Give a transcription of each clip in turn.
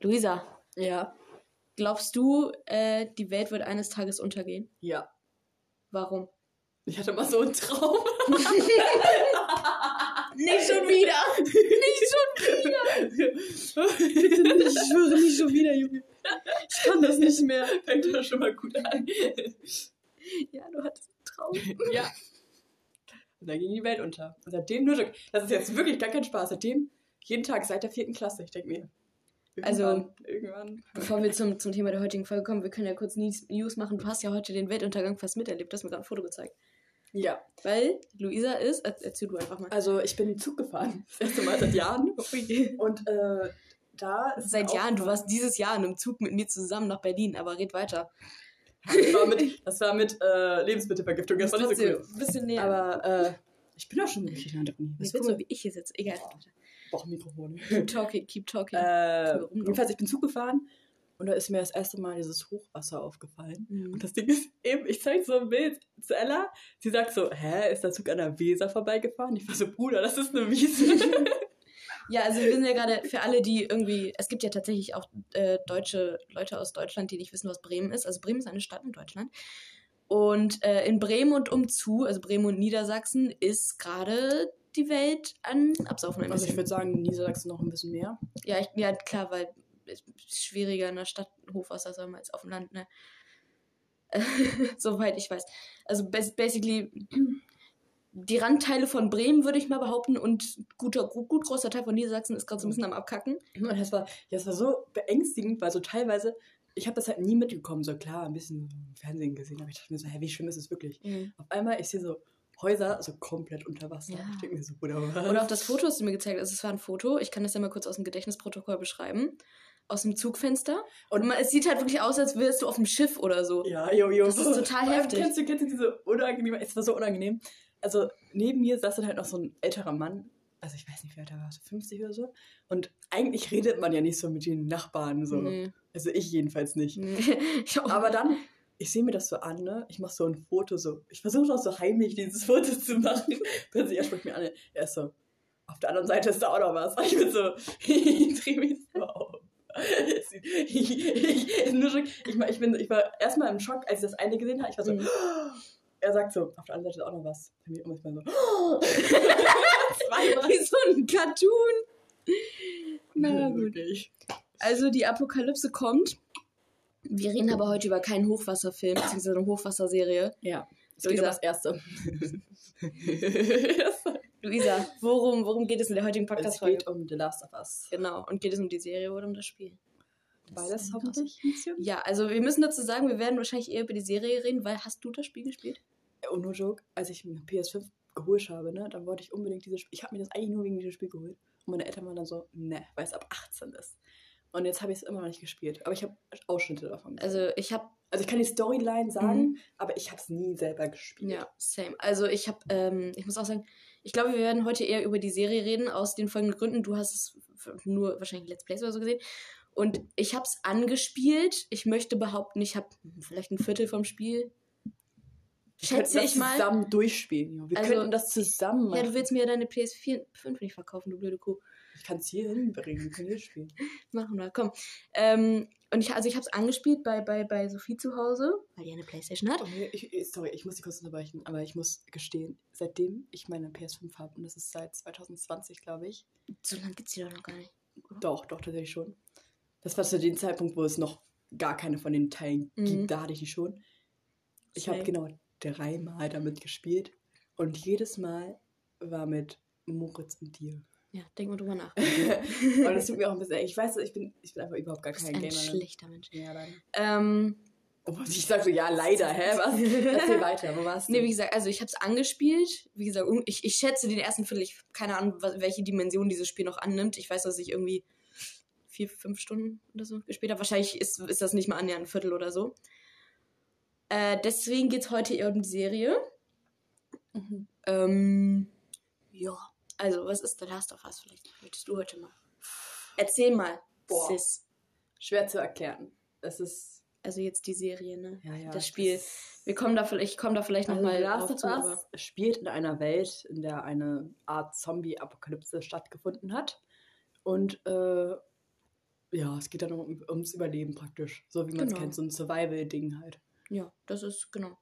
Luisa, Ja. glaubst du, äh, die Welt wird eines Tages untergehen? Ja. Warum? Ich hatte mal so einen Traum. Nicht schon wieder! nicht schon wieder! Ich schwöre nicht schon wieder, Junge. Ich kann das nicht mehr. Fängt das schon mal gut an. Ja, du hattest einen Traum. ja. Und dann ging die Welt unter. Und seitdem nur, das ist jetzt wirklich gar kein Spaß. Seitdem, jeden Tag seit der vierten Klasse, ich denke mir. Also- irgendwann-. Bevor wir zum, zum Thema der heutigen Folge kommen, wir können ja kurz News machen. Du hast ja heute den Weltuntergang fast miterlebt. Du hast mir gerade ein Foto gezeigt. Ja. Weil Luisa ist, er- erzähl du einfach mal. Also, ich bin Zug gefahren. Das erste Mal seit Jahren. Und äh, da. ist Seit Jahren, du warst dieses Jahr in einem Zug mit mir zusammen nach Berlin, aber red weiter. Das war mit, das war mit äh, Lebensmittelvergiftung. Das war nicht so cool. Ein bisschen näher. Aber äh, ich bin auch schon Das ist du, cool. wie ich hier sitze? Egal. Boah, Mikrofon. Keep talking, keep talking. Äh, jedenfalls, ich bin Zug gefahren und da ist mir das erste Mal dieses Hochwasser aufgefallen. Mhm. Und das Ding ist eben, ich zeig so ein Bild zu Ella. Sie sagt so, hä, ist der Zug an der Weser vorbeigefahren? Ich war so, Bruder, das ist eine Wiese. Ja, also wir sind ja gerade für alle, die irgendwie, es gibt ja tatsächlich auch äh, deutsche Leute aus Deutschland, die nicht wissen, was Bremen ist. Also Bremen ist eine Stadt in Deutschland. Und äh, in Bremen und umzu, also Bremen und Niedersachsen, ist gerade die Welt an Absaufen ein also ich bisschen. würde sagen, Niedersachsen noch ein bisschen mehr. Ja, ich, ja, klar, weil es ist schwieriger in der Stadt Hochwasser sagen wir als auf dem Land, ne? Soweit ich weiß. Also bas- basically die Randteile von Bremen, würde ich mal behaupten, und guter, gut, gut großer Teil von Niedersachsen ist gerade so ein bisschen am Abkacken. Und das war, das war so beängstigend, weil so teilweise, ich habe das halt nie mitbekommen. So klar, ein bisschen im Fernsehen gesehen, aber ich dachte mir so, hä, wie schlimm ist es wirklich? Auf einmal, ich sehe so Häuser so komplett unter Wasser. Ja. Ich denke mir so, Bruder, was? Oder auch das Foto, das du mir gezeigt hast. Es war ein Foto, ich kann das ja mal kurz aus dem Gedächtnisprotokoll beschreiben. Aus dem Zugfenster. Und man, es sieht halt wirklich aus, als wärst du auf dem Schiff oder so. Ja, jo, jo. Das ist total heftig. Kennst du, kennst du diese unangenehme, es war so unangenehm. Also neben mir saß dann halt noch so ein älterer Mann, also ich weiß nicht, wie alt er war, so 50 oder so. Und eigentlich redet man ja nicht so mit den Nachbarn so. Nee. Also ich jedenfalls nicht. Nee. Ich Aber dann, ich sehe mir das so an, ne? Ich mache so ein Foto so. Ich versuche auch so heimlich dieses Foto zu machen. Plötzlich er spricht mir an. Er ist so, auf der anderen Seite ist da auch noch was. Ich bin so, ich drehe mich so auf. Ich, ich, nur ich, war- ich, bin, ich war erstmal im Schock, als ich das eine gesehen habe. Ich war so, Mhm. er sagt so, auf der anderen Seite ist auch noch was. Bei mir immer so. Wie so ein Cartoon. Na gut. Also die Apokalypse kommt. Wir reden aber heute über keinen Hochwasserfilm, beziehungsweise eine Hochwasserserie. Ja. So dieser- das Erste. Luisa, worum, worum geht es in der heutigen es Podcast-Folge? geht um The Last of Us. Genau. Und geht es um die Serie oder um das Spiel? Beides ist hoffentlich ein bisschen. Ja, also wir müssen dazu sagen, wir werden wahrscheinlich eher über die Serie reden, weil hast du das Spiel gespielt? Und no joke, als ich eine PS5 geholt habe, ne, dann wollte ich unbedingt dieses Spiel. Ich habe mir das eigentlich nur wegen dieses Spiel geholt. Und meine Eltern waren dann so, ne, weil es ab 18 ist. Und jetzt habe ich es immer noch nicht gespielt. Aber ich habe Ausschnitte davon. gesehen. Also ich habe also ich kann die Storyline sagen, aber ich habe es nie selber gespielt. Ja, same. Also ich habe, ähm, ich muss auch sagen, ich glaube, wir werden heute eher über die Serie reden, aus den folgenden Gründen. Du hast es nur wahrscheinlich Let's Plays oder so gesehen. Und ich habe es angespielt. Ich möchte behaupten, ich habe vielleicht ein Viertel vom Spiel. Schätze das ich mal. zusammen durchspielen. Wir Also- könnten das zusammen machen. Ja, du willst mir ja deine PS4 5 nicht verkaufen, du blöde Kuh. Ich kann es hier hinbringen. Wir können hier spielen. Machen wir, komm. Ähm, und ich, also ich habe es angespielt bei, bei, bei Sophie zu Hause, weil die eine Playstation hat. Oh, nee, ich, sorry, ich muss dich kurz unterbrechen, aber ich muss gestehen, seitdem ich meine PS5 habe, und das ist seit 2020, glaube ich, So lange gibt's die doch noch gar nicht. Doch, doch, tatsächlich schon. Das war zu dem Zeitpunkt, wo es noch gar keine von den Teilen Mhm. gibt. Da hatte ich die schon. Ich habe genau dreimal damit gespielt. Und jedes Mal war mit Moritz und dir. Ja, denk mal drüber nach. und das tut mir auch ein bisschen. Ich weiß, ich bin, ich bin einfach überhaupt gar kein ein Gamer. ne? schlechter Mensch. Ja, leider. Ähm, Oh, ich sag so, ja, leider, hä? Was? Erzähl weiter, wo warst du? Nee, wie gesagt, also ich habe es angespielt. Wie gesagt, ich, ich schätze den ersten Viertel, ich keine Ahnung, welche Dimension dieses Spiel noch annimmt. Ich weiß, dass ich irgendwie vier, fünf Stunden oder so gespielt habe. Wahrscheinlich ist, ist das nicht mal annähernd ein Viertel oder so. Äh, deswegen geht es heute eher um die Serie. Mhm. Ähm, ja, also was ist The Last of Us? Vielleicht möchtest du heute mal. Erzähl mal, Boah. Sis. Schwer zu erklären. Es ist. Also jetzt die Serie, ne? Ja, ja. Das Spiel. Wir kommen da vielleicht, ich komme da vielleicht Also nochmal drauf zu. aber- spielt in einer Welt, in der eine Art Zombie-Apokalypse stattgefunden hat. Und äh, ja, es geht dann um, ums Überleben praktisch. So wie man es Genau. kennt, so ein Survival-Ding halt. Ja, das ist genau.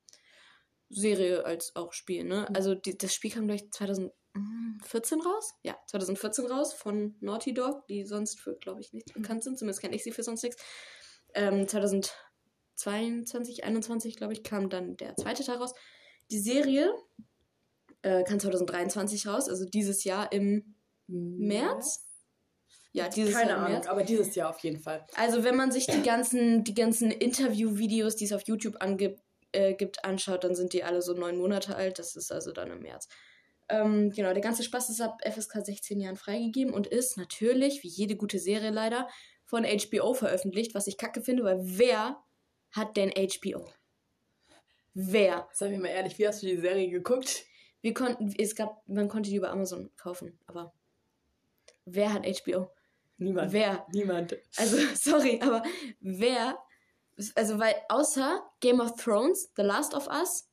Serie als auch Spiel, ne? Also die, das Spiel kam gleich 2014 raus? Ja, 2014 raus von Naughty Dog, die sonst für, glaube ich, nichts bekannt sind. Zumindest kenne ich sie für sonst nichts. Ähm, 2022, 21, glaube ich, kam dann der zweite Teil raus. Die Serie äh, kam 2023 raus, also dieses Jahr im März. Ja, dieses Keine Jahr im Ahnung, März. aber dieses Jahr auf jeden Fall. Also wenn man sich die ganzen, die ganzen Interview-Videos, die es auf YouTube angibt, äh, gibt, anschaut, dann sind die alle so neun Monate alt. Das ist also dann im März. Ähm, genau, der ganze Spaß ist ab FSK 16 Jahren freigegeben und ist natürlich, wie jede gute Serie leider, von HBO veröffentlicht, was ich kacke finde, weil wer hat denn HBO? Wer? Sag mir mal ehrlich, wie hast du die Serie geguckt? Wir konnten, es gab, man konnte die über Amazon kaufen, aber wer hat HBO? Niemand. Wer? Niemand. Also, sorry, aber wer, also, weil außer Game of Thrones, The Last of Us,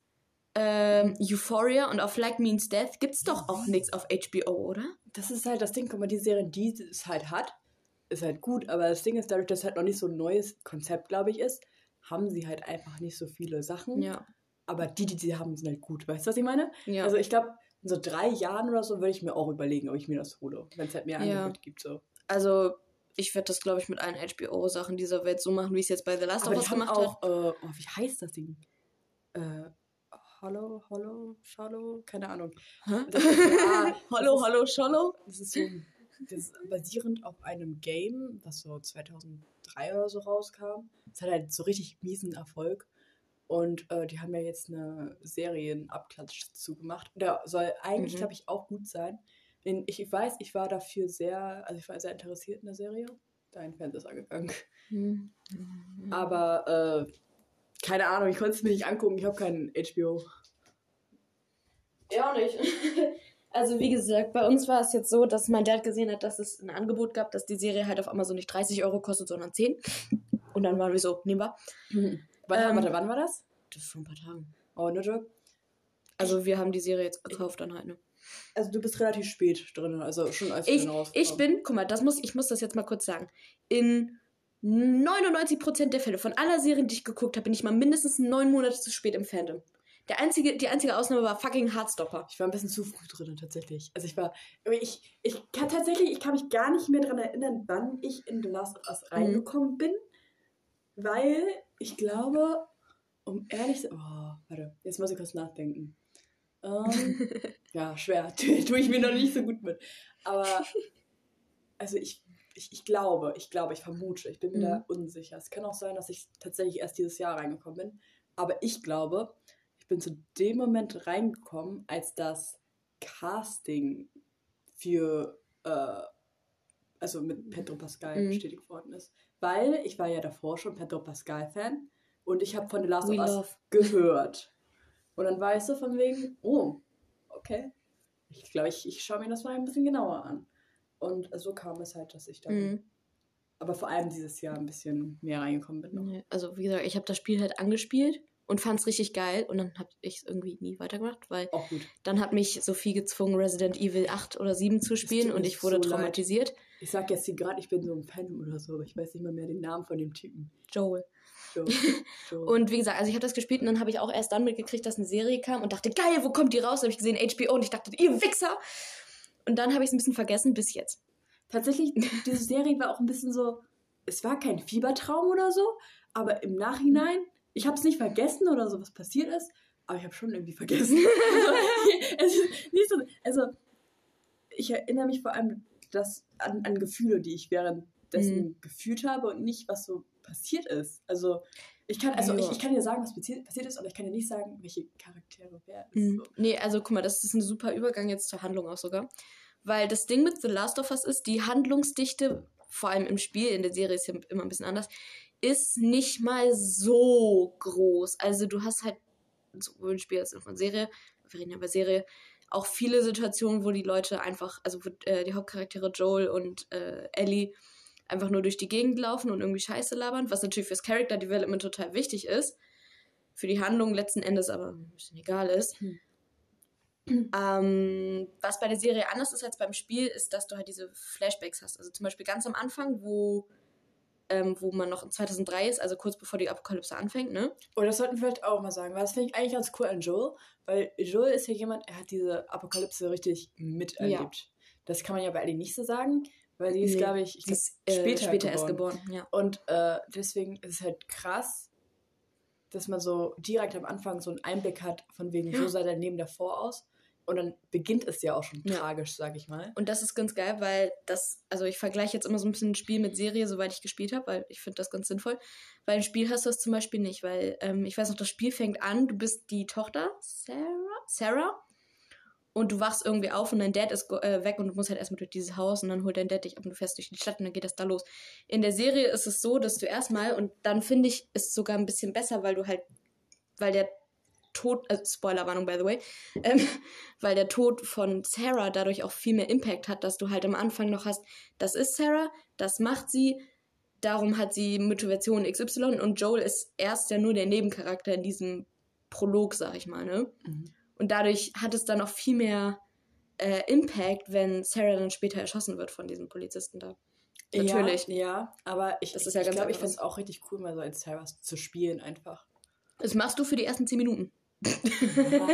ähm, Euphoria und auf Like Means Death gibt's doch auch nichts auf HBO, oder? Das ist halt das Ding, guck mal, die Serie, die es halt hat, ist halt gut, aber das Ding ist, dadurch, dass es halt noch nicht so ein neues Konzept, glaube ich, ist, haben sie halt einfach nicht so viele Sachen. Ja. Aber die, die sie haben, sind halt gut. Weißt du, was ich meine? Ja. Also ich glaube, in so drei Jahren oder so würde ich mir auch überlegen, ob ich mir das hole, wenn es halt mehr Ja. Angebot gibt. So. also, ich werde das, glaube ich, mit allen HBO-Sachen dieser Welt so machen, wie ich es jetzt bei The Last Aber of Us gemacht habe. auch, äh, oh, wie heißt das Ding? Äh, Hollow, Hollow, Shallow? Keine Ahnung. Ja, Hallo, das ist, hallo, Schollo? Das ist so das ist basierend auf einem Game, was so 2003 oder so rauskam. Es hat halt so richtig miesen Erfolg. Und äh, die haben ja jetzt eine Serienabklatsch zugemacht. Der soll eigentlich, Mhm. glaube ich, auch gut sein. Denn ich, weiß, ich war dafür sehr, also ich war sehr interessiert in der Serie. Dein Fan ist angegangen. Hm. Aber äh, keine Ahnung, ich konnte es mir nicht angucken. Ich habe keinen HBO. Ja, auch nicht. Also wie gesagt, bei uns war es jetzt so, dass mein Dad gesehen hat, dass es ein Angebot gab, dass die Serie halt auf Amazon nicht 30 Euro kostet, sondern 10. Und dann waren wir so, nehmen wir. Wann, Ähm, warte, wann war das? Das ist vor ein paar Tagen. Oh, no joke. Also wir haben die Serie jetzt gekauft dann halt, ne? Also du bist relativ spät drin, also schon als Ich, ich bin, guck mal, das muss, ich muss das jetzt mal kurz sagen. In 99% der Fälle von aller Serien, die ich geguckt habe, bin ich mal mindestens neun Monate zu spät im Fandom. Der einzige, die einzige Ausnahme war fucking Heartstopper. Ich war ein bisschen zu früh drin, tatsächlich. Also ich war, ich, ich kann tatsächlich, ich kann mich gar nicht mehr daran erinnern, wann ich in The Last of Us reingekommen bin, weil ich glaube, um ehrlich zu oh, warte, jetzt muss ich kurz nachdenken. Ähm, ja, schwer, tue ich mir noch nicht so gut mit. Aber, also ich, ich, ich glaube, ich glaube, ich vermute, ich bin mir Mhm. da unsicher. Es kann auch sein, dass ich tatsächlich erst dieses Jahr reingekommen bin. Aber ich glaube, ich bin zu dem Moment reingekommen, als das Casting für, äh, also mit Pedro Pascal Mhm. bestätigt worden ist. Weil ich war ja davor schon Pedro Pascal-Fan und ich habe von The Last We of Us love. gehört. Und dann war ich so von wegen, oh, okay. Ich glaube, ich, ich schaue mir das mal ein bisschen genauer an. Und so kam es halt, dass ich dann, Mhm. aber vor allem dieses Jahr ein bisschen mehr reingekommen bin. Noch. Also wie gesagt, ich habe das Spiel halt angespielt und fand es richtig geil und dann habe ich es irgendwie nie weitergemacht, weil dann hat mich Sophie gezwungen, Resident Evil 8 oder 7 zu spielen und ich wurde so leid. traumatisiert. Ich sag jetzt hier gerade, ich bin so ein Fan oder so, aber ich weiß nicht mal mehr den Namen von dem Typen. Joel. So, so. Und wie gesagt, also ich habe das gespielt und dann habe ich auch erst dann mitgekriegt, dass eine Serie kam und dachte, geil, wo kommt die raus? Dann habe ich gesehen, HBO und ich dachte, ihr Wichser! Und dann habe ich es ein bisschen vergessen bis jetzt. Tatsächlich, diese Serie war auch ein bisschen so, es war kein Fiebertraum oder so, aber im Nachhinein, ich habe es nicht vergessen oder so, was passiert ist, aber ich habe schon irgendwie vergessen. es ist nicht so, also, ich erinnere mich vor allem das, an, an Gefühle, die ich währenddessen Mhm. gefühlt habe und nicht, was so passiert ist. Also, ich kann, also Ja. ich, ich kann dir sagen, was passiert, ist, aber ich kann dir nicht sagen, welche Charaktere wer ist. Mhm. So. Nee, also guck mal, das ist ein super Übergang jetzt zur Handlung auch sogar. Weil das Ding mit The Last of Us ist, die Handlungsdichte, vor allem im Spiel, in der Serie ist ja immer ein bisschen anders, ist nicht mal so groß. Also du hast halt sowohl im Spiel als auch in der Serie, wir reden ja über Serie, auch viele Situationen, wo die Leute einfach, also wo, äh, die Hauptcharaktere Joel und äh, Ellie einfach nur durch die Gegend laufen und irgendwie Scheiße labern, was natürlich fürs Character Development total wichtig ist. Für die Handlung letzten Endes aber ein bisschen egal ist. Hm. Ähm, was bei der Serie anders ist als beim Spiel, ist, dass du halt diese Flashbacks hast. Also zum Beispiel ganz am Anfang, wo ähm, wo man noch in 2003 ist, also kurz bevor die Apokalypse anfängt, ne? Oder das sollten wir vielleicht auch mal sagen, weil das finde ich eigentlich ganz cool an Joel, weil Joel ist ja jemand, er hat diese Apokalypse richtig miterlebt. Das kann man ja bei Ellie nicht so sagen, weil sie ist, Nee, glaube ich, ich glaub, ist äh, später, später, erst geboren. geboren, ja. Und äh, deswegen ist es halt krass, dass man so direkt am Anfang so einen Einblick hat, von wegen, so sah dein Leben davor aus. Und dann beginnt es ja auch schon Ja. tragisch, sag ich mal. Und das ist ganz geil, weil das, also ich vergleiche jetzt immer so ein bisschen Spiel mit Serie, soweit ich gespielt habe, weil ich finde das ganz sinnvoll. Weil im Spiel hast du das zum Beispiel nicht, weil ähm, ich weiß noch, das Spiel fängt an, du bist die Tochter, Sarah, Sarah, und du wachst irgendwie auf und dein Dad ist äh, weg und du musst halt erstmal durch dieses Haus und dann holt dein Dad dich ab und du fährst durch die Stadt und dann geht das da los. In der Serie ist es so, dass du erstmal, und dann finde ich, ist es sogar ein bisschen besser, weil du halt, weil der Tod, also Spoilerwarnung by the way, ähm, weil der Tod von Sarah dadurch auch viel mehr Impact hat, dass du halt am Anfang noch hast, das ist Sarah, das macht sie, darum hat sie Motivation XY und Joel ist erst ja nur der Nebencharakter in diesem Prolog, sag ich mal, ne? Und dadurch hat es dann auch viel mehr äh, Impact, wenn Sarah dann später erschossen wird von diesem Polizisten da. Natürlich. Ja, ja aber ich, Das ist ja ich glaube, ich finde es auch richtig cool, mal so als Sarah zu spielen einfach. Das machst du für die ersten zehn Minuten. Ja.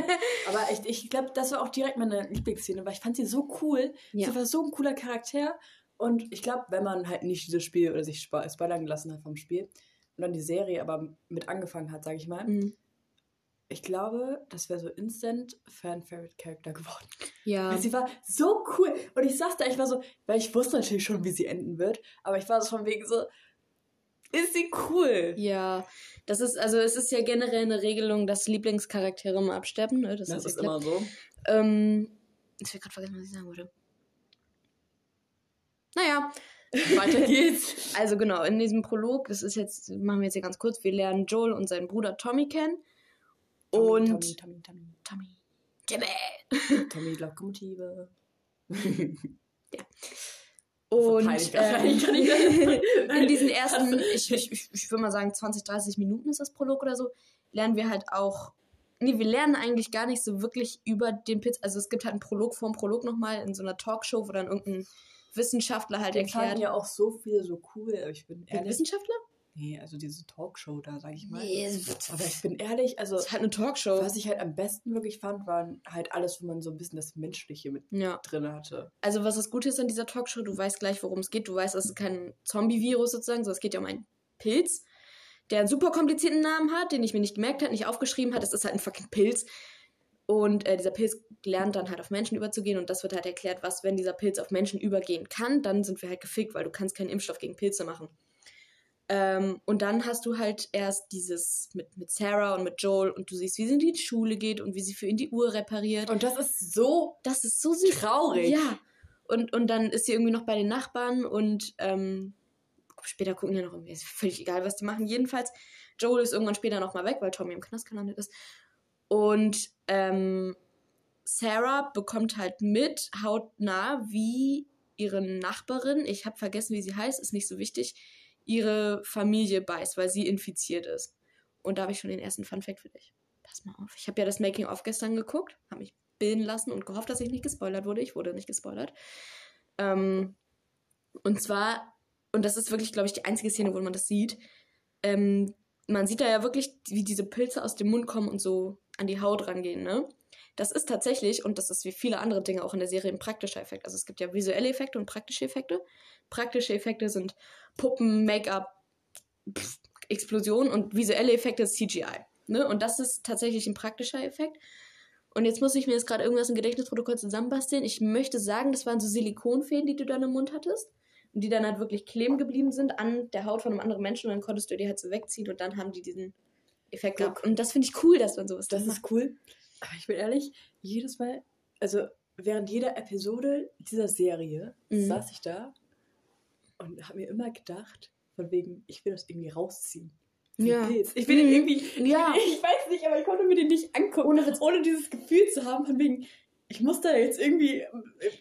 aber ich, ich glaube, das war auch direkt meine Lieblingsszene, weil ich fand sie so cool. Ja. Sie war so ein cooler Charakter. Und ich glaube, wenn man halt nicht dieses Spiel oder sich spo- spoilern gelassen hat vom Spiel und dann die Serie aber mit angefangen hat, sage ich mal, Mhm. Ich glaube, das wäre so instant Fan-Favorite-Charakter geworden. Ja. Weil sie war so cool. Und ich saß da, ich war so, weil ich wusste natürlich schon, wie sie enden wird, aber ich war so von wegen so, ist sie cool. Ja, das ist, also es ist ja generell eine Regelung, dass Lieblingscharaktere immer absterben, ne? Das, Das ist, ist immer so. Ähm, ich will gerade vergessen, was ich sagen wollte. Naja, Weiter geht's. also genau, in diesem Prolog, das ist jetzt, machen wir jetzt hier ganz kurz, wir lernen Joel und seinen Bruder Tommy kennen. Und Tommy, Tommy, Tommy, Tommy. Jimmy. Tommy, Lokomotive. Und kann ich das- in diesen ersten, ich, ich, ich, würde mal sagen, 20, 30 Minuten ist das Prolog oder so, lernen wir halt auch. Nee, wir lernen eigentlich gar nicht so wirklich über den Pilz. Also es gibt halt einen Prolog vorm Prolog nochmal in so einer Talkshow, wo dann irgendein Wissenschaftler halt erklärt. ja auch so viele so cool, aber ich bin ehrlich. Wissenschaftler? Nee, also diese Talkshow da, sag ich mal. Nee, Aber ich bin ehrlich, also das ist halt eine Talkshow. was ich halt am besten wirklich fand, waren halt alles, wo man so ein bisschen das Menschliche mit Ja. drin hatte. Also was das Gute ist an dieser Talkshow, du weißt gleich, worum es geht. Du weißt, es ist kein Zombie-Virus sozusagen, sondern es geht ja um einen Pilz, der einen super komplizierten Namen hat, den ich mir nicht gemerkt habe, nicht aufgeschrieben hat. Es ist halt ein fucking Pilz. Und äh, dieser Pilz lernt dann halt auf Menschen überzugehen und das wird halt erklärt, was, wenn dieser Pilz auf Menschen übergehen kann, dann sind wir halt gefickt, weil du kannst keinen Impfstoff gegen Pilze machen. Ähm, und dann hast du halt erst dieses mit, mit Sarah und mit Joel und du siehst, wie sie in die Schule geht und wie sie für ihn die Uhr repariert. Und das ist so das ist so süß. traurig. Ja. Und, und dann ist sie irgendwie noch bei den Nachbarn und ähm, später gucken ja noch irgendwie, ist völlig egal, was die machen. Jedenfalls, Joel ist irgendwann später nochmal weg, weil Tommy im Knast gelandet ist. Und ähm, Sarah bekommt halt mit, hautnah, wie ihre Nachbarin, ich habe vergessen, wie sie heißt, ist nicht so wichtig, ihre Familie beißt, weil sie infiziert ist. Und da habe ich schon den ersten Funfact für dich. Pass mal auf. Ich habe ja das Making-of gestern geguckt, habe mich bilden lassen und gehofft, dass ich nicht gespoilert wurde. Ich wurde nicht gespoilert. Ähm, und zwar, und das ist wirklich, glaube ich, die einzige Szene, wo man das sieht, ähm, man sieht da ja wirklich, wie diese Pilze aus dem Mund kommen und so an die Haut rangehen, ne? Das ist tatsächlich, und das ist wie viele andere Dinge auch in der Serie, ein praktischer Effekt. Also es gibt ja visuelle Effekte und praktische Effekte. Praktische Effekte sind Puppen, Make-up, pff, Explosion und visuelle Effekte ist CGI. Ne? Und das ist tatsächlich ein praktischer Effekt. Und jetzt muss ich mir jetzt gerade irgendwas im Gedächtnisprotokoll zusammenbasteln. Ich möchte sagen, das waren so Silikonfäden, die du dann im Mund hattest. Und die dann halt wirklich kleben geblieben sind an der Haut von einem anderen Menschen. Und dann konntest du die halt so wegziehen und dann haben die diesen Effekt gehabt. Und das finde ich cool, dass man sowas Das dann ist cool. Aber ich bin ehrlich, jedes Mal, also während jeder Episode dieser Serie Mhm. saß ich da und habe mir immer gedacht, von wegen, ich will das irgendwie rausziehen. Ja. Pilz. Ich will den Mhm. irgendwie, Ja. ich weiß nicht, aber ich konnte mir den nicht angucken, ohne, ohne dieses Gefühl zu haben, von wegen, ich muss da jetzt irgendwie. äh,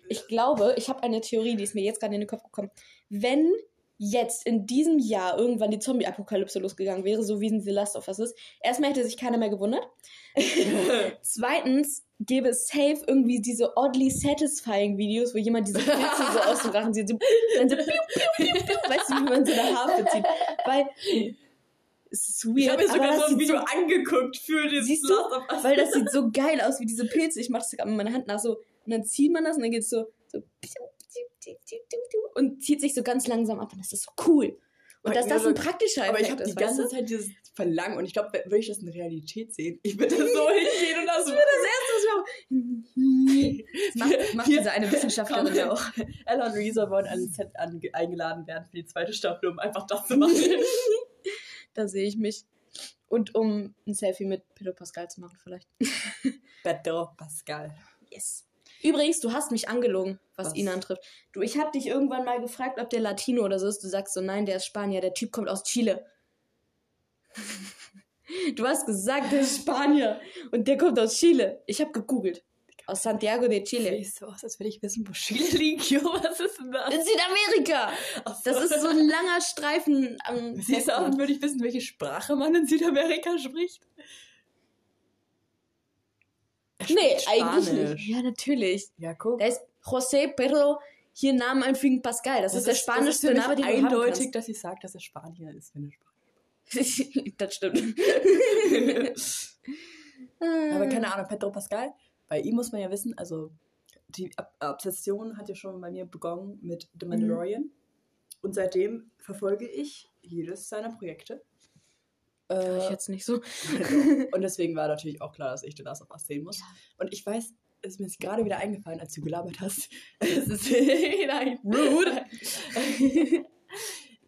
Ich glaube, ich habe eine Theorie, die ist mir jetzt gerade in den Kopf gekommen. Wenn jetzt in diesem Jahr irgendwann die Zombie-Apokalypse losgegangen wäre, so wie in The Last of Us ist, erstmal hätte sich keiner mehr gewundert. Zweitens gäbe es safe irgendwie diese oddly satisfying Videos, wo jemand diese Pilze so aus dem Rachen zieht, so, dann so, piu, piu, piu, piu, weißt du, wie man so eine Harfe zieht. Weil es ist weird. Ich habe mir sogar so ein sieht Video so angeguckt für dieses Siehst du? Last of Us. Weil das sieht so geil aus wie diese Pilze. Ich mache das sogar mit meiner Hand nach so. Und dann zieht man das und dann geht es so, so und zieht sich so ganz langsam ab. Und das ist so cool. Und dass das ein praktischer Effekt Aber ich habe die ganze du? Zeit dieses Verlangen und ich glaube, würde ich das in Realität sehen, ich würde so hingehen und das Das macht, macht Wir- diese eine Wissenschaftlerin ja auch. Ella und Reesa wollen an ein Set eingeladen werden für die zweite Staffel, um einfach das zu machen. Da sehe ich mich. Und um ein Selfie mit Pedro Pascal zu machen, vielleicht. Pedro Pascal. Yes. Übrigens, du hast mich angelogen, was, Was? ihn antrifft. Du, ich habe dich irgendwann mal gefragt, ob der Latino oder so ist. Du sagst so, nein, der ist Spanier. Der Typ kommt aus Chile. Du hast gesagt, der ist Spanier. Und der kommt aus Chile. Ich habe gegoogelt. Aus Santiago de Chile. Siehst so aus, als würde ich wissen, wo Chile liegt. Jo, was ist denn das? In Südamerika. Ach Das ist so ein langer Streifen am Siehst du aus, als würde ich wissen, welche Sprache man in Südamerika spricht? Nee, eigentlich nicht. Ja, natürlich. Ja, guck. Da ist José Pedro hier Namen einfügen Pascal. Das, ist der spanischste das ist Name, den du haben eindeutig, dass ich sage, dass er Spanier ist, wenn er Spanier das stimmt. Aber keine Ahnung, Pedro Pascal, bei ihm muss man ja wissen, also die Ob- Obsession hat ja schon bei mir begonnen mit The Mandalorian. Und seitdem verfolge ich jedes seiner Projekte. Ich Äh, jetzt nicht so. und deswegen war natürlich auch klar, dass ich The Last of Us sehen muss. Ja. Und ich weiß, es ist mir jetzt gerade wieder eingefallen, als du gelabert hast. Es ist nein, Rude.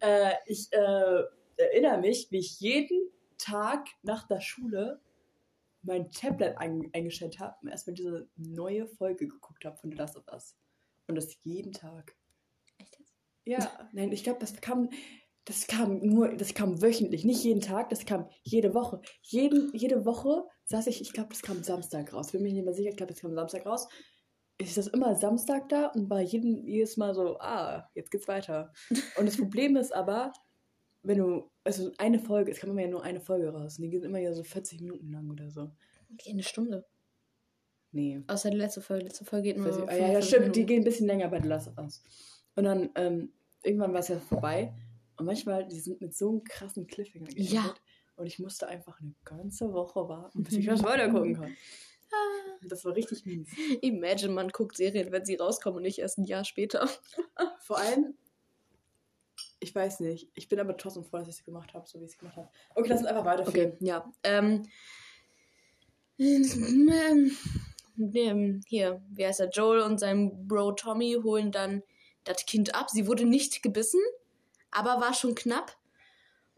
äh, ich äh, erinnere mich, wie ich jeden Tag nach der Schule mein Tablet ein, eingestellt habe und erstmal diese neue Folge geguckt habe von The Last of Us. Und das jeden Tag. Echt jetzt? Ja, nein, ich glaube, das kam, das kam nur, das kam wöchentlich, nicht jeden Tag, das kam jede Woche. Jeden, jede Woche saß ich, ich glaube, das kam Samstag raus. Bin mir nicht mehr sicher, ich glaube, das kam Samstag raus. Ich saß immer Samstag da und war jeden, jedes Mal so, ah, jetzt geht's weiter. Und das Problem ist aber, wenn du, also eine Folge, es kam immer ja nur eine Folge raus. Und die geht immer ja so 40 Minuten lang oder so. Okay, eine Stunde. Nee. Außer die letzte Folge. Die letzte Folge geht nur. Ah, ja, ja, 45 stimmt, die gehen ein bisschen länger bei The Last of Us. Und dann, ähm, irgendwann war es ja vorbei. Und manchmal, die sind mit so einem krassen Cliffhanger geendet. Ja. Und ich musste einfach eine ganze Woche warten, bis ich was weitergucken kann. Das war richtig mies. Imagine, man guckt Serien, wenn sie rauskommen und nicht erst ein Jahr später. Vor allem, ich weiß nicht, ich bin aber trotzdem froh, dass ich es gemacht habe, so wie ich es gemacht habe. Okay, lass uns einfach weiterführen. Okay, ja. Ähm, ähm, ähm, hier, wie heißt er? Joel und sein Bro Tommy holen dann das Kind ab. Sie wurde nicht gebissen, aber war schon knapp.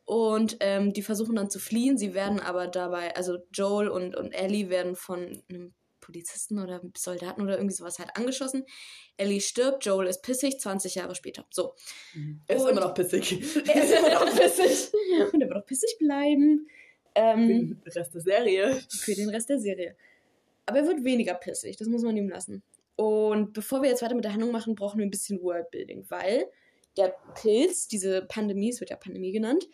Und ähm, die versuchen dann zu fliehen. Sie werden aber dabei, also Joel und, und Ellie werden von einem Polizisten oder Soldaten oder irgendwie sowas halt angeschossen. Ellie stirbt, Joel ist pissig, 20 Jahre später. So. Er ist Und- immer noch pissig. Er ist immer noch pissig. Und er wird auch pissig bleiben. Ähm, Den Rest der Serie. für den Rest der Serie. Aber er wird weniger pissig, das muss man ihm lassen. Und bevor wir jetzt weiter mit der Handlung machen, brauchen wir ein bisschen Worldbuilding, weil der Pilz, diese Pandemie, es wird ja Pandemie genannt,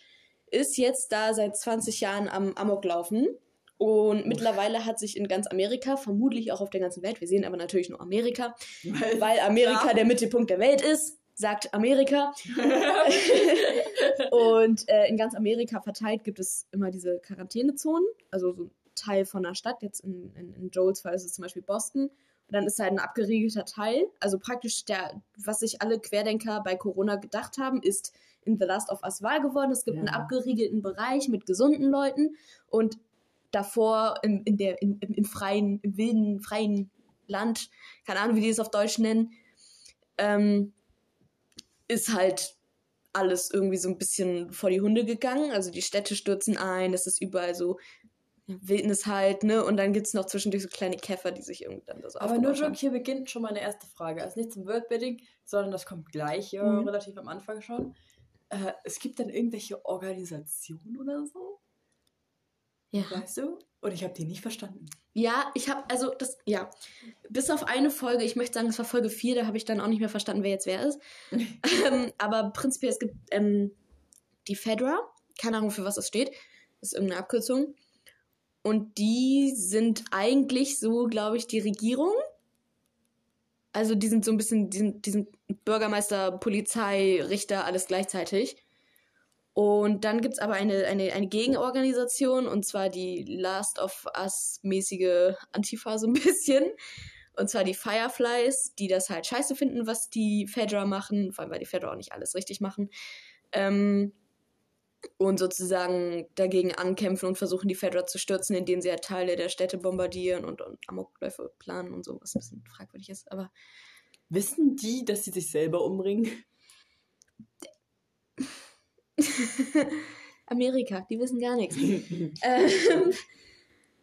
ist jetzt da seit 20 Jahren am Amoklaufen. Und mittlerweile hat sich in ganz Amerika, vermutlich auch auf der ganzen Welt, wir sehen aber natürlich nur Amerika, weil Amerika Ja. der Mittelpunkt der Welt ist, sagt Amerika. Und äh, in ganz Amerika verteilt gibt es immer diese Quarantänezonen, also so ein Teil von einer Stadt. Jetzt in, in, in Joels Fall ist es zum Beispiel Boston. Dann ist halt ein abgeriegelter Teil. Also praktisch der, was sich alle Querdenker bei Corona gedacht haben, ist in The Last of Us wahr geworden. Es gibt Ja. einen abgeriegelten Bereich mit gesunden Leuten und davor im, in der, in, im, im freien, im wilden, freien Land, keine Ahnung, wie die es auf Deutsch nennen, ähm, ist halt alles irgendwie so ein bisschen vor die Hunde gegangen. Also die Städte stürzen ein, es ist überall so Wildnis halt, ne? Und dann gibt es noch zwischendurch so kleine Käfer, die sich irgendwie dann da so Aber nur. Joke, hier beginnt schon meine erste Frage. Also nicht zum Wordbidding, sondern das kommt gleich ja, Mhm. relativ am Anfang schon. Äh, es gibt dann irgendwelche Organisationen oder so, Ja. weißt du? Und ich habe die nicht verstanden. Ja, ich habe, also das, ja, bis auf eine Folge, ich möchte sagen, es war Folge 4, da habe ich dann auch nicht mehr verstanden, wer jetzt wer ist. ähm, aber prinzipiell, es gibt ähm, die Fedra, keine Ahnung, für was das steht, das ist irgendeine Abkürzung. Und die sind eigentlich so, glaube ich, die Regierung. Also die sind so ein bisschen, die sind, die sind Bürgermeister, Polizei, Richter, alles gleichzeitig. Und dann gibt es aber eine, eine, eine Gegenorganisation, und zwar die Last of Us-mäßige Antifa so ein bisschen. Und zwar die Fireflies, die das halt scheiße finden, was die Fedra machen, vor allem weil die Fedra auch nicht alles richtig machen. Ähm, und sozusagen dagegen ankämpfen und versuchen, die Fedra zu stürzen, indem sie halt Teile der Städte bombardieren und, und Amokläufe planen und so, was ein bisschen fragwürdig ist. Aber Wissen die, dass sie sich selber umbringen? Amerika, die wissen gar nichts. ähm,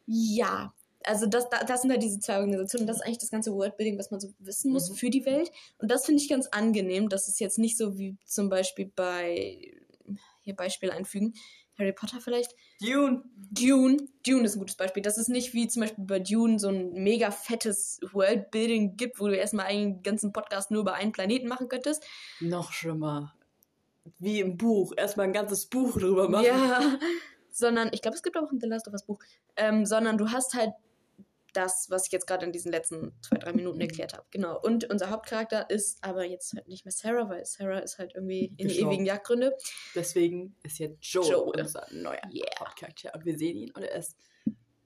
ja, also das, das sind halt diese zwei Organisationen. Das ist eigentlich das ganze Worldbuilding, was man so wissen muss Mhm. für die Welt. Und das finde ich ganz angenehm. Das ist jetzt nicht so wie zum Beispiel bei, hier Beispiel einfügen, Harry Potter vielleicht. Dune. Dune. Dune ist ein gutes Beispiel. Dass es nicht wie zum Beispiel bei Dune so ein mega fettes Worldbuilding gibt, wo du erstmal einen ganzen Podcast nur über einen Planeten machen könntest. Noch schlimmer. Wie im Buch. Erstmal ein ganzes Buch drüber machen. Ja. Sondern, ich glaube, es gibt auch ein The Last of Us Buch. Ähm, sondern du hast halt das, was ich jetzt gerade in diesen letzten zwei, drei Minuten erklärt habe. Genau. Und unser Hauptcharakter ist aber jetzt halt nicht mehr Sarah, weil Sarah ist halt irgendwie in die Gestorben. ewigen Jagdgründe. Deswegen ist jetzt Joel, Joel. unser neuer Yeah. Hauptcharakter. Und wir sehen ihn und er ist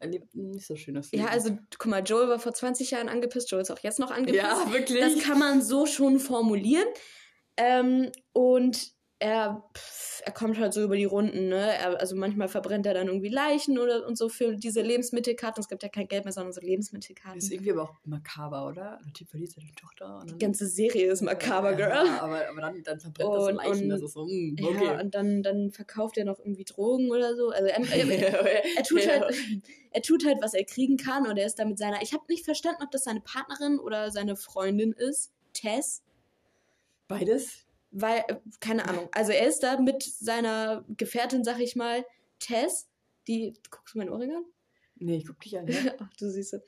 er lebt ein nicht so schönes Leben. Ja, also, guck mal, Joel war vor 20 Jahren angepisst, Joel ist auch jetzt noch angepisst. Ja, wirklich. Das kann man so schon formulieren. Ähm, und er, pff, er kommt halt so über die Runden, ne? Er, also manchmal verbrennt er dann irgendwie Leichen oder und so für diese Lebensmittelkarten. Es gibt ja kein Geld mehr, sondern so Lebensmittelkarten. ist irgendwie aber auch makaber, oder? Der Typ verliert seine Tochter. Die ganze Serie ist makaber, Girl. Ja, aber, aber dann, dann verbrennt er so Leichen. und- das ist so, mm, Ja, okay. und dann, dann verkauft er noch irgendwie Drogen oder so. Also er, er, er, tut halt, er tut halt, was er kriegen kann und er ist da mit seiner. Ich habe nicht verstanden, ob das seine Partnerin oder seine Freundin ist. Tess. Beides? Weil, äh, keine Ahnung. Also er ist da mit seiner Gefährtin, sag ich mal, Tess. Die. Guckst du mein Ohrring an? Nee, ich guck dich an. Ja? Ach, du siehst es.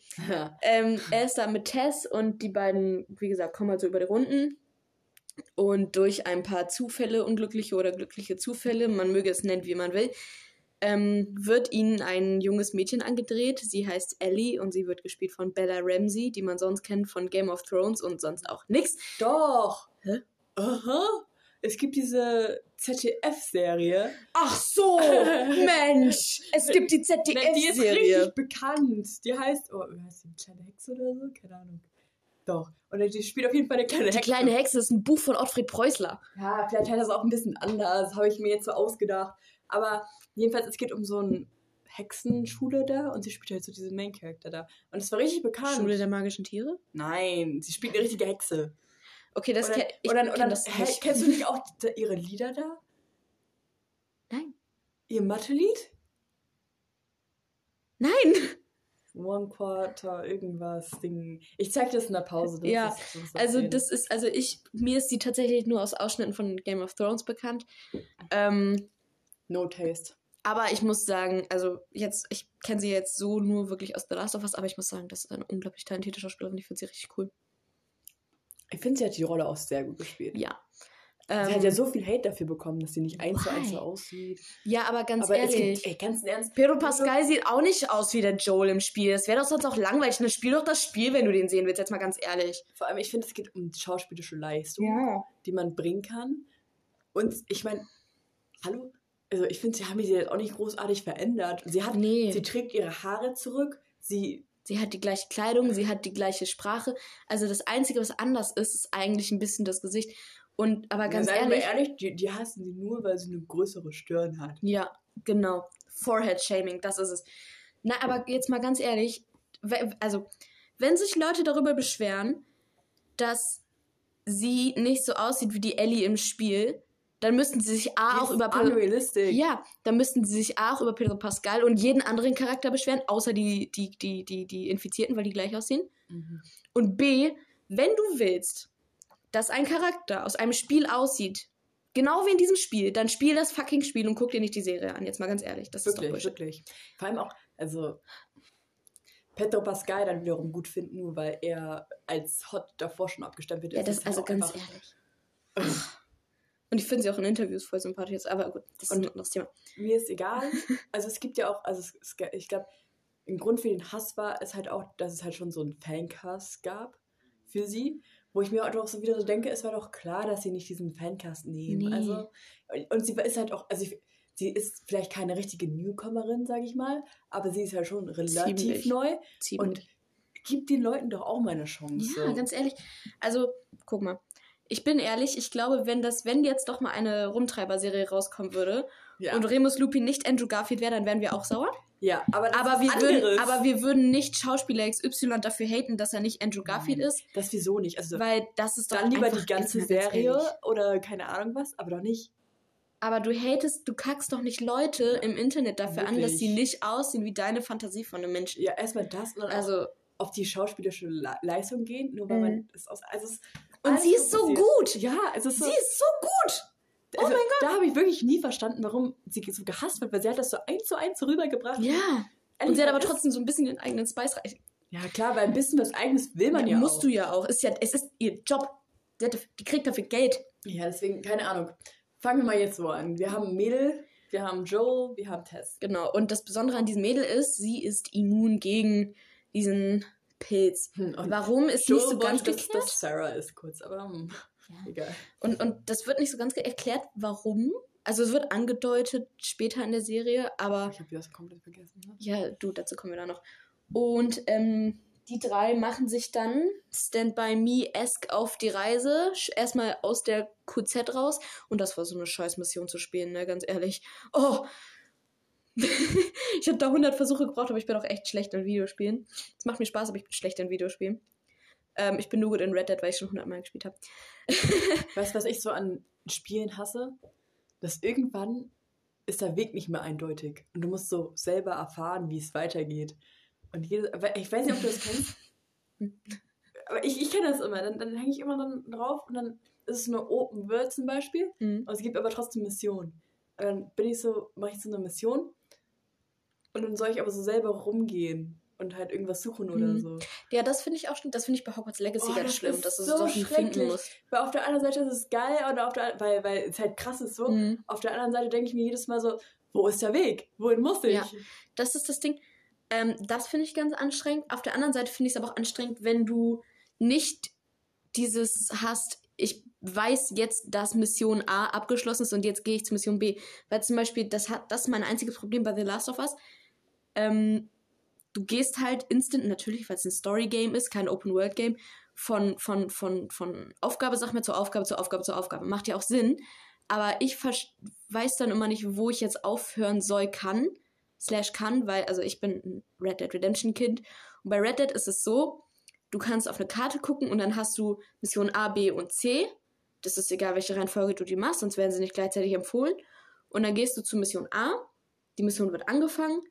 Ähm, er ist da mit Tess und die beiden, wie gesagt, kommen halt so über die Runden. Und durch ein paar Zufälle, unglückliche oder glückliche Zufälle, man möge es nennen, wie man will, ähm, wird ihnen ein junges Mädchen angedreht. Sie heißt Ellie und sie wird gespielt von Bella Ramsey, die man sonst kennt von Game of Thrones und sonst auch nix. Doch. Hä? Aha. Es gibt diese ZDF-Serie. Ach so, Mensch, es gibt die Nein, Die ist ZDF-Serie. richtig bekannt. Die heißt, oh, wie heißt die? Kleine Hexe oder so? Keine Ahnung. Doch. Und die spielt auf jeden Fall eine kleine Die Hexe. kleine Hexe ist ein Buch von Ottfried Preußler. Ja, vielleicht hat das auch ein bisschen anders. Habe ich mir jetzt so ausgedacht. Aber jedenfalls, es geht um so eine Hexenschule da und sie spielt halt so diesen Main-Character da. Und es war richtig bekannt. Schule der magischen Tiere? Nein, sie spielt eine richtige Hexe. Okay, das und dann, kenn, ich kenn und dann das hä, nicht. kennst du nicht auch ihre Lieder da? Nein. Ihr Mathe-Lied? Nein! One Quarter, irgendwas, Ding. Ich zeig das in der Pause. Ja, ist- Also das ist, also ich, mir ist die tatsächlich nur aus Ausschnitten von Game of Thrones bekannt. Ähm, No Taste. aber ich muss sagen, also jetzt, ich kenne sie jetzt so nur wirklich aus The Last of Us, aber ich muss sagen, das ist eine unglaublich talentierte Schauspielerin, ich finde sie richtig cool. Ich finde, sie hat die Rolle auch sehr gut gespielt. Ja. Sie Ähm, hat ja so viel Hate dafür bekommen, dass sie nicht eins zu eins so aussieht. ja, aber ganz Aber es ehrlich. gibt, ey, ganz Ernst, Pedro Pascal sieht auch nicht aus wie der Joel im Spiel. Das wäre doch sonst auch langweilig. Ne, spiel doch das Spiel, wenn du den sehen willst, jetzt mal ganz ehrlich. vor allem, ich finde, es geht um schauspielische Leistung, die man bringen kann. Und ich meine, hallo? Also ich finde, sie haben sie jetzt auch nicht großartig verändert. Sie hat, Nee. sie trägt ihre Haare zurück, sie Sie hat die gleiche Kleidung, sie hat die gleiche Sprache. Also das Einzige, was anders ist, ist eigentlich ein bisschen das Gesicht. Und aber ganz Seien ehrlich, wir ehrlich, die, die hassen sie nur, weil sie eine größere Stirn hat. ja, genau. Forehead Shaming, das ist es. Na, aber jetzt mal ganz ehrlich, also wenn sich Leute darüber beschweren, dass sie nicht so aussieht wie die Ellie im Spiel, dann müssten sie sich A auch über Pedro, unrealistic. ja, dann müssten sie sich A auch über Pedro Pascal und jeden anderen Charakter beschweren, außer die die die die die Infizierten, weil die gleich aussehen. Mhm. Und B, wenn du willst, dass ein Charakter aus einem Spiel aussieht, genau wie in diesem Spiel, dann spiel das fucking Spiel und guck dir nicht die Serie an. Jetzt mal ganz ehrlich, das ist doch Wirklich, Bullshit. wirklich. Vor allem auch, Also, Pedro Pascal dann wiederum gut finden, nur weil er als Hot davor schon abgestempelt ist. Ja, das ist also ganz ehrlich. Und ich finde sie auch in Interviews voll sympathisch aber gut, das ist ein anderes Thema. Mir ist egal. Also es gibt ja auch, also es, es, ich glaube, ein Grund für den Hass war es halt auch, dass es halt schon so einen Fancast gab für sie. Wo ich mir auch so wieder so denke, es war doch klar, dass sie nicht diesen Fancast nehmen. Nee. Also, und sie ist halt auch, also ich, sie ist vielleicht keine richtige Newcomerin, sage ich mal, aber sie ist halt schon relativ Ziemlich. neu Ziemlich. und gibt den Leuten doch auch mal eine Chance. Ja, ganz ehrlich. Also, guck mal. Ich bin ehrlich, ich glaube, wenn das, wenn jetzt doch mal eine Rumtreiber-Serie rauskommen würde ja. und Remus Lupin nicht Andrew Garfield wäre, dann wären wir auch sauer. ja, aber das Aber wir, würden, anderes. aber wir würden nicht Schauspieler XY dafür haten, dass er nicht Andrew Garfield Nein. ist, das wieso nicht? Also weil das ist doch dann lieber die ganze ganz Serie oder keine Ahnung was, aber doch nicht. Aber du hatest, du kackst doch nicht Leute im Internet dafür an, dass Wirklich. sie nicht aussehen wie deine Fantasie von einem Menschen. Ja, erstmal das und dann auch Also, auf die schauspielerische Le Leistung gehen, nur weil Mhm. man es aus. Also es, und alles sie ist so gut. Ja, es ist so. Sie ist so gut. also, mein Gott. Da habe ich wirklich nie verstanden, warum sie so gehasst wird, weil sie hat das so eins zu eins rübergebracht. Ja. Ehrlich, Und sie hat aber trotzdem so ein bisschen den eigenen Spice rein. Ja, klar, weil ein bisschen was Eigenes will man ja, musst auch. du ja auch. Ist ja, es ist ihr Job. Die, hat, die kriegt dafür Geld. Ja, deswegen, keine Ahnung. Fangen wir mal jetzt so an. Wir haben Mädel, wir haben Joel, wir haben Tess. Genau. Und das Besondere an diesem Mädel ist, sie ist immun gegen diesen Pilz. Hm, Warum ist Joel nicht so ganz dass, geklärt? dass Sarah ist kurz, aber hm, egal. Und, und das wird nicht so ganz erklärt, warum. Also es wird angedeutet später in der Serie, aber Ich habe das komplett vergessen. Ne? ja, du, dazu kommen wir da noch. Und ähm, die drei machen sich dann Stand By Me-esque auf die Reise. Erstmal aus der QZ raus. Und das war so eine scheiß Mission zu spielen, ne, ganz ehrlich. Oh! ich habe da 100 Versuche gebraucht, aber ich bin auch echt schlecht in Videospielen. Es macht mir Spaß, aber ich bin schlecht in Videospielen. Ähm, ich bin nur gut in Red Dead, weil ich schon 100 Mal gespielt habe. Weißt du, was ich so an Spielen hasse? Dass irgendwann ist der Weg nicht mehr eindeutig. Und du musst so selber erfahren, wie es weitergeht. Und jede, aber ich weiß nicht, ob du das kennst. Aber ich, ich kenne das immer. Dann, dann hänge ich immer dann drauf und dann ist es nur Open World zum Beispiel. Mhm. Und es gibt aber trotzdem Missionen. Und dann bin ich so, mache ich so eine Mission. Und dann soll ich aber so selber rumgehen und halt irgendwas suchen oder Mhm. so. Ja, das finde ich auch schlimm. Das finde ich bei Hogwarts Legacy Oh, ganz das schlimm, ist dass du so so Sachen finden schrecklich. musst. Weil auf der anderen Seite ist es geil, oder auf der, weil, weil es halt krass ist so. Mhm. Auf der anderen Seite denke ich mir jedes Mal so, wo ist der Weg? Wohin muss ich? Ja. Das ist das Ding. Ähm, das finde ich ganz anstrengend. Auf der anderen Seite finde ich es aber auch anstrengend, wenn du nicht dieses hast, ich weiß jetzt, dass Mission A abgeschlossen ist und jetzt gehe ich zu Mission B. Weil zum Beispiel, das hat, das ist mein einziges Problem bei The Last of Us. Ähm, du gehst halt instant, natürlich, weil es ein Story-Game ist, kein Open-World-Game, von, von, von, von Aufgabe, sag mal, zur Aufgabe, zur Aufgabe, zur Aufgabe. Macht ja auch Sinn. Aber ich weiß dann immer nicht, wo ich jetzt aufhören soll, kann. Slash kann, weil, also ich bin ein Red Dead Redemption Kind. Und bei Red Dead ist es so, du kannst auf eine Karte gucken und dann hast du Mission A, B und C. Das ist egal, welche Reihenfolge du die machst, sonst werden sie nicht gleichzeitig empfohlen. Und dann gehst du zu Mission A, die Mission wird angefangen,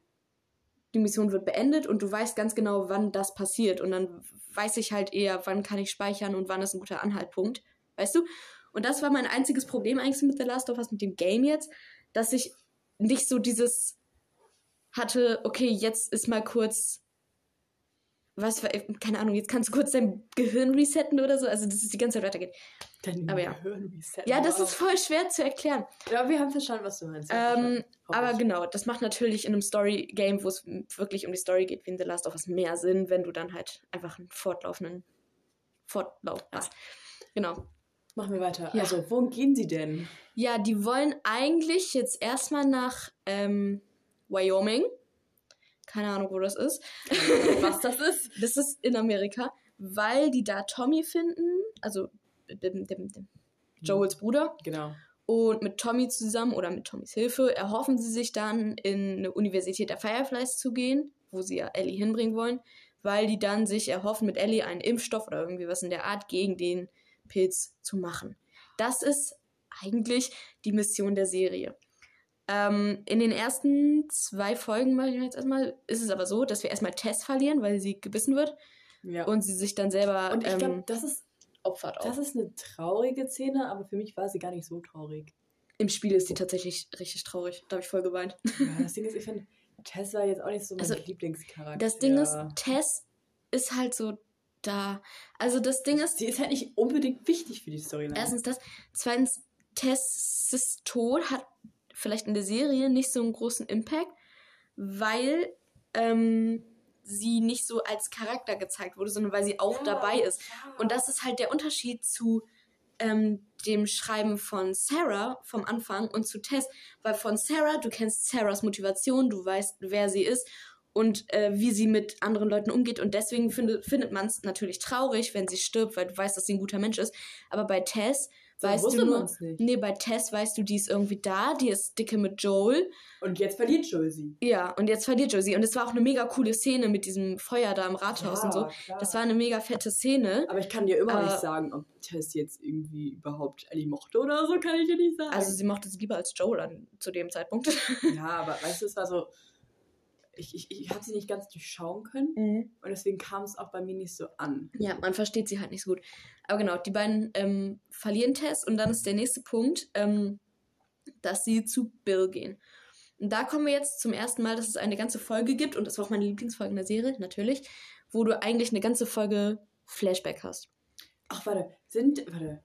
die Mission wird beendet und du weißt ganz genau, wann das passiert. Und dann weiß ich halt eher, wann kann ich speichern und wann ist ein guter Anhaltpunkt. Weißt du? Und das war mein einziges Problem eigentlich mit The Last of Us, mit dem Game jetzt, dass ich nicht so dieses hatte, okay, jetzt ist mal kurz, was, war- keine Ahnung, jetzt kannst du kurz dein Gehirn resetten oder so, also dass es die ganze Zeit weitergeht. Dein Aber ja. Gehirn resetten. Ja, das ist voll schwer zu erklären. Ja, wir haben verstanden, was du meinst. Ähm, aber genau, das macht natürlich in einem Story-Game, wo es wirklich um die Story geht, wie in The Last of Us, mehr Sinn, wenn du dann halt einfach einen fortlaufenden Fortlauf hast. Genau. Machen wir weiter. Ja. Also, wohin gehen sie denn? Ja, die wollen eigentlich jetzt erstmal nach ähm, Wyoming. Keine Ahnung, wo das ist. was das ist? Das ist in Amerika, weil die da Tommy finden, also dem, dem, dem Joels Bruder. Genau. Und mit Tommy zusammen oder mit Tommys Hilfe erhoffen sie sich dann in eine Universität der Fireflies zu gehen, wo sie ja Ellie hinbringen wollen, weil die dann sich erhoffen, mit Ellie einen Impfstoff oder irgendwie was in der Art gegen den Pilz zu machen. Das ist eigentlich die Mission der Serie. Ähm, in den ersten zwei Folgen, mal jetzt erstmal, ist es aber so, dass wir erstmal Tess verlieren, weil sie gebissen wird Ja. und sie sich dann selber Und ich glaube, ähm, das ist opfert auch. Das ist eine traurige Szene, aber für mich war sie gar nicht so traurig. Im Spiel ist sie tatsächlich richtig traurig. Da habe ich voll geweint. Ja, das Ding ist, ich finde, Tess war jetzt auch nicht so mein Also, Lieblingscharakter. Das Ding ist, Tess ist halt so da. Also das Ding ist, sie ist halt nicht unbedingt wichtig für die Storyline. erstens das, zweitens, Tess' Tod hat vielleicht in der Serie nicht so einen großen Impact, weil ähm, sie nicht so als Charakter gezeigt wurde, sondern weil sie auch Ja, dabei ist. ja. Und das ist halt der Unterschied zu ähm, dem Schreiben von Sarah vom Anfang und zu Tess. Weil von Sarah, du kennst Sarahs Motivation, du weißt, wer sie ist und äh, wie sie mit anderen Leuten umgeht. Und deswegen finde, findet man es natürlich traurig, wenn sie stirbt, weil du weißt, dass sie ein guter Mensch ist. Aber bei Tess So weißt du nur. nicht. Nee, bei Tess weißt du, die ist irgendwie da, die ist dicke mit Joel. Und jetzt verliert Joel sie. Ja, und jetzt verliert Josie. Und es war auch eine mega coole Szene mit diesem Feuer da im Rathaus und so. klar. Das war eine mega fette Szene. Aber ich kann dir immer Äh, nicht sagen, ob Tess jetzt irgendwie überhaupt Ellie mochte oder so, kann ich dir nicht sagen. Also sie mochte sie lieber als Joel an, zu dem Zeitpunkt. ja, aber weißt du, es war so, ich, ich, ich habe sie nicht ganz durchschauen können und deswegen kam es auch bei mir nicht so an. Ja, man versteht sie halt nicht so gut. Aber genau, die beiden ähm, verlieren Tess und dann ist der nächste Punkt, ähm, dass sie zu Bill gehen. Und da kommen wir jetzt zum ersten Mal, dass es eine ganze Folge gibt und das war auch meine Lieblingsfolge in der Serie, natürlich, wo du eigentlich eine ganze Folge Flashback hast. Ach, warte, sind, warte,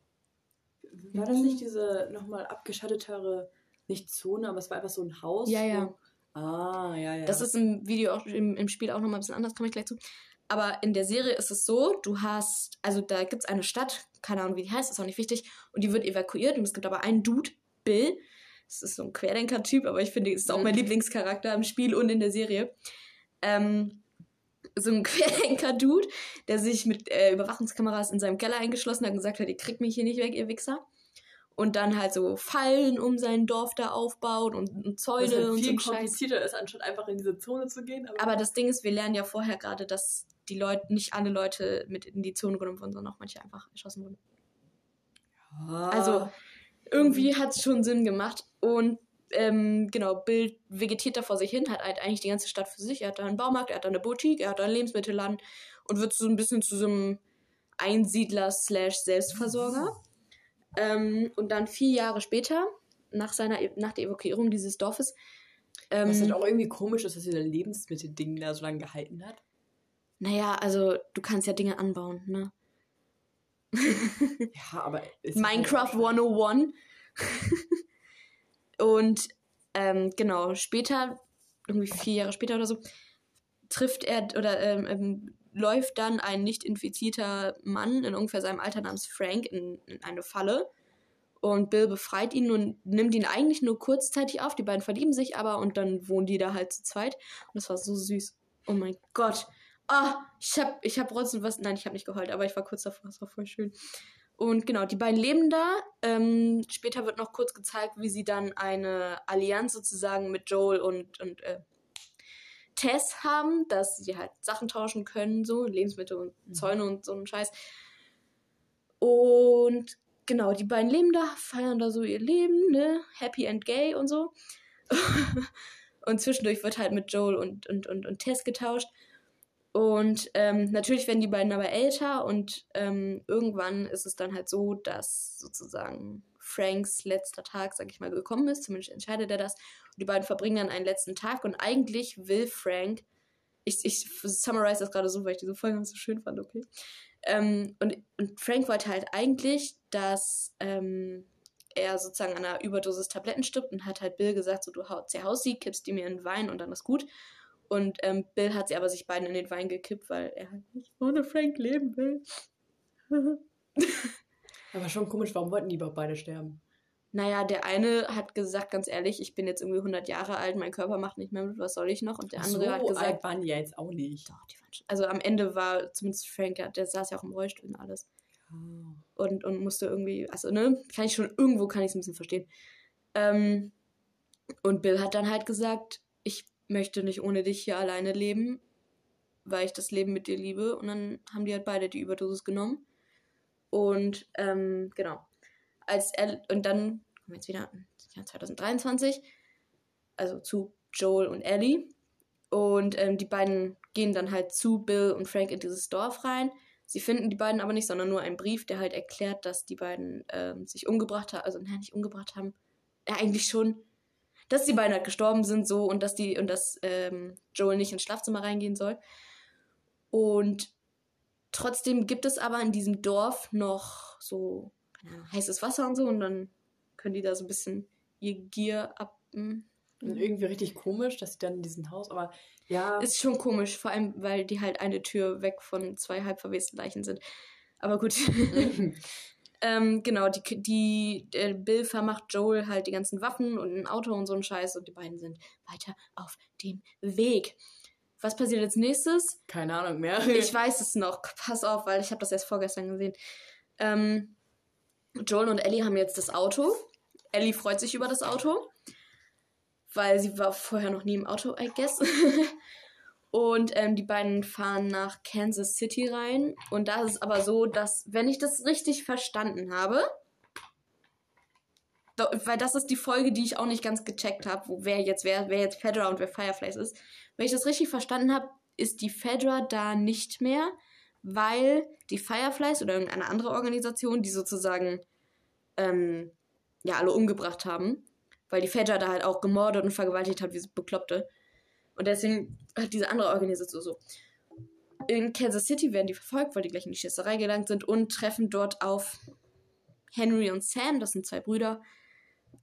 war das nicht diese nochmal abgeschattetere, nicht Zone, aber es war einfach so ein Haus? Ja, ja. Ah, ja, ja. Das ist im Video auch im, im Spiel auch nochmal ein bisschen anders, komme ich gleich zu. Aber in der Serie ist es so, du hast, also da gibt es eine Stadt, keine Ahnung, wie die heißt, ist auch nicht wichtig, und die wird evakuiert und es gibt aber einen Dude, Bill, das ist so ein Querdenker-Typ, aber ich finde, das ist auch mein Mhm. Lieblingscharakter im Spiel und in der Serie. Ähm, so ein Querdenker-Dude, der sich mit äh, Überwachungskameras in seinem Keller eingeschlossen hat und gesagt hat, ihr kriegt mich hier nicht weg, ihr Wichser. Und dann halt so Fallen um sein Dorf da aufbaut und, und Zäune halt und so viel Scheiß. komplizierter ist, anstatt einfach in diese Zone zu gehen. Aber, Aber das Ding ist, wir lernen ja vorher gerade, dass die Leute, nicht alle Leute mit in die Zone genommen wurden, sondern auch manche einfach erschossen wurden. Ah, Also irgendwie hat es schon Sinn gemacht. Und ähm, genau, Bill vegetiert da vor sich hin, hat halt eigentlich die ganze Stadt für sich. Er hat da einen Baumarkt, er hat da eine Boutique, er hat da einen Lebensmittelladen und wird so ein bisschen zu so einem Einsiedler slash Selbstversorger. Ähm, und dann vier Jahre später, nach, seiner, nach der Evakuierung dieses Dorfes, ähm, was halt auch irgendwie komisch ist, dass dieser Lebensmittelding da so lange gehalten hat. naja, also du kannst ja Dinge anbauen, ne? Ja, aber. ist Minecraft halt- 101. und ähm, genau, später, irgendwie vier Jahre später oder so, trifft er oder ähm, ähm, läuft dann ein nicht infizierter Mann in ungefähr seinem Alter namens Frank in, in eine Falle. Und Bill befreit ihn und nimmt ihn eigentlich nur kurzzeitig auf. Die beiden verlieben sich aber und dann wohnen die da halt zu zweit. Und das war so süß. Oh mein Gott. Ah, ich hab, ich hab trotzdem was. Nein, ich hab nicht geheult, aber ich war kurz davor. Es war voll schön. Und genau, die beiden leben da. Ähm, später wird noch kurz gezeigt, wie sie dann eine Allianz sozusagen mit Joel und, und äh, Tess haben, dass sie halt Sachen tauschen können, so Lebensmittel und Mhm. Zäune und so einen Scheiß. Und genau, die beiden leben da, feiern da so ihr Leben, ne? Happy and gay und so. und zwischendurch wird halt mit Joel und, und, und, und Tess getauscht. Und ähm, natürlich werden die beiden aber älter und ähm, irgendwann ist es dann halt so, dass sozusagen Franks letzter Tag, sag ich mal, gekommen ist. Zumindest entscheidet er das. Die beiden verbringen dann einen letzten Tag und eigentlich will Frank, ich, ich summarize das gerade so, weil ich diese Folge so schön fand, okay. Ähm, und, und Frank wollte halt eigentlich, dass ähm, er sozusagen an einer Überdosis Tabletten stirbt und hat halt Bill gesagt, so du zerhaust sie, kippst die mir in den Wein und dann ist gut. Und ähm, Bill hat sie aber sich beiden in den Wein gekippt, weil er halt nicht ohne Frank leben will. Aber schon komisch, warum wollten die überhaupt beide sterben? Naja, der eine hat gesagt, ganz ehrlich, ich bin jetzt irgendwie 100 Jahre alt, mein Körper macht nicht mehr mit, was soll ich noch? Und der andere so hat gesagt, alt waren die ja jetzt auch nicht. doch, die waren schon. Also am Ende war zumindest Frank, der, saß ja auch im Rollstuhl und alles. Ah. und, und musste irgendwie, also ne, kann ich schon, irgendwo kann ich es ein bisschen verstehen. Ähm, und Bill hat dann halt gesagt, ich möchte nicht ohne dich hier alleine leben, weil ich das Leben mit dir liebe. Und dann haben die halt beide die Überdosis genommen. Und ähm, genau. Als er, und dann, kommen wir jetzt wieder Jahr 2023, also zu Joel und Ellie. Und ähm, die beiden gehen dann halt zu Bill und Frank in dieses Dorf rein. Sie finden die beiden aber nicht, sondern nur einen Brief, der halt erklärt, dass die beiden ähm, sich umgebracht haben. Also, nein, nicht umgebracht haben. Ja, eigentlich schon. dass die beiden halt gestorben sind so und dass die und dass ähm, Joel nicht ins Schlafzimmer reingehen soll. Und trotzdem gibt es aber in diesem Dorf noch so ja, heißes Wasser und so und dann können die da so ein bisschen ihr Gier ab. Und irgendwie richtig komisch, dass sie dann in diesem Haus, aber ja. Ist schon komisch, vor allem, weil die halt eine Tür weg von zwei halb verwesten Leichen sind. Aber gut. ähm, genau, die, die äh, Bill vermacht Joel halt die ganzen Waffen und ein Auto und so ein Scheiß und die beiden sind weiter auf dem Weg. Was passiert als nächstes? Keine Ahnung mehr. ich weiß es noch. Pass auf, weil ich habe das erst vorgestern gesehen. Ähm, Joel und Ellie haben jetzt das Auto. Ellie freut sich über das Auto, weil sie war vorher noch nie im Auto, I guess. Und ähm, die beiden fahren nach Kansas City rein. Und da ist es aber so, dass, wenn ich das richtig verstanden habe, weil das ist die Folge, die ich auch nicht ganz gecheckt habe, wer jetzt wer, wer jetzt Fedra und wer Fireflies ist. Wenn ich das richtig verstanden habe, ist die Fedra da nicht mehr, weil die Fireflies oder irgendeine andere Organisation, die sozusagen ähm, ja alle umgebracht haben, weil die Fedra da halt auch gemordet und vergewaltigt hat, wie sie Bekloppte. Und deswegen hat diese andere Organisation so. In Kansas City werden die verfolgt, weil die gleich in die Schießerei gelangt sind und treffen dort auf Henry und Sam, das sind zwei Brüder,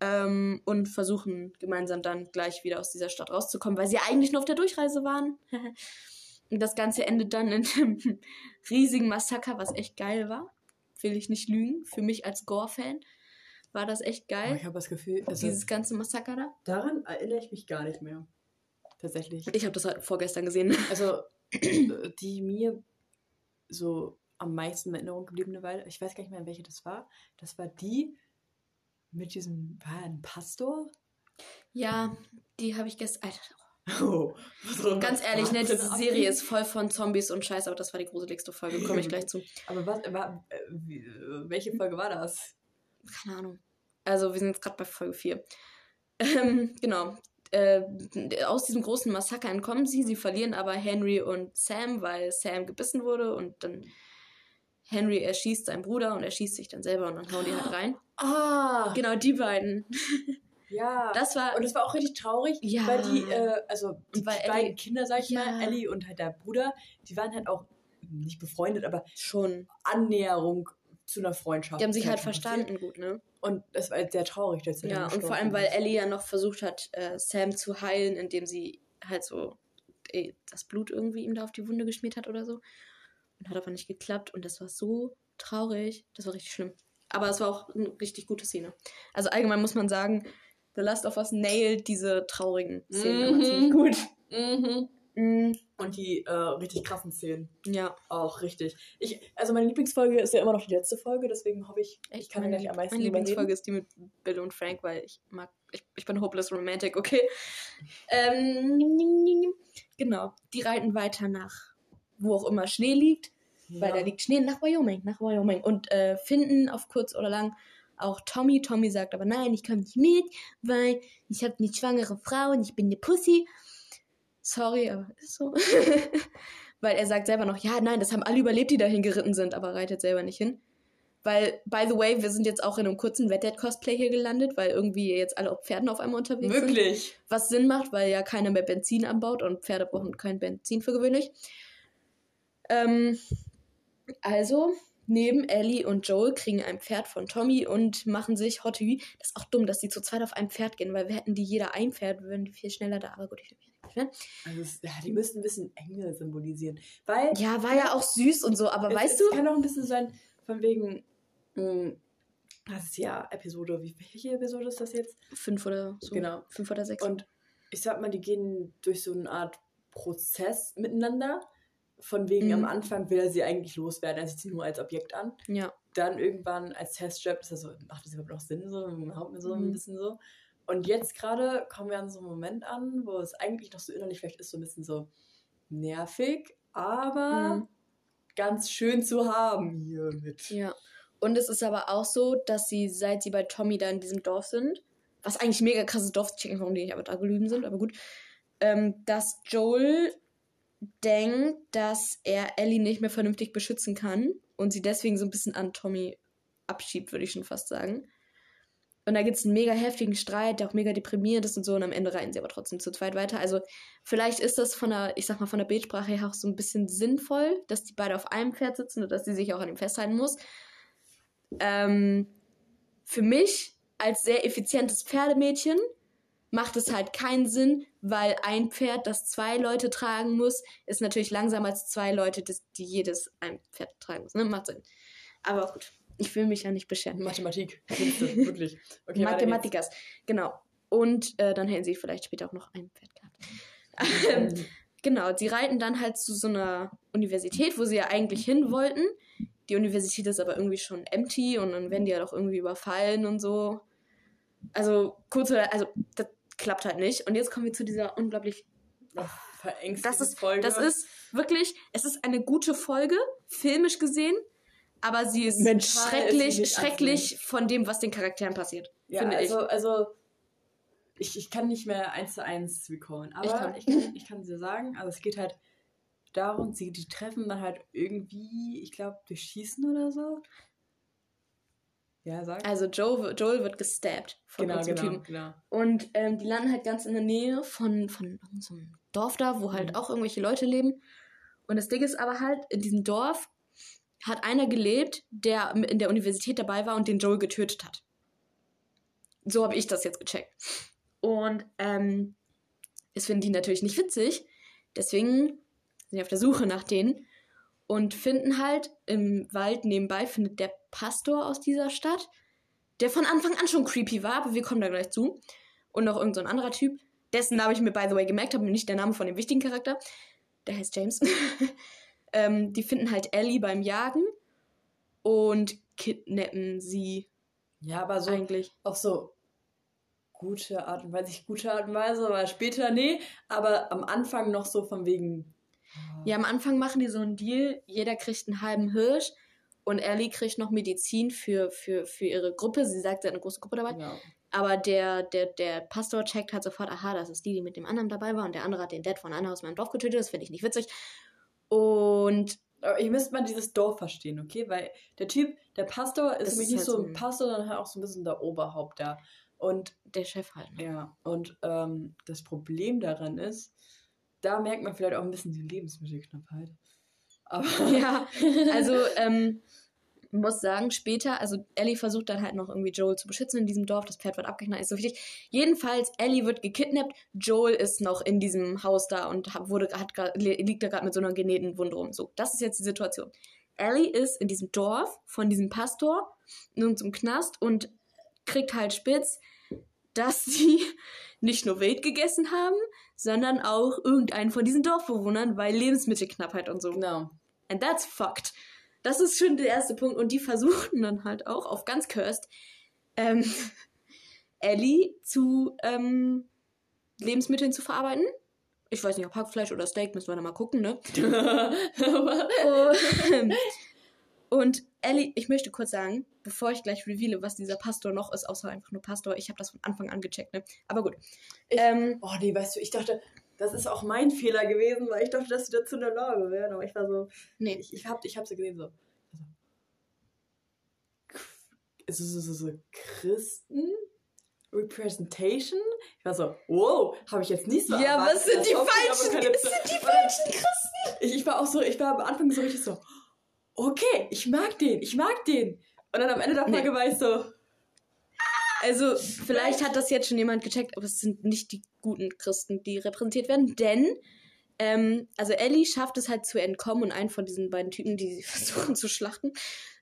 ähm, und versuchen gemeinsam dann gleich wieder aus dieser Stadt rauszukommen, weil sie eigentlich nur auf der Durchreise waren. und das Ganze endet dann in einem riesigen Massaker, was echt geil war. Will ich nicht lügen. Für mich als Gore-Fan war das echt geil. Aber ich habe das Gefühl, also dieses ganze Massaker da. Daran erinnere ich mich gar nicht mehr tatsächlich. Ich habe das halt vorgestern gesehen. Also, die mir so am meisten in Erinnerung gebliebene Weile, ich weiß gar nicht mehr, welche das war. Das war die mit diesem, war ein Pastor? Ja, die habe ich gestern. Alter. Oh, Ganz ehrlich, ne, diese Serie ist voll von Zombies und Scheiß, aber das war die gruseligste Folge, komme ich gleich zu. Aber was, war, äh, welche Folge war das? Keine Ahnung. Also, wir sind jetzt gerade bei Folge 4. Ähm, genau, äh, aus diesem großen Massaker entkommen sie. Sie verlieren aber Henry und Sam, weil Sam gebissen wurde und dann Henry erschießt seinen Bruder und erschießt sich dann selber und dann hauen die halt rein. Ah! Genau, die beiden. Ja. Das war, und das war auch richtig traurig, ja. weil die, äh, also die weil beiden Ellie, Kinder, sag ich ja. mal, Ellie und halt der Bruder, die waren halt auch nicht befreundet, aber schon Annäherung zu einer Freundschaft. Die haben sich halt verstanden gut, ne? Und das war halt sehr traurig, sie Ja, und vor allem, weil Ellie ja noch versucht hat, äh, Sam zu heilen, indem sie halt so ey, das Blut irgendwie ihm da auf die Wunde geschmiert hat oder so. Und hat aber nicht geklappt. Und das war so traurig. Das war richtig schlimm. Aber es war auch eine richtig gute Szene. Also allgemein muss man sagen, The Last of Us nailed diese traurigen Szenen mhm. ziemlich gut. Mhm. Mhm. Und die äh, richtig krassen Szenen. Ja. Auch richtig. Ich, also meine Lieblingsfolge ist ja immer noch die letzte Folge, deswegen hoffe ich, ich kann ja gleich am meisten Meine Lieblingsfolge ist die mit Bill und Frank, weil ich mag, ich, ich bin hopeless romantic, okay? ähm, genau. Die reiten weiter nach, wo auch immer Schnee liegt, ja. weil da liegt Schnee nach Wyoming, nach Wyoming und äh, finden auf kurz oder lang auch Tommy. Tommy sagt aber nein, ich komme nicht mit, weil ich habe eine schwangere Frau und ich bin eine Pussy. Sorry, aber ist so. Weil er sagt selber noch, ja, nein, das haben alle überlebt, die dahin geritten sind, aber reitet selber nicht hin. Weil, by the way, wir sind jetzt auch in einem kurzen Red Dead Cosplay hier gelandet, weil irgendwie jetzt alle auf Pferden auf einmal unterwegs Wirklich? sind. Wirklich? Was Sinn macht, weil ja keiner mehr Benzin anbaut und Pferde brauchen kein Benzin für gewöhnlich. Ähm, also, neben Ellie und Joel kriegen ein Pferd von Tommy und machen sich Hottie. Das ist auch dumm, dass die zu zweit auf einem Pferd gehen, weil wir hätten die jeder ein Pferd, würden die viel schneller da. Aber gut, ich glaube nicht. Ne? Also, ja, die müssen ein bisschen Engel symbolisieren. Weil. Ja, war ja auch süß und so, aber es, weißt es du. kann auch ein bisschen sein, von wegen. Mh, hm, das ist ja Episode. Wie, welche Episode ist das jetzt? Fünf oder so. Genau. Fünf oder sechs. Und ich sag mal, die gehen durch so eine Art Prozess miteinander von wegen mhm. am Anfang will er sie eigentlich loswerden, er sieht sie nur als Objekt an. Ja. Dann irgendwann als Testjob ist er so, macht das überhaupt noch Sinn, so, mir so mhm. ein bisschen so. Und jetzt gerade kommen wir an so einen Moment an, wo es eigentlich noch so innerlich vielleicht ist, so ein bisschen so nervig, aber mhm. ganz schön zu haben hier mit. Ja. Und es ist aber auch so, dass sie, seit sie bei Tommy da in diesem Dorf sind, was eigentlich mega krasses Dorf, checken, warum die nicht aber da gelügen sind, aber gut, ähm, dass Joel denkt, dass er Ellie nicht mehr vernünftig beschützen kann und sie deswegen so ein bisschen an Tommy abschiebt, würde ich schon fast sagen. Und da gibt es einen mega heftigen Streit, der auch mega deprimierend ist und so. Und am Ende reiten sie aber trotzdem zu zweit weiter. Also vielleicht ist das von der, ich sag mal, von der Bildsprache her auch so ein bisschen sinnvoll, dass die beide auf einem Pferd sitzen und dass sie sich auch an ihm festhalten muss. Ähm, für mich als sehr effizientes Pferdemädchen macht es halt keinen Sinn, weil ein Pferd, das zwei Leute tragen muss, ist natürlich langsamer als zwei Leute, die jedes ein Pferd tragen muss. Ne? Macht Sinn. Aber gut, ich will mich ja nicht bescheren. Mathematik, wirklich. Okay, Mathematikas, genau. Und äh, dann hätten sie vielleicht später auch noch ein Pferd gehabt. Ähm, genau, sie reiten dann halt zu so einer Universität, wo sie ja eigentlich hin wollten. Die Universität ist aber irgendwie schon empty und dann werden die halt auch irgendwie überfallen und so. Also, kurz, also, das klappt halt nicht. Und jetzt kommen wir zu dieser unglaublich das ist, Folge. Das ist wirklich, es ist eine gute Folge, filmisch gesehen, aber sie ist Mental schrecklich, ist schrecklich von dem, was den Charakteren passiert. ja, also, also ich, ich kann nicht mehr eins zu eins recallen, aber Ich ich kann. kann, ich kann, ich kann dir sagen, also es geht halt darum, sie die treffen dann halt irgendwie, ich glaube, durch Schießen oder so. Ja, sag. Also Joe, Joel wird gestabbt von genau, genau, Typen. genau. Und ähm, die landen halt ganz in der Nähe von, von so einem Dorf da, wo halt Mhm. auch irgendwelche Leute leben. Und das Ding ist aber halt, in diesem Dorf hat einer gelebt, der in der Universität dabei war und den Joel getötet hat. So habe ich das jetzt gecheckt. Und ähm, das finden die natürlich nicht witzig. Deswegen sind die auf der Suche nach denen und finden halt im Wald nebenbei, findet der Pastor aus dieser Stadt, der von Anfang an schon creepy war, aber wir kommen da gleich zu. Und noch irgendein so ein anderer Typ, dessen Namen ich mir by the way gemerkt habe, nicht der Name von dem wichtigen Charakter. Der heißt James. ähm, die finden halt Ellie beim Jagen und kidnappen sie Ja, aber so eigentlich. auf so gute Art und Weise, nicht gute Art und Weise, aber später, nee, aber am Anfang noch so von wegen. Ja, am Anfang machen die so einen Deal, jeder kriegt einen halben Hirsch und Ellie kriegt noch Medizin für, für, für ihre Gruppe. Sie sagt, sie hat eine große Gruppe dabei. Ja. Aber der, der, der Pastor checkt halt sofort, aha, das ist die, die mit dem anderen dabei war und der andere hat den Dad von einer aus meinem Dorf getötet. Das finde ich nicht witzig. Und Aber ihr müsst mal dieses Dorf verstehen, okay? Weil der Typ, der Pastor ist Das nämlich ist nicht halt so ein- Pastor, sondern halt auch so ein bisschen der Oberhaupt da. Und der Chef halt. Ne? ja, und ähm, das Problem daran ist, da merkt man vielleicht auch ein bisschen die Lebensmittelknappheit. Aber Ja, also ähm, muss sagen, später, also Ellie versucht dann halt noch irgendwie Joel zu beschützen in diesem Dorf. Das Pferd wird abgeknallt, ist so wichtig. Jedenfalls, Ellie wird gekidnappt. Joel ist noch in diesem Haus da und wurde, hat, grad- liegt da gerade mit so einer genähten Wunde rum. So, das ist jetzt die Situation. Ellie ist in diesem Dorf von diesem Pastor nun zum Knast und kriegt halt spitz, dass sie nicht nur wild gegessen haben, sondern auch irgendeinen von diesen Dorfbewohnern, weil Lebensmittelknappheit und so. genau. And that's fucked. Das ist schon der erste Punkt. Und die versuchten dann halt auch auf ganz cursed ähm, Ellie zu ähm, Lebensmitteln zu verarbeiten. Ich weiß nicht, ob Hackfleisch oder Steak, müssen wir da mal gucken, ne? Und, Ellie, ich möchte kurz sagen, bevor ich gleich reveale, was dieser Pastor noch ist, außer einfach nur Pastor, ich habe das von Anfang an gecheckt, ne? Aber gut. Ähm, oh nee, weißt du, ich dachte, das ist auch mein Fehler gewesen, weil ich dachte, dass sie dazu in der Lage wären. Aber ich war so, nee, ich, ich hab, ich hab sie gesehen so. Also, so, so, so, so Christen? Representation? Ich war so, wow, habe ich jetzt nicht so Ja, erwartet. was sind die aber falschen- keine- was sind die falschen Christen? Ich, ich war auch so, ich war am Anfang so richtig so, okay, ich mag den, ich mag den. Und dann am Ende der Nee. Folge war ich so, Also, vielleicht hat das jetzt schon jemand gecheckt, aber es sind nicht die guten Christen, die repräsentiert werden, denn, ähm, also Ellie schafft es halt zu entkommen und einen von diesen beiden Typen, die sie versuchen zu schlachten,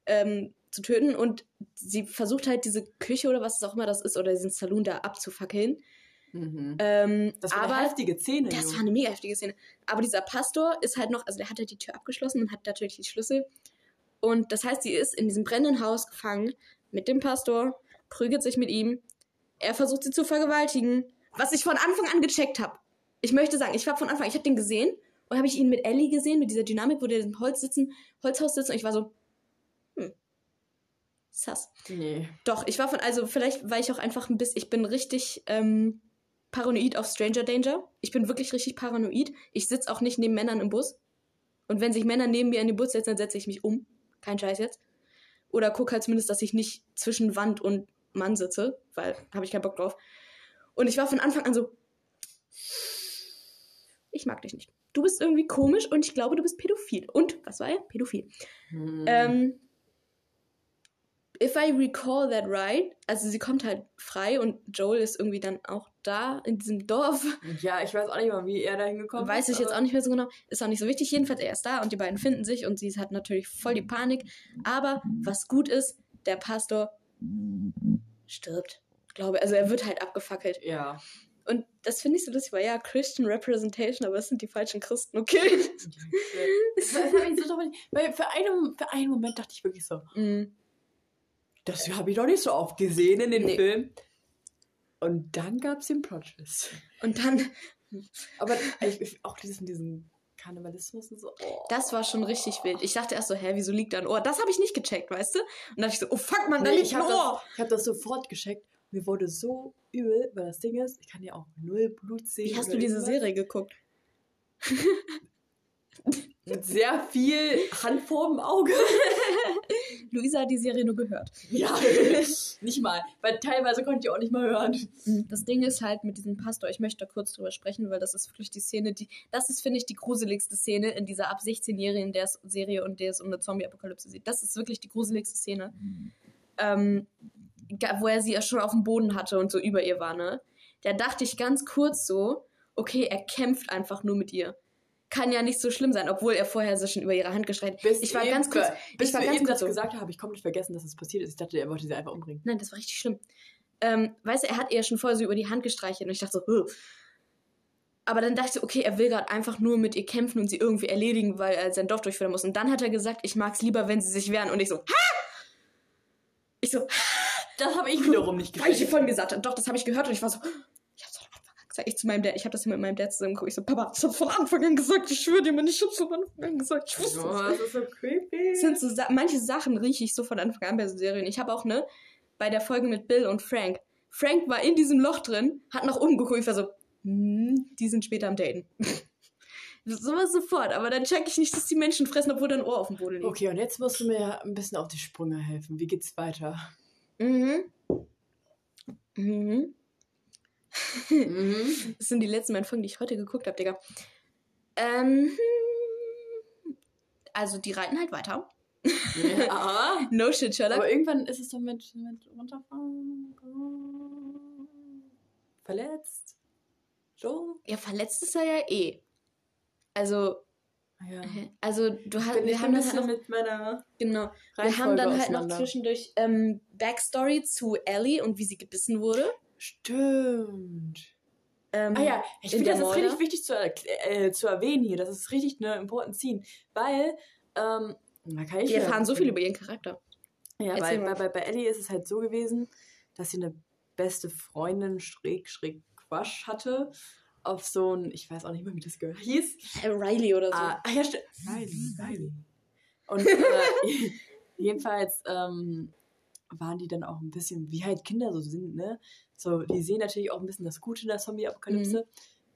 ähm, zu töten und sie versucht halt diese Küche oder was es auch immer das ist oder diesen Saloon da abzufackeln. Ähm, das war aber eine heftige Szene. das Junge. war eine mega heftige Szene. Aber dieser Pastor ist halt noch, also der hat halt die Tür abgeschlossen und hat natürlich die Schlüssel. Und das heißt, sie ist in diesem brennenden Haus gefangen mit dem Pastor, prügelt sich mit ihm. Er versucht sie zu vergewaltigen, was ich von Anfang an gecheckt habe. Ich möchte sagen, ich war von Anfang, ich habe den gesehen und habe ich ihn mit Ellie gesehen, mit dieser Dynamik, wo der im Holz sitzen, Holzhaus sitzt und ich war so, hm, sass. Nee. Doch, ich war von, also vielleicht war ich auch einfach ein bisschen, ich bin richtig ähm, paranoid auf Stranger Danger. Ich bin wirklich richtig paranoid. Ich sitze auch nicht neben Männern im Bus. Und wenn sich Männer neben mir in den Bus setzen, dann setze ich mich um. Kein Scheiß jetzt. Oder guck halt zumindest, dass ich nicht zwischen Wand und Mann sitze, weil habe ich keinen Bock drauf. Und ich war von Anfang an so, ich mag dich nicht. Du bist irgendwie komisch und ich glaube, du bist pädophil. Und was war er? Pädophil. Hm. Ähm, if I recall that right, also sie kommt halt frei und Joel ist irgendwie dann auch da in diesem Dorf. ja, ich weiß auch nicht mal, wie er da hingekommen Weiß ich jetzt auch nicht mehr so genau. Ist auch nicht so wichtig. Jedenfalls, er ist da und die beiden finden sich und sie hat natürlich voll die Panik. Aber was gut ist, der Pastor stirbt. Glaube, also er wird halt abgefackelt. Ja. Und das finde ich so lustig, weil ja, Christian Representation, aber es sind die falschen Christen, okay. Das hat mich so Weil für einen, für einen Moment dachte ich wirklich so, Mm. das habe ich noch nicht so oft gesehen in den Nee. Filmen. Und dann gab es den Plot-Twist. Und dann, Aber ich, ich, auch diesen, diesen Kannibalismus und so. Oh. das war schon richtig wild. Ich dachte erst so, hä, wieso liegt da ein Ohr? Das habe ich nicht gecheckt, weißt du? Und dann dachte ich so, oh fuck, man, da Nee, liegt ich ein habe Ohr. das, ich hab das sofort gecheckt. Mir wurde so übel, weil das Ding ist, ich kann ja auch null Blut sehen. Wie hast du diese irgendwas. Serie geguckt? Mit sehr viel Hand vorm Auge. Luisa hat die Serie nur gehört. Ja, nicht mal. Weil teilweise konnte ich auch nicht mal hören. Das Ding ist halt mit diesem Pastor, ich möchte da kurz drüber sprechen, weil das ist wirklich die Szene, die, das ist, finde ich, die gruseligste Szene in dieser ab 16-jährigen der Serie und der es um eine Zombie-Apokalypse sieht. Das ist wirklich die gruseligste Szene. Ähm, ga- wo er sie ja schon auf dem Boden hatte und so über ihr war, ne? Da dachte ich ganz kurz so, okay, er kämpft einfach nur mit ihr. Kann ja nicht so schlimm sein, obwohl er vorher so schon über ihre Hand geschreit. Bis Ich war ganz kurz, bis ich war ganz kurz das so. gesagt habe ich komplett vergessen, dass es passiert ist. Ich dachte, er wollte sie einfach umbringen. Nein, das war richtig schlimm. Ähm, weißt du, er hat ihr schon vorher so über die Hand gestreichelt und ich dachte so, "Ugh." aber dann dachte ich so, okay, er will gerade einfach nur mit ihr kämpfen und sie irgendwie erledigen, weil er sein Dorf durchführen muss. Und dann hat er gesagt, ich mag's lieber, wenn sie sich wehren. Und ich so, ha! Ich so, Das habe ich wiederum nicht weil ich vorhin gesagt habe, doch, das habe ich gehört und ich war so, ich hab's von Anfang an gesagt. Ich zu meinem Dad, ich habe das hier mit meinem Dad zusammen geguckt. Ich so, Papa, ich hab's von Anfang an gesagt, ich schwöre dir, Mann, ich hab's von Anfang an gesagt. Ich wusste Oh, es. das ist so creepy. Es sind so manche Sachen rieche ich so von Anfang an bei so Serien. Ich habe auch, ne, bei der Folge mit Bill und Frank. Frank war in diesem Loch drin, hat nach oben geguckt, ich war so, hm, die sind später am Daten. Sowas sofort, aber dann check ich nicht, dass die Menschen fressen, obwohl da ein Ohr auf dem Boden liegt. Okay, und jetzt musst du mir ein bisschen auf die Sprünge helfen. Wie geht's weiter? Mhm. Mhm. Mhm. Das sind die letzten beiden Folgen, die ich heute geguckt habe, Digga. Ähm, also, die reiten halt weiter. ja. No shit, Sherlock. Aber irgendwann ist es doch mit, mit runterfahren. Verletzt. So. ja, verletzt ist er ja eh. Also, Ja. also du hast, wir haben dann bisschen halt noch, mit meiner genau, wir haben dann halt noch zwischendurch ähm, Backstory zu Ellie und wie sie gebissen wurde. Stimmt. Ähm, Ah ja, ich in finde, das ist richtig wichtig zu, erkl- äh, zu erwähnen hier. Das ist richtig eine important Scene. Weil, ähm, da kann ich Wir erfahren so viel über ihren Charakter. Ja, bei, bei, bei, bei Ellie ist es halt so gewesen, dass sie eine beste Freundin schräg, schräg Quash hatte. Auf so ein, ich weiß auch nicht mehr, wie das Girl hieß. Äh, Riley oder so. Ah, ah, ja, stimmt. Riley, Riley. Und äh, jedenfalls ähm, waren die dann auch ein bisschen, wie halt Kinder so sind, ne? So, die sehen natürlich auch ein bisschen das Gute in der Zombie-Apokalypse.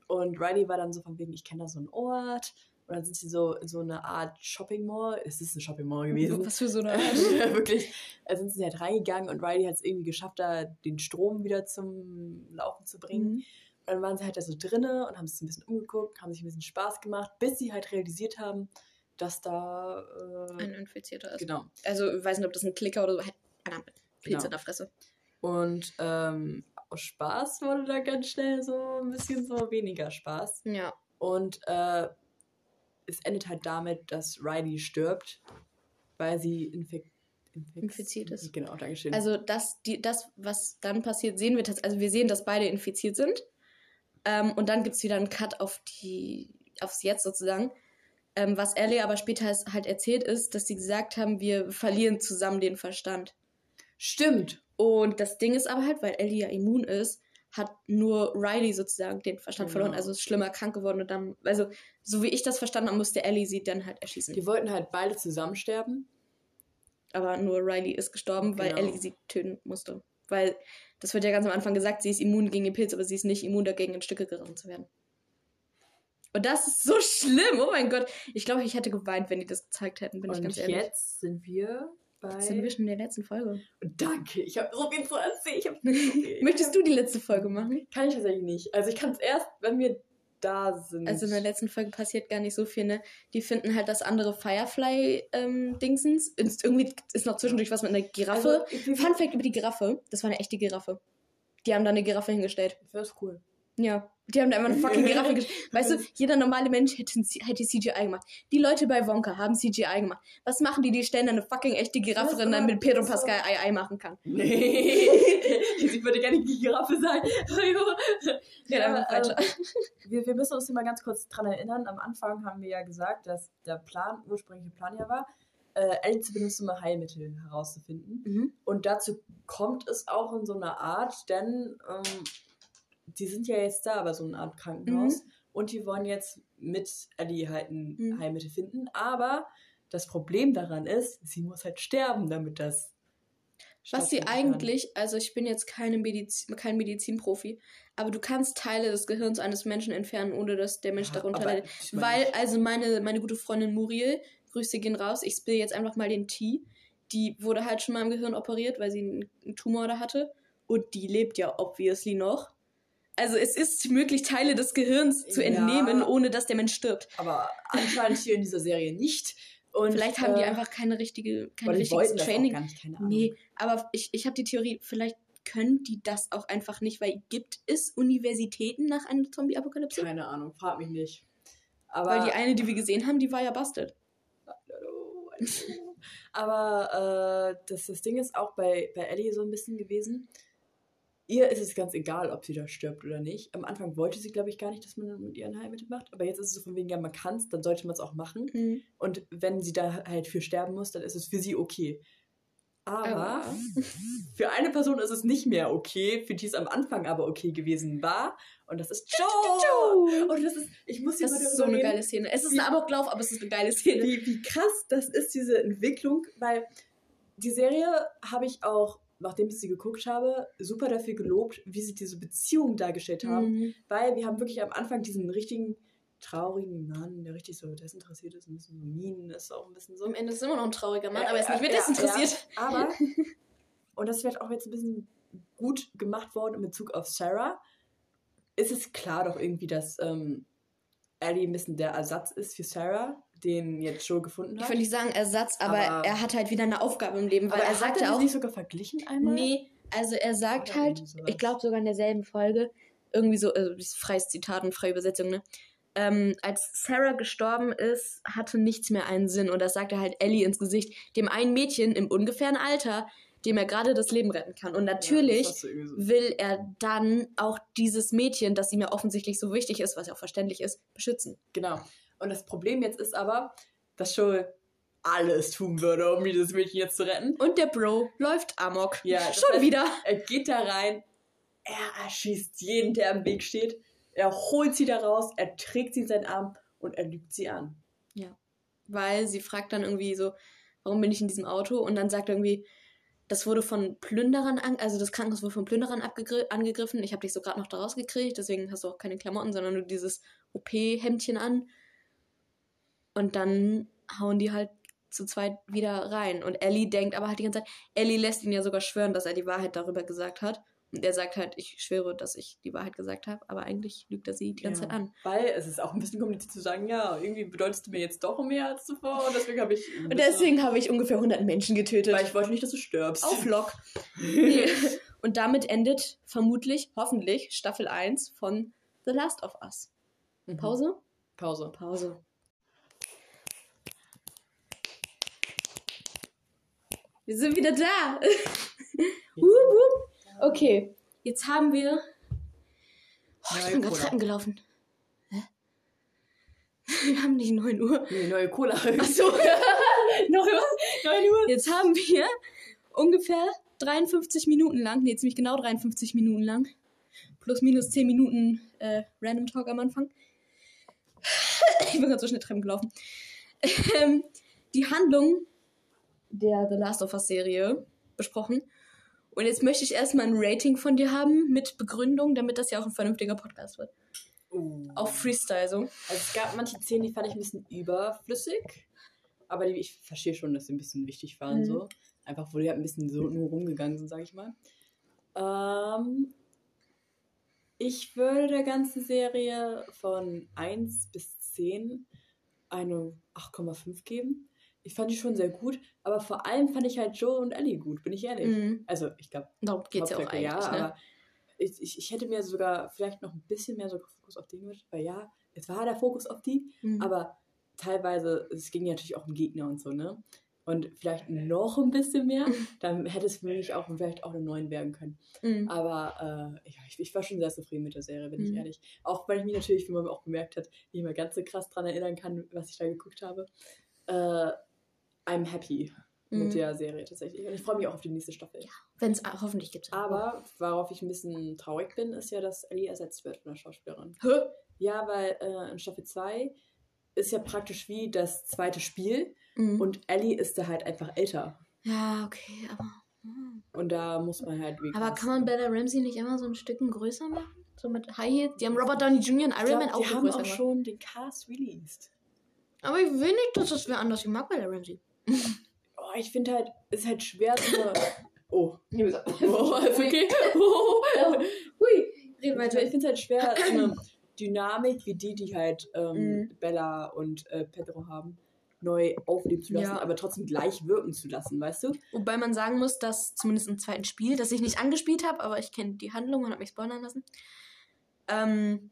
Und Riley war dann so von wegen, ich kenne da so einen Ort. Und dann sind sie so in so eine Art Shopping Mall. Es ist ein Shopping Mall gewesen. Was für so eine ja, wirklich. Da sind sie halt reingegangen und Riley hat es irgendwie geschafft, da den Strom wieder zum Laufen zu bringen. Mhm. Und dann waren sie halt da so drinne und haben sich ein bisschen umgeguckt, haben sich ein bisschen Spaß gemacht, bis sie halt realisiert haben, dass da. Äh, Ein Infizierter ist. genau. Also, ich weiß nicht, ob das ein Klicker oder so. Halt, Einer mit Pilze Genau. in der Fresse. Und ähm, aus Spaß wurde da ganz schnell so ein bisschen so weniger Spaß. Ja. Und äh, es endet halt damit, dass Riley stirbt, weil sie infek infek- Infiziert ist. Genau, Dankeschön. Also das, die, das, was dann passiert, sehen wir tatsächlich. Also wir sehen, dass beide infiziert sind. Ähm, und dann gibt es wieder einen Cut auf die, aufs Jetzt sozusagen. Ähm, was Ellie aber später halt erzählt ist, dass sie gesagt haben, wir verlieren zusammen den Verstand. Stimmt. Und das Ding ist aber halt, weil Ellie ja immun ist, hat nur Riley sozusagen den Verstand Genau. verloren, also ist schlimmer krank geworden und dann, also so wie ich das verstanden habe, musste Ellie sie dann halt erschießen. Die wollten halt beide zusammen sterben. Aber nur Riley ist gestorben, weil Genau. Ellie sie töten musste. Weil, das wird ja ganz am Anfang gesagt, sie ist immun gegen den Pilz, aber sie ist nicht immun dagegen, in Stücke gerissen zu werden. Und das ist so schlimm, oh mein Gott. Ich glaube, ich hätte geweint, wenn die das gezeigt hätten, bin ich Und ganz ehrlich. jetzt sind wir bei. Sind wir schon in der letzten Folge? Danke, ich habe so viel zu erzählen. Ich hab viel. Möchtest du die letzte Folge machen? Kann ich tatsächlich nicht. Also ich kann es erst, wenn wir da sind. Also in der letzten Folge passiert gar nicht so viel, ne? Die finden halt das andere Firefly-Dingsens. ist irgendwie ist noch zwischendurch was mit einer Giraffe. Also, Fun Fact über die Giraffe. Das war eine echte Giraffe. Die haben da eine Giraffe hingestellt. Das ist cool. Ja. Die haben da einfach eine fucking Giraffe gestellt. Weißt du, jeder normale Mensch hätte, hätte CGI gemacht. Die Leute bei Wonka haben CGI gemacht. Was machen die? Die stellen da eine fucking echte Giraffe drin, damit Pedro Pascal Ei Ei machen kann. Nee. ich würde gerne die Giraffe sein. Ja, einfach ähm, wir, wir müssen uns hier mal ganz kurz dran erinnern. Am Anfang haben wir ja gesagt, dass der Plan, ursprüngliche Plan ja war, äh, Ellie zu benutzen, um Heilmittel herauszufinden. Mhm. Und dazu kommt es auch in so einer Art, denn ähm, die sind ja jetzt da bei so einer Art Krankenhaus und die wollen jetzt mit Ellie halt ein Mhm. Heilmittel finden. Aber das Problem daran ist, sie muss halt sterben, damit das. Was sie kann. eigentlich, also ich bin jetzt keine Medizin, kein Medizinprofi, aber du kannst Teile des Gehirns eines Menschen entfernen, ohne dass der Mensch Ja, darunter aber leidet. Weil, also meine, meine gute Freundin Muriel, Grüße gehen raus, ich spill jetzt einfach mal den T. Die wurde halt schon mal im Gehirn operiert, weil sie einen, einen Tumor da hatte. Und die lebt ja obviously noch. Also es ist möglich, Teile des Gehirns zu Ja. entnehmen, ohne dass der Mensch stirbt. Aber anscheinend hier in dieser Serie nicht. Und, Vielleicht haben die äh, einfach keine richtige, kein richtiges das Training. gar nicht, keine Ahnung. Nee, aber ich, ich habe die Theorie, vielleicht können die das auch einfach nicht, weil gibt es Universitäten nach einer Zombie-Apokalypse? Keine Ahnung, frag mich nicht. Aber Weil die eine, die wir gesehen haben, die war ja busted. Aber äh, das, das Ding ist auch bei, bei Ellie so ein bisschen gewesen. Ihr ist es ganz egal, ob sie da stirbt oder nicht. Am Anfang wollte sie, glaube ich, gar nicht, dass man mit ihr ein Heilmittel macht. Aber jetzt ist es so von wegen, ja, man kann es, dann sollte man es auch machen. Und wenn sie da halt für sterben muss, dann ist es für sie okay. Aber für eine Person ist es nicht mehr okay, für die es am Anfang aber okay gewesen war. Und das ist Joe. Und das ist, ich muss hier das ist so eine geile Szene. Es ist ein Amoklauf, aber es ist eine geile Szene. wie, wie krass das ist, diese Entwicklung, weil die Serie habe ich auch, nachdem ich sie geguckt habe, super dafür gelobt, wie sie diese Beziehung dargestellt haben, Mhm. weil wir haben wirklich am Anfang diesen richtigen traurigen Mann, der richtig so desinteressiert ist, ein bisschen so mean ist, auch ein bisschen so. Am Ende ist immer noch ein trauriger Mann, Ja, aber er ist nicht mehr ja, desinteressiert. Ja, aber, und das wird auch jetzt ein bisschen gut gemacht worden in Bezug auf Sarah, ist es klar doch irgendwie, dass ähm, Ellie ein bisschen der Ersatz ist für Sarah, den jetzt Joe gefunden Ich hat. würde nicht sagen Ersatz, aber, Aber- er hat halt wieder eine Aufgabe im Leben, weil Aber er hat sagt er ja das auch. nicht sogar verglichen einmal? Nee, also er sagt Oder halt, ich glaube sogar in derselben Folge, irgendwie so, also das ist freies Zitat und freie Übersetzung, ne? Ähm, als Sarah gestorben ist, hatte nichts mehr einen Sinn. Und das sagt er halt Ellie ins Gesicht, dem einen Mädchen im ungefähren Alter, dem er gerade das Leben retten kann. Und natürlich Ja, so. will er dann auch dieses Mädchen, das ihm ja offensichtlich so wichtig ist, was ja auch verständlich ist, beschützen. Genau. Und das Problem jetzt ist aber, dass Joe alles tun würde, um dieses Mädchen jetzt zu retten. Und der Bro läuft amok. Ja, Schon heißt, wieder. Er geht da rein, er erschießt jeden, der im Weg steht. Er holt sie da raus, er trägt sie in seinen Arm und er lügt sie an. weil sie fragt dann irgendwie so, warum bin ich in diesem Auto? Und dann sagt er irgendwie, das wurde von Plünderern, an, also das Krankenhaus wurde von Plünderern angegriffen. Ich habe dich so gerade noch da rausgekriegt, deswegen hast du auch keine Klamotten, sondern nur dieses OP-Hemdchen an. Und dann hauen die halt zu zweit wieder rein. Und Ellie denkt aber halt die ganze Zeit, Ellie lässt ihn ja sogar schwören, dass er die Wahrheit darüber gesagt hat. Und er sagt halt, ich schwöre, dass ich die Wahrheit gesagt habe, aber eigentlich lügt er sie die ganze Ja. Zeit an. Weil es ist auch ein bisschen kompliziert zu sagen, ja, irgendwie bedeutest du mir jetzt doch mehr als zuvor und deswegen habe ich. Und deswegen habe ich ungefähr 100 Menschen getötet. Weil ich wollte nicht, dass du stirbst. Auf Lock. Nee. Und damit endet vermutlich, hoffentlich, Staffel 1 von The Last of Us. Mhm. Pause? Pause. Wir sind wieder da. Okay, jetzt haben wir. Oh, ich bin gerade. Treppen gelaufen. Hä? Wir haben nicht 9 Uhr. Nee, neue Cola. Achso. Noch was? 9 Uhr? Jetzt haben wir ungefähr 53 Minuten lang, nee, ziemlich genau 53 Minuten lang, plus minus 10 Minuten äh, Random Talk am Anfang. Ich bin gerade so schnell Treppen gelaufen. Ähm, die Handlung der The Last of Us Serie besprochen. Und jetzt möchte ich erstmal ein Rating von dir haben mit Begründung, damit das ja auch ein vernünftiger Podcast wird. Uh. Auf Freestyle so. Also es gab manche Szenen, die fand ich ein bisschen überflüssig. Aber die, ich verstehe schon, dass sie ein bisschen wichtig waren. Mhm. so. Einfach, wo die halt ein bisschen so nur rumgegangen sind, sag ich mal. Ähm, ich würde der ganzen Serie von 1 bis 10 eine 8,5 geben. Ich fand die schon sehr gut, aber vor allem fand ich halt Joe und Ellie gut, bin ich ehrlich. Mhm. Also, ich glaube, Darum geht es ja auch eigentlich. ja, ne? aber ich, ich, ich hätte mir sogar vielleicht noch ein bisschen mehr so Fokus auf die gewünscht, weil ja, es war der Fokus auf die, Mhm. aber teilweise, es ging ja natürlich auch um Gegner und so, ne? Und vielleicht noch ein bisschen mehr, dann hätte es für mich auch vielleicht auch eine 9 werden können. Mhm. Aber äh, ja, ich, ich war schon sehr zufrieden mit der Serie, bin ich Mhm. ehrlich. Auch weil ich mich natürlich, wie man auch gemerkt hat, nicht mehr ganz so krass dran erinnern kann, was ich da geguckt habe. Äh, I'm happy Mhm. mit der Serie tatsächlich. Und ich freue mich auch auf die nächste Staffel. Wenn es hoffentlich gibt. Aber worauf ich ein bisschen traurig bin, ist ja, dass Ellie ersetzt wird von der Schauspielerin. Hä? Ja, weil äh, in Staffel 2 ist ja praktisch wie das zweite Spiel Mhm. und Ellie ist da halt einfach älter. ja, okay, aber. mhm. Und da muss man halt wie Aber kann man Bella Ramsey nicht immer so ein Stückchen größer machen? So mit High Heels? Die haben Robert Downey Jr. und Iron glaub, Man auch die haben auch schon den Cast released. Aber ich will nicht, dass das wer anders. Ich mag Bella Ramsey. Oh, ich finde halt, es ist halt schwer zu. oh. oh, Oh, ist okay. Oh. Hui. Red Also ich finde es halt schwer, so eine Dynamik wie die, die halt ähm, Mhm. Bella und äh, Pedro haben, neu aufleben zu lassen, Ja. aber trotzdem gleich wirken zu lassen, weißt du? Wobei man sagen muss, dass zumindest im zweiten Spiel, das ich nicht angespielt habe, aber ich kenne die Handlung und habe mich spoilern lassen, ähm,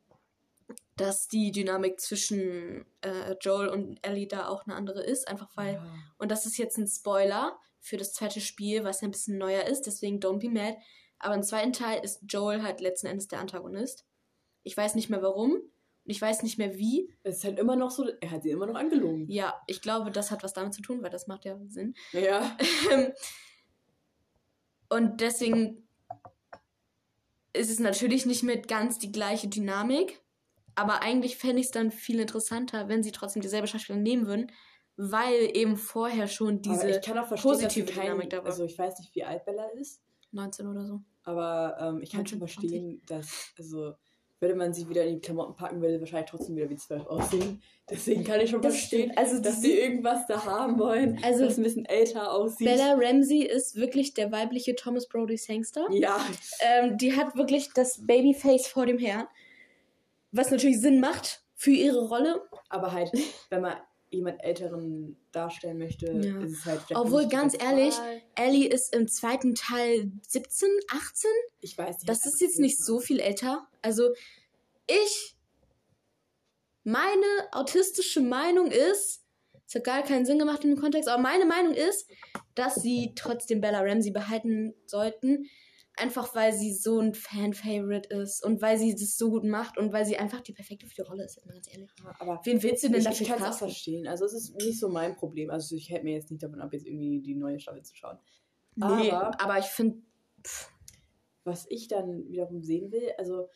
dass die Dynamik zwischen äh, Joel und Ellie da auch eine andere ist, einfach weil Ja. Und das ist jetzt ein Spoiler für das zweite Spiel, was ein bisschen neuer ist, deswegen don't be mad. Aber im zweiten Teil ist Joel halt letzten Endes der Antagonist. Ich weiß nicht mehr warum und ich weiß nicht mehr wie. Es ist halt immer noch so, er hat sie immer noch angelogen. Ja, ich glaube, das hat was damit zu tun, weil das macht ja Sinn. Ja. und deswegen ist es natürlich nicht mit ganz die gleiche Dynamik. Aber eigentlich fände ich es dann viel interessanter, wenn sie trotzdem dieselbe Schauspielerin nehmen würden, weil eben vorher schon diese positive kein, Dynamik da war. Also ich weiß nicht, wie alt Bella ist, 19 oder so. aber ähm, ich kann schon 19, verstehen, dass, also würde man sie wieder in die Klamotten packen, würde sie wahrscheinlich trotzdem wieder wie zwölf aussehen. Deswegen kann ich schon Das verstehen. Also dass sie irgendwas da haben wollen, Also- das ein bisschen älter aussieht. Bella Ramsey ist wirklich der weibliche Thomas Brody Sangster. ja, Ähm, die hat wirklich das Babyface vor dem Herrn. Was natürlich Sinn macht für ihre Rolle. aber halt, wenn man jemand Älteren darstellen möchte, Ja. ist es halt Obwohl, ganz ehrlich, Wahl. Ellie ist im zweiten Teil 17, 18. ich weiß nicht. Das ist jetzt nicht so viel älter. Also, ich. Meine autistische Meinung ist. Es hat gar keinen Sinn gemacht im Kontext, aber meine Meinung ist, dass sie trotzdem Bella Ramsey behalten sollten. Einfach weil sie so ein Fan-Favorite ist und weil sie das so gut macht und weil sie einfach die perfekte für die Rolle ist, jetzt mal ganz ehrlich. Aber Wen willst du denn ich, dafür ich kann es verstehen. Also es ist nicht so mein Problem. Also ich hält mir jetzt nicht davon ab, jetzt irgendwie die neue Staffel zu schauen. Nee, Aber- aber ich finde, Was ich dann wiederum sehen will, also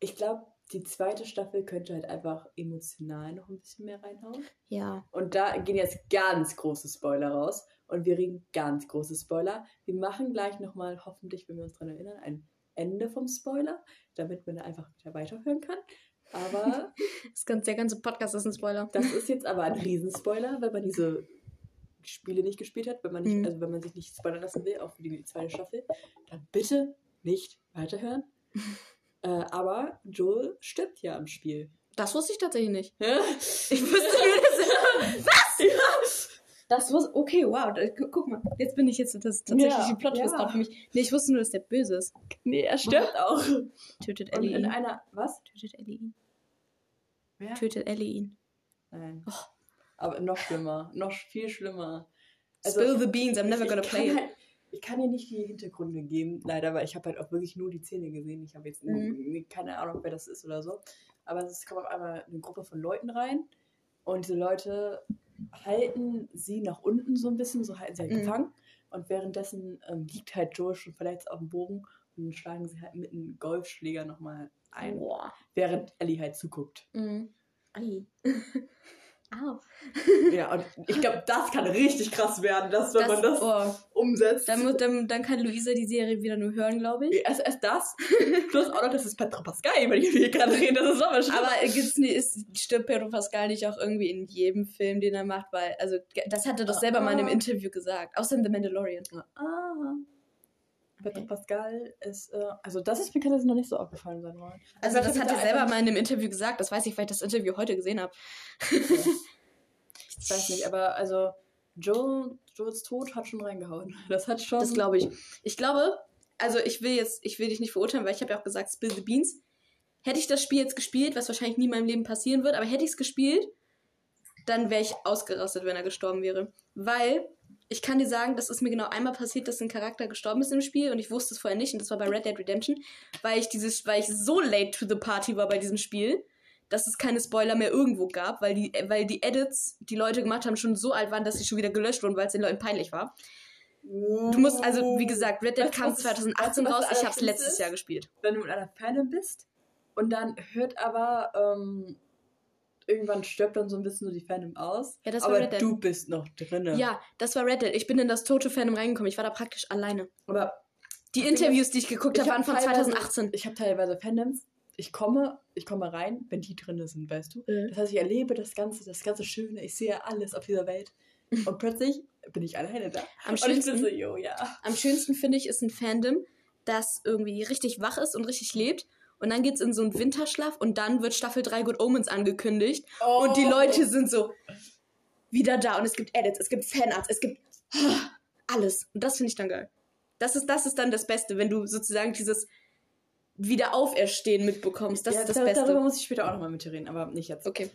ich glaube, die zweite Staffel könnte halt einfach emotional noch ein bisschen mehr reinhauen. ja. Und da gehen jetzt ganz große Spoiler raus. Und wir reden ganz große Spoiler. Wir machen gleich nochmal, hoffentlich, wenn wir uns daran erinnern, ein Ende vom Spoiler, damit man da einfach wieder weiterhören kann. Aber Das ganze, der ganze Podcast ist ein Spoiler. das ist jetzt aber ein Riesenspoiler, wenn man diese Spiele nicht gespielt hat, wenn man nicht, Mhm. also wenn man sich nicht spoilern lassen will, auch für die zweite Staffel, dann bitte nicht weiterhören. äh, aber Joel stirbt ja im Spiel. Das wusste ich tatsächlich nicht. Ja? Ich wusste. Was? Das wusste. Okay, wow. da- gu- Guck mal. Jetzt bin ich jetzt das tatsächlich Ja, die Plot ja. für mich. Nee, ich wusste nur, dass der böse ist. Nee, er stirbt auch. Tötet Und Ellie in ihn. einer, was? Tötet Ellie ihn. Wer? Tötet Ellie ihn. Nein. Oh. Aber noch schlimmer, noch viel schlimmer. Spill the beans, I'm never ich, gonna play kann it. Halt, ich kann dir nicht die Hintergründe geben, leider, weil ich habe halt auch wirklich nur die Szene gesehen. Ich habe jetzt Mhm. keine Ahnung, wer das ist oder so. Aber es kommt auf einmal eine Gruppe von Leuten rein und diese Leute halten sie nach unten so ein bisschen, so halten sie halt Mhm. gefangen. Und währenddessen ähm, liegt halt Joel schon verletzt auf dem Bogen und schlagen sie halt mit einem Golfschläger nochmal ein, Boah. während Ellie halt zuguckt. Mhm. Ei. Au. Ja, und ich glaube, das kann richtig krass werden, dass, wenn man das oh, umsetzt. dann, mu- dann, dann kann Luisa die Serie wieder nur hören, glaube ich. erst, erst das, plus auch noch, das ist Petro Pascal, über die wir gerade reden, das ist nochmal schlimm. Aber gibt's nie, ist, stirbt Pedro Pascal nicht auch irgendwie in jedem Film, den er macht? Weil, also, das hat er doch selber mal in einem Ah. Interview gesagt. Außer in The Mandalorian. Ah. Okay. Pascal ist, äh, also das ist mir tatsächlich noch nicht so aufgefallen sein wollen. Also, das hat er selber mal in einem Interview gesagt. Das weiß ich, weil ich das Interview heute gesehen habe. Ich weiß nicht, aber also Joel, Joels Tod hat schon reingehauen. Das hat schon. Das glaube ich. Ich glaube, also ich will jetzt, ich will dich nicht verurteilen, weil ich habe ja auch gesagt, Spill the Beans. Hätte ich das Spiel jetzt gespielt, was wahrscheinlich nie in meinem Leben passieren wird, aber hätte ich es gespielt, dann wäre ich ausgerastet, wenn er gestorben wäre. Weil, ich kann dir sagen, das ist mir genau einmal passiert, dass ein Charakter gestorben ist im Spiel und ich wusste es vorher nicht und das war bei Red Dead Redemption, weil ich dieses, weil ich so late to the party war bei diesem Spiel, dass es keine Spoiler mehr irgendwo gab, weil die, weil die Edits, die Leute gemacht haben, schon so alt waren, dass sie schon wieder gelöscht wurden, weil es den Leuten peinlich war. Du musst, also wie gesagt, Red Dead Weißt kam was- 2018 weißt du, was raus, ich habe es letztes ist? Jahr gespielt. wenn du mit einer Fanin bist und dann hört aber ähm, irgendwann stirbt dann so ein bisschen so die Fandom aus. Ja, das war aber Red Dead. du bist noch drinne. Ja, das war Red Dead. Ich bin in das tote Fandom reingekommen. Ich war da praktisch alleine. Aber Die Interviews, die ich geguckt habe, waren von teilweise- 2018. ich habe teilweise Fandoms. Ich komme, ich komme rein, wenn die drinne sind, weißt du. Mhm. Das heißt, ich erlebe das Ganze, das ganze Schöne. Ich sehe alles auf dieser Welt. Und plötzlich bin ich alleine da. Am Und schönsten, so, ja. am schönsten finde ich, ist ein Fandom, das irgendwie richtig wach ist und richtig lebt. Und dann geht's in so einen Winterschlaf und dann wird Staffel 3 Good Omens angekündigt. Und die Oh. Leute sind so wieder da. Und es gibt Edits, es gibt Fanarts, es gibt alles. Und das finde ich dann geil. Das ist, das ist dann das Beste, wenn du sozusagen dieses Wiederauferstehen mitbekommst. Das ja, ist das da- Beste. Darüber muss ich später auch nochmal mit dir reden, aber nicht jetzt. Okay.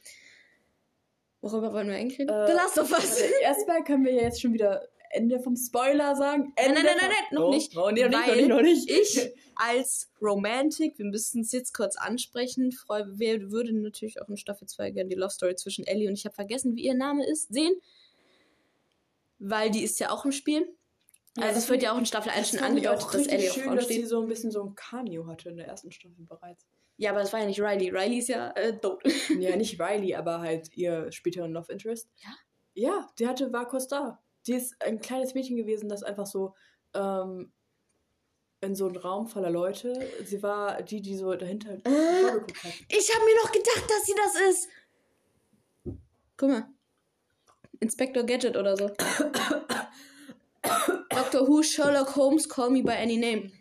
Worüber wollen wir eigentlich reden? Äh, The Last of Us. Also, erstmal können wir ja jetzt schon wieder Ende vom Spoiler sagen. Nein, Ende nein, nein, nein, nein, noch Oh, nicht. Oh, nee, noch nicht, noch nicht. Ich als Romantic, wir müssen es jetzt kurz ansprechen, freu, wir würden natürlich auch in Staffel 2 gerne die Love Story zwischen Ellie und ich habe vergessen, wie ihr Name ist, sehen. Weil die ist ja auch im Spiel. Ja, also es wird ja auch in Staffel 1 Das schon angedeutet, auch dass Ellie auf schön, Frauen dass sie steht. so ein bisschen so ein Cameo hatte in der ersten Staffel bereits. Ja, aber das war ja nicht Riley. Riley ist ja äh, tot. ja, nicht Riley, aber halt ihr späteren Love Interest. Ja? Ja, die hatte, war kurz da. Die ist ein kleines Mädchen gewesen, das einfach so ähm, in so einem Raum voller Leute, sie war die, die so dahinter Äh. vorgeguckt hat. Ich habe mir noch gedacht, dass sie das ist. Guck mal. Inspector Gadget oder so. Doctor Who, Sherlock Holmes, Call Me by Any Name.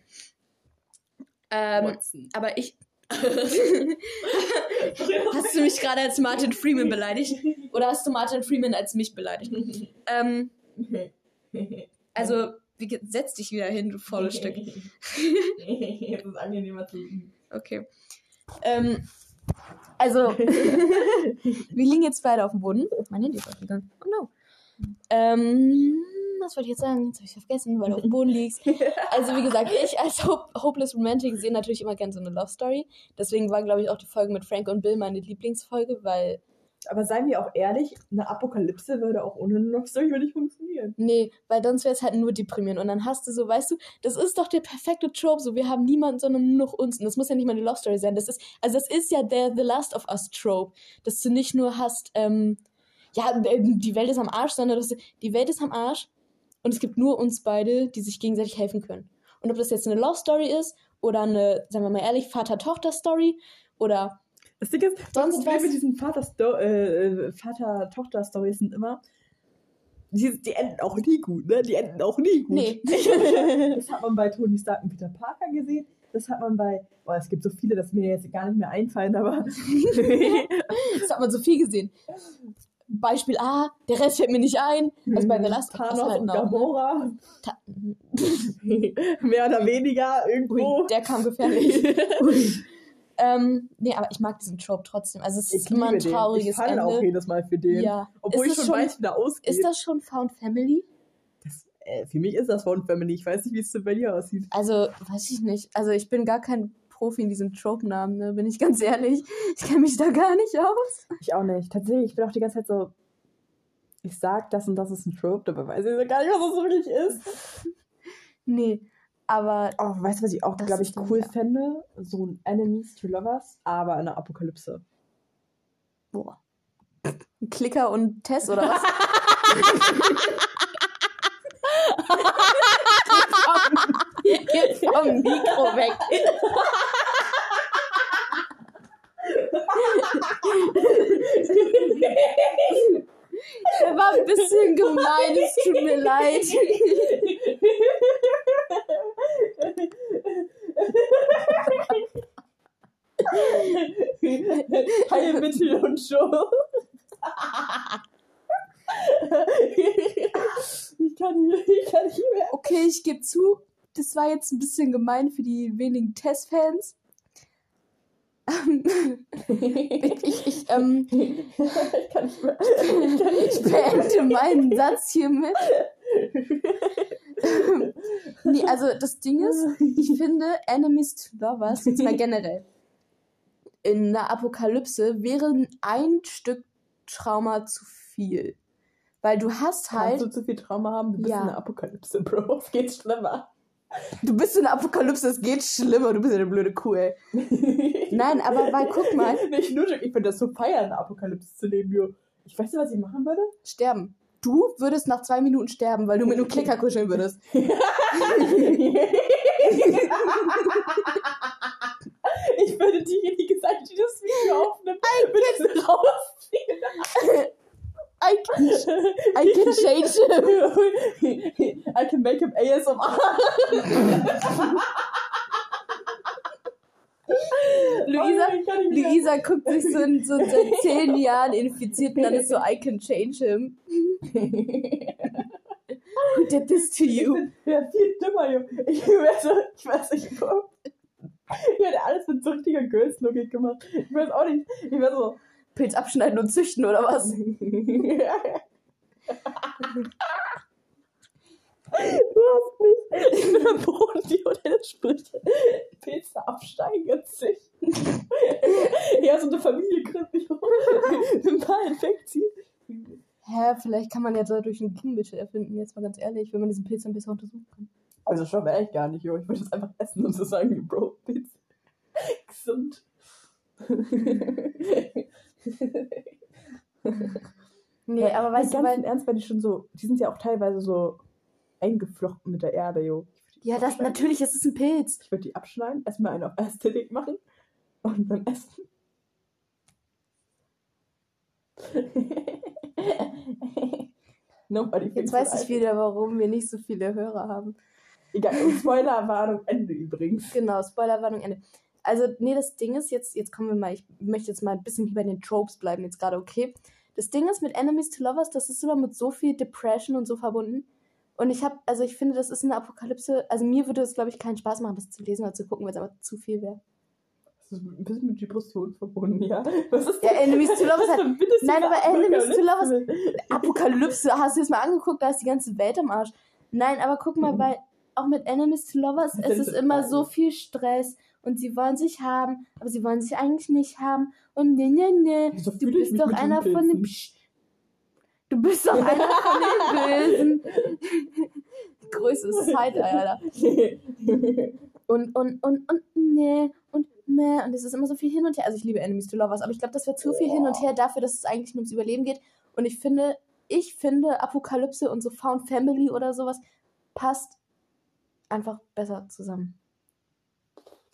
Ähm, Watson. aber ich. hast du mich gerade als Martin Freeman beleidigt? Oder hast du Martin Freeman als mich beleidigt? ähm, also, wie, setz dich wieder hin, du faules Stück. Es ist angenehmer zu Okay. Ähm, also, wir liegen jetzt beide auf dem Boden. Mein Handy ist aufgegangen. Oh no. Ähm, was wollte ich jetzt sagen? Jetzt habe ich vergessen, weil du auf dem Boden liegst. Also, wie gesagt, ich als Hope Hopeless Romantic sehe natürlich immer gerne so eine Love Story. Deswegen war, glaube ich, auch die Folge mit Frank und Bill meine Lieblingsfolge, weil, Aber seien wir auch ehrlich, eine Apokalypse würde auch ohne Story nicht funktionieren. nee, weil sonst wäre es halt nur deprimierend. Und dann hast du so, weißt du, das ist doch der perfekte Trope. So, wir haben niemanden, sondern nur noch uns. Und das muss ja nicht mal eine Love Story sein. Das ist, also, das ist ja der The Last of Us Trope. Dass du nicht nur hast, ähm, ja, die Welt ist am Arsch, sondern dass du, die Welt ist am Arsch und es gibt nur uns beide, die sich gegenseitig helfen können. Und ob das jetzt eine Love Story ist oder eine, sagen wir mal ehrlich, Vater-Tochter-Story oder Das Ding ist, das Sonst Problem was? mit diesen äh, Vater-Tochter-Stories sind immer, die, die enden auch nie gut, ne? Die enden auch nie gut. Nee. das hat man bei Tony Stark und Peter Parker gesehen. Das hat man bei, boah, es gibt so viele, dass mir jetzt gar nicht mehr einfallen, aber das hat man so viel gesehen. Beispiel A, der Rest fällt mir nicht ein. Also bei The Last Thanos halt und noch. Ne? Gamora, Ta mehr oder weniger irgendwo. Ui, der kam gefährlich. Ähm, nee, aber ich mag diesen Trope trotzdem. Also es ist immer ein liebe den. trauriges Ich Ende. auch jedes Mal für den. Ja. Obwohl Ist ich schon schon- weiß, wie der ausgeht. Ist das schon Found Family? Das, äh, für mich ist das Found Family. Ich weiß nicht, wie es bei dir aussieht. Also, weiß ich nicht. Also, ich bin gar kein Profi in diesen Trope-Namen, ne? bin ich ganz ehrlich. Ich kenne mich da gar nicht aus. Ich auch nicht. Tatsächlich, ich bin auch die ganze Zeit so, ich sag das und das ist ein Trope, dabei weiß ich so gar nicht, was das wirklich ist. Nee, aber Oh, weißt du, was ich auch, glaube ich, cool ja. fände? So ein Enemies to Lovers, aber in einer Apokalypse. boah. Klicker und Tess oder was? Jetzt vom Mikro weg. Der war ein bisschen gemein, es tut mir leid. Heilmittel und Show. ich kann nicht, ich kann nicht mehr. Okay, ich gebe zu, das war jetzt ein bisschen gemein für die wenigen Test-Fans. Ähm, ich, ich, ich, ähm, Ich kann nicht mehr. Ich kann nicht ich beende meinen Satz hiermit. nee, also das Ding ist, ich finde Enemies to Lovers, jetzt mal generell, in einer Apokalypse wäre ein Stück Trauma zu viel. Weil du hast Kannst halt, du zu viel Trauma haben? Du bist Ja. in der Apokalypse, Bro. Es geht schlimmer. du bist in der Apokalypse, es geht schlimmer, du bist ja eine blöde Kuh, ey. Nein, aber weil, guck mal, Nicht nur, ich finde das so feiern, eine Apokalypse zu leben, Jo. Ich weiß nicht, was ich machen würde. sterben. Du würdest nach zwei Minuten sterben, weil du mit einem Klicker kuscheln würdest. ich würde diejenige sein, die das Video aufnimmt. Würde es rausziehen. I can, I can change him. I can make him ASMR. Luisa, Oh. Luisa guckt sich so, in, so seit zehn Jahren infiziert und dann ist so, I can change him. Who did this to you? Ja, viel dümmer, Jo. Ich wäre so, ich weiß nicht, ich hätte alles mit so richtiger Girls-Logik gemacht. Ich weiß auch nicht. Ich wäre so. Pilz abschneiden und züchten oder was? Du hast mich. Ich bin am Boden, die oder Sprüche. Pilze absteigen und züchten. Ja, so eine Familie gründen. Ein paar Infektionen. Hä, vielleicht kann man ja dadurch ein Gegenmittel erfinden, jetzt mal ganz ehrlich, wenn man diesen Pilz ein bisschen untersuchen kann. Also schon wäre ich gar nicht, Jo. Ich würde es einfach essen und so sagen, Bro, Pilze. Gesund. Nee, aber weißt du, weil. Ernst, weil die schon so, die sind ja auch teilweise so eingeflochten mit der Erde, Jo. Ja, das natürlich, es ist ein Pilz. Ich würde die abschneiden, erstmal einen auf Ästhetik machen und dann essen. Nobody Jetzt weiß ich wieder, warum wir nicht so viele Hörer haben. Egal, Spoilerwarnung, Ende übrigens. Genau, Spoilerwarnung, Ende. Also, nee, das Ding ist jetzt, jetzt kommen wir mal, ich möchte jetzt mal ein bisschen bei den Tropes bleiben, jetzt gerade, okay. Das Ding ist mit Enemies to Lovers, das ist immer mit so viel Depression und so verbunden. Und ich habe, also ich finde, das ist eine Apokalypse, also mir würde es, glaube ich, keinen Spaß machen, das zu lesen oder zu gucken, weil es einfach zu viel wäre. Das ist ein bisschen mit Depression verbunden, ja. Was ist Ja, Enemies to Lovers hat, Nein, aber Enemies to Apokalypse? Apokalypse, hast du es mal angeguckt, da ist die ganze Welt am Arsch. Nein, aber guck mal, weil auch mit Enemies to Lovers, es ist das immer so viel Stress und sie wollen sich haben, aber sie wollen sich eigentlich nicht haben und ne, ne, ne. Du bist doch einer von den? Psch. Du bist doch einer von den Bösen. Größte Side, Alter. Und, und, und, und, ne, und, ne. Und es ist immer so viel hin und her. Also ich liebe Enemies to Lovers, aber ich glaube, das wäre zu viel hin und her dafür, dass es eigentlich nur ums Überleben geht. Und ich finde, ich finde Apokalypse und so Found Family oder sowas passt einfach besser zusammen.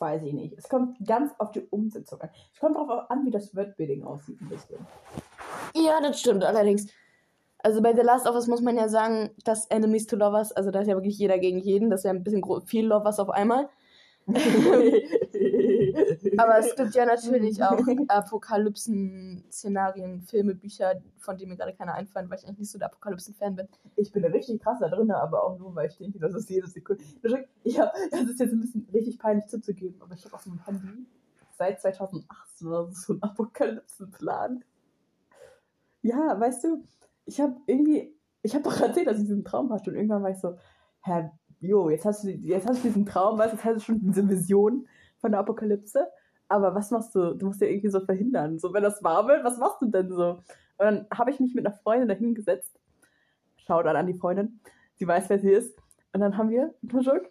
Weiß ich nicht. Es kommt ganz auf die Umsetzung an. Es kommt darauf an, wie das Wordbuilding aussieht ein bisschen. Ja, das stimmt allerdings. Also bei The Last of Us muss man ja sagen, dass Enemies to Lovers, also da ist ja wirklich jeder gegen jeden, das ist ja ein bisschen viel Lovers auf einmal. Aber es gibt ja natürlich auch Apokalypsen-Szenarien, Filme, Bücher, von denen mir gerade keiner einfallen, weil ich eigentlich nicht so der Apokalypsen-Fan bin. Ich bin richtig krass da drin, aber auch nur, weil ich denke, das ist jede Sekunde. Ich hab, das ist jetzt ein bisschen richtig peinlich zuzugeben, aber ich habe auf meinem Handy seit 2018 oder so so einen Apokalypsenplan. Ja, weißt du, ich habe irgendwie, ich habe doch erzählt, dass ich diesen Traum hatte und irgendwann war ich so, hä, jo, jetzt hast du, jetzt hast du diesen Traum, weißt du, jetzt hast du schon diese Vision von der Apokalypse, aber was machst du? Du musst ja irgendwie so verhindern. So, wenn das wahr wird, was machst du denn so? Und dann habe ich mich mit einer Freundin dahingesetzt. Schaut an die Freundin. Sie weiß, wer sie ist. Und dann haben wir, Tuschuk,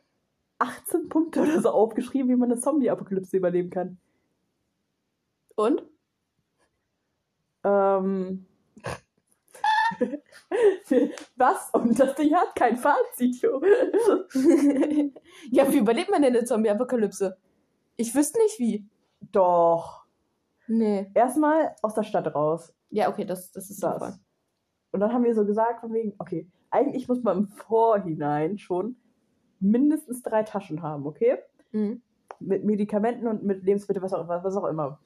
18 Punkte oder so aufgeschrieben, wie man eine Zombie-Apokalypse überleben kann. Und? Ähm, Was? Und das Ding hat kein Fazit, Jo. ja, wie überlebt man denn eine Zombie-Apokalypse? Ich wüsste nicht wie. Doch. Nee. Erstmal aus der Stadt raus. Ja, okay, das, das ist Das. super. Und dann haben wir so gesagt, von wegen, okay, eigentlich muss man im Vorhinein schon mindestens drei Taschen haben, okay? Mhm. Mit Medikamenten und mit Lebensmitteln, was auch, was auch immer.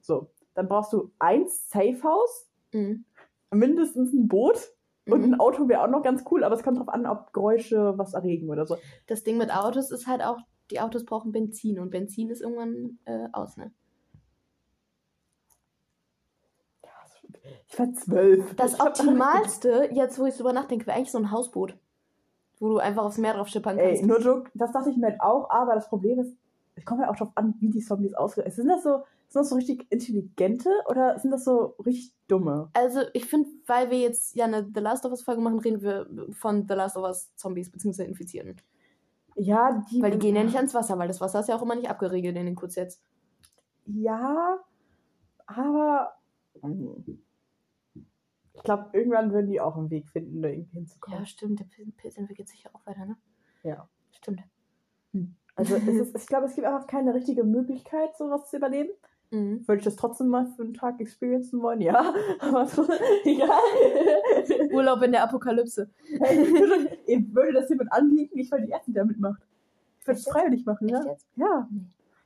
So, dann brauchst du eins Safehouse, Mhm. Mindestens ein Boot und Mhm. ein Auto wäre auch noch ganz cool, aber es kommt drauf an, ob Geräusche was erregen oder so. Das Ding mit Autos ist halt auch, die Autos brauchen Benzin und Benzin ist irgendwann äh, aus, ne? Ich war zwölf. Das Ich Optimalste, jetzt wo ich drüber nachdenke, wäre eigentlich so ein Hausboot. Wo du einfach aufs Meer drauf schippern Ey, kannst. nur Joke, das dachte ich mir halt auch, aber das Problem ist, es kommt ja auch drauf an, wie die Zombies aussehen. Sind das so, sind das so richtig intelligente oder sind das so richtig dumme? Also ich finde, weil wir jetzt ja eine The Last of Us Folge machen, reden wir von The Last of Us Zombies bzw. Infizierten. Ja, die. Weil die gehen ja nicht ans Wasser, weil das Wasser ist ja auch immer nicht abgeriegelt in den QZs. Ja, aber. hm. Ich glaube, irgendwann würden die auch einen Weg finden, da irgendwie hinzukommen. Ja, stimmt. Der Pilz entwickelt sich ja auch weiter, ne? Ja. Stimmt. Also, es ist, ich glaube, es gibt einfach keine richtige Möglichkeit, sowas zu überleben. Mhm. Würde ich das trotzdem mal für einen Tag experiencen wollen? Ja, aber so, egal. Urlaub in der Apokalypse. Hey, ich würde, würde das jemand anbieten, ich will die Erste, die da mitmacht. Ich würde es freiwillig machen, ja? Ja.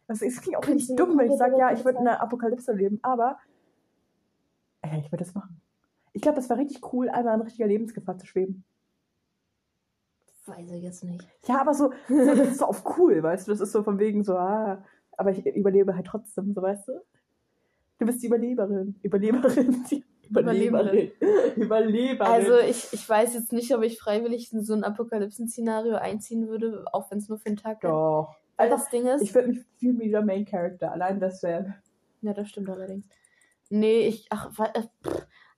Also, es klingt auch du dumm, wenn ich sage, ja, ich würde in nicht einer Apokalypse leben, aber ja, ich würde das machen. Ich glaube, das war richtig cool, einmal in richtiger Lebensgefahr zu schweben. Weiß ich jetzt nicht. Ja, aber so, so das ist so auf cool, weißt du? Das ist so von wegen so, ah, aber ich überlebe halt trotzdem, so weißt du? Du bist die Überleberin. Überleberin. Die Überleberin. Überleberin. Also ich, ich weiß jetzt nicht, ob ich freiwillig in so ein Apokalypsen-Szenario einziehen würde, auch wenn es nur für einen Tag wäre. Doch. Weil Einfach, das Ding ist. ich würde mich fühlen wie der Main Character. Allein das wäre. Ja, das stimmt allerdings. Nee, ich, ach, äh,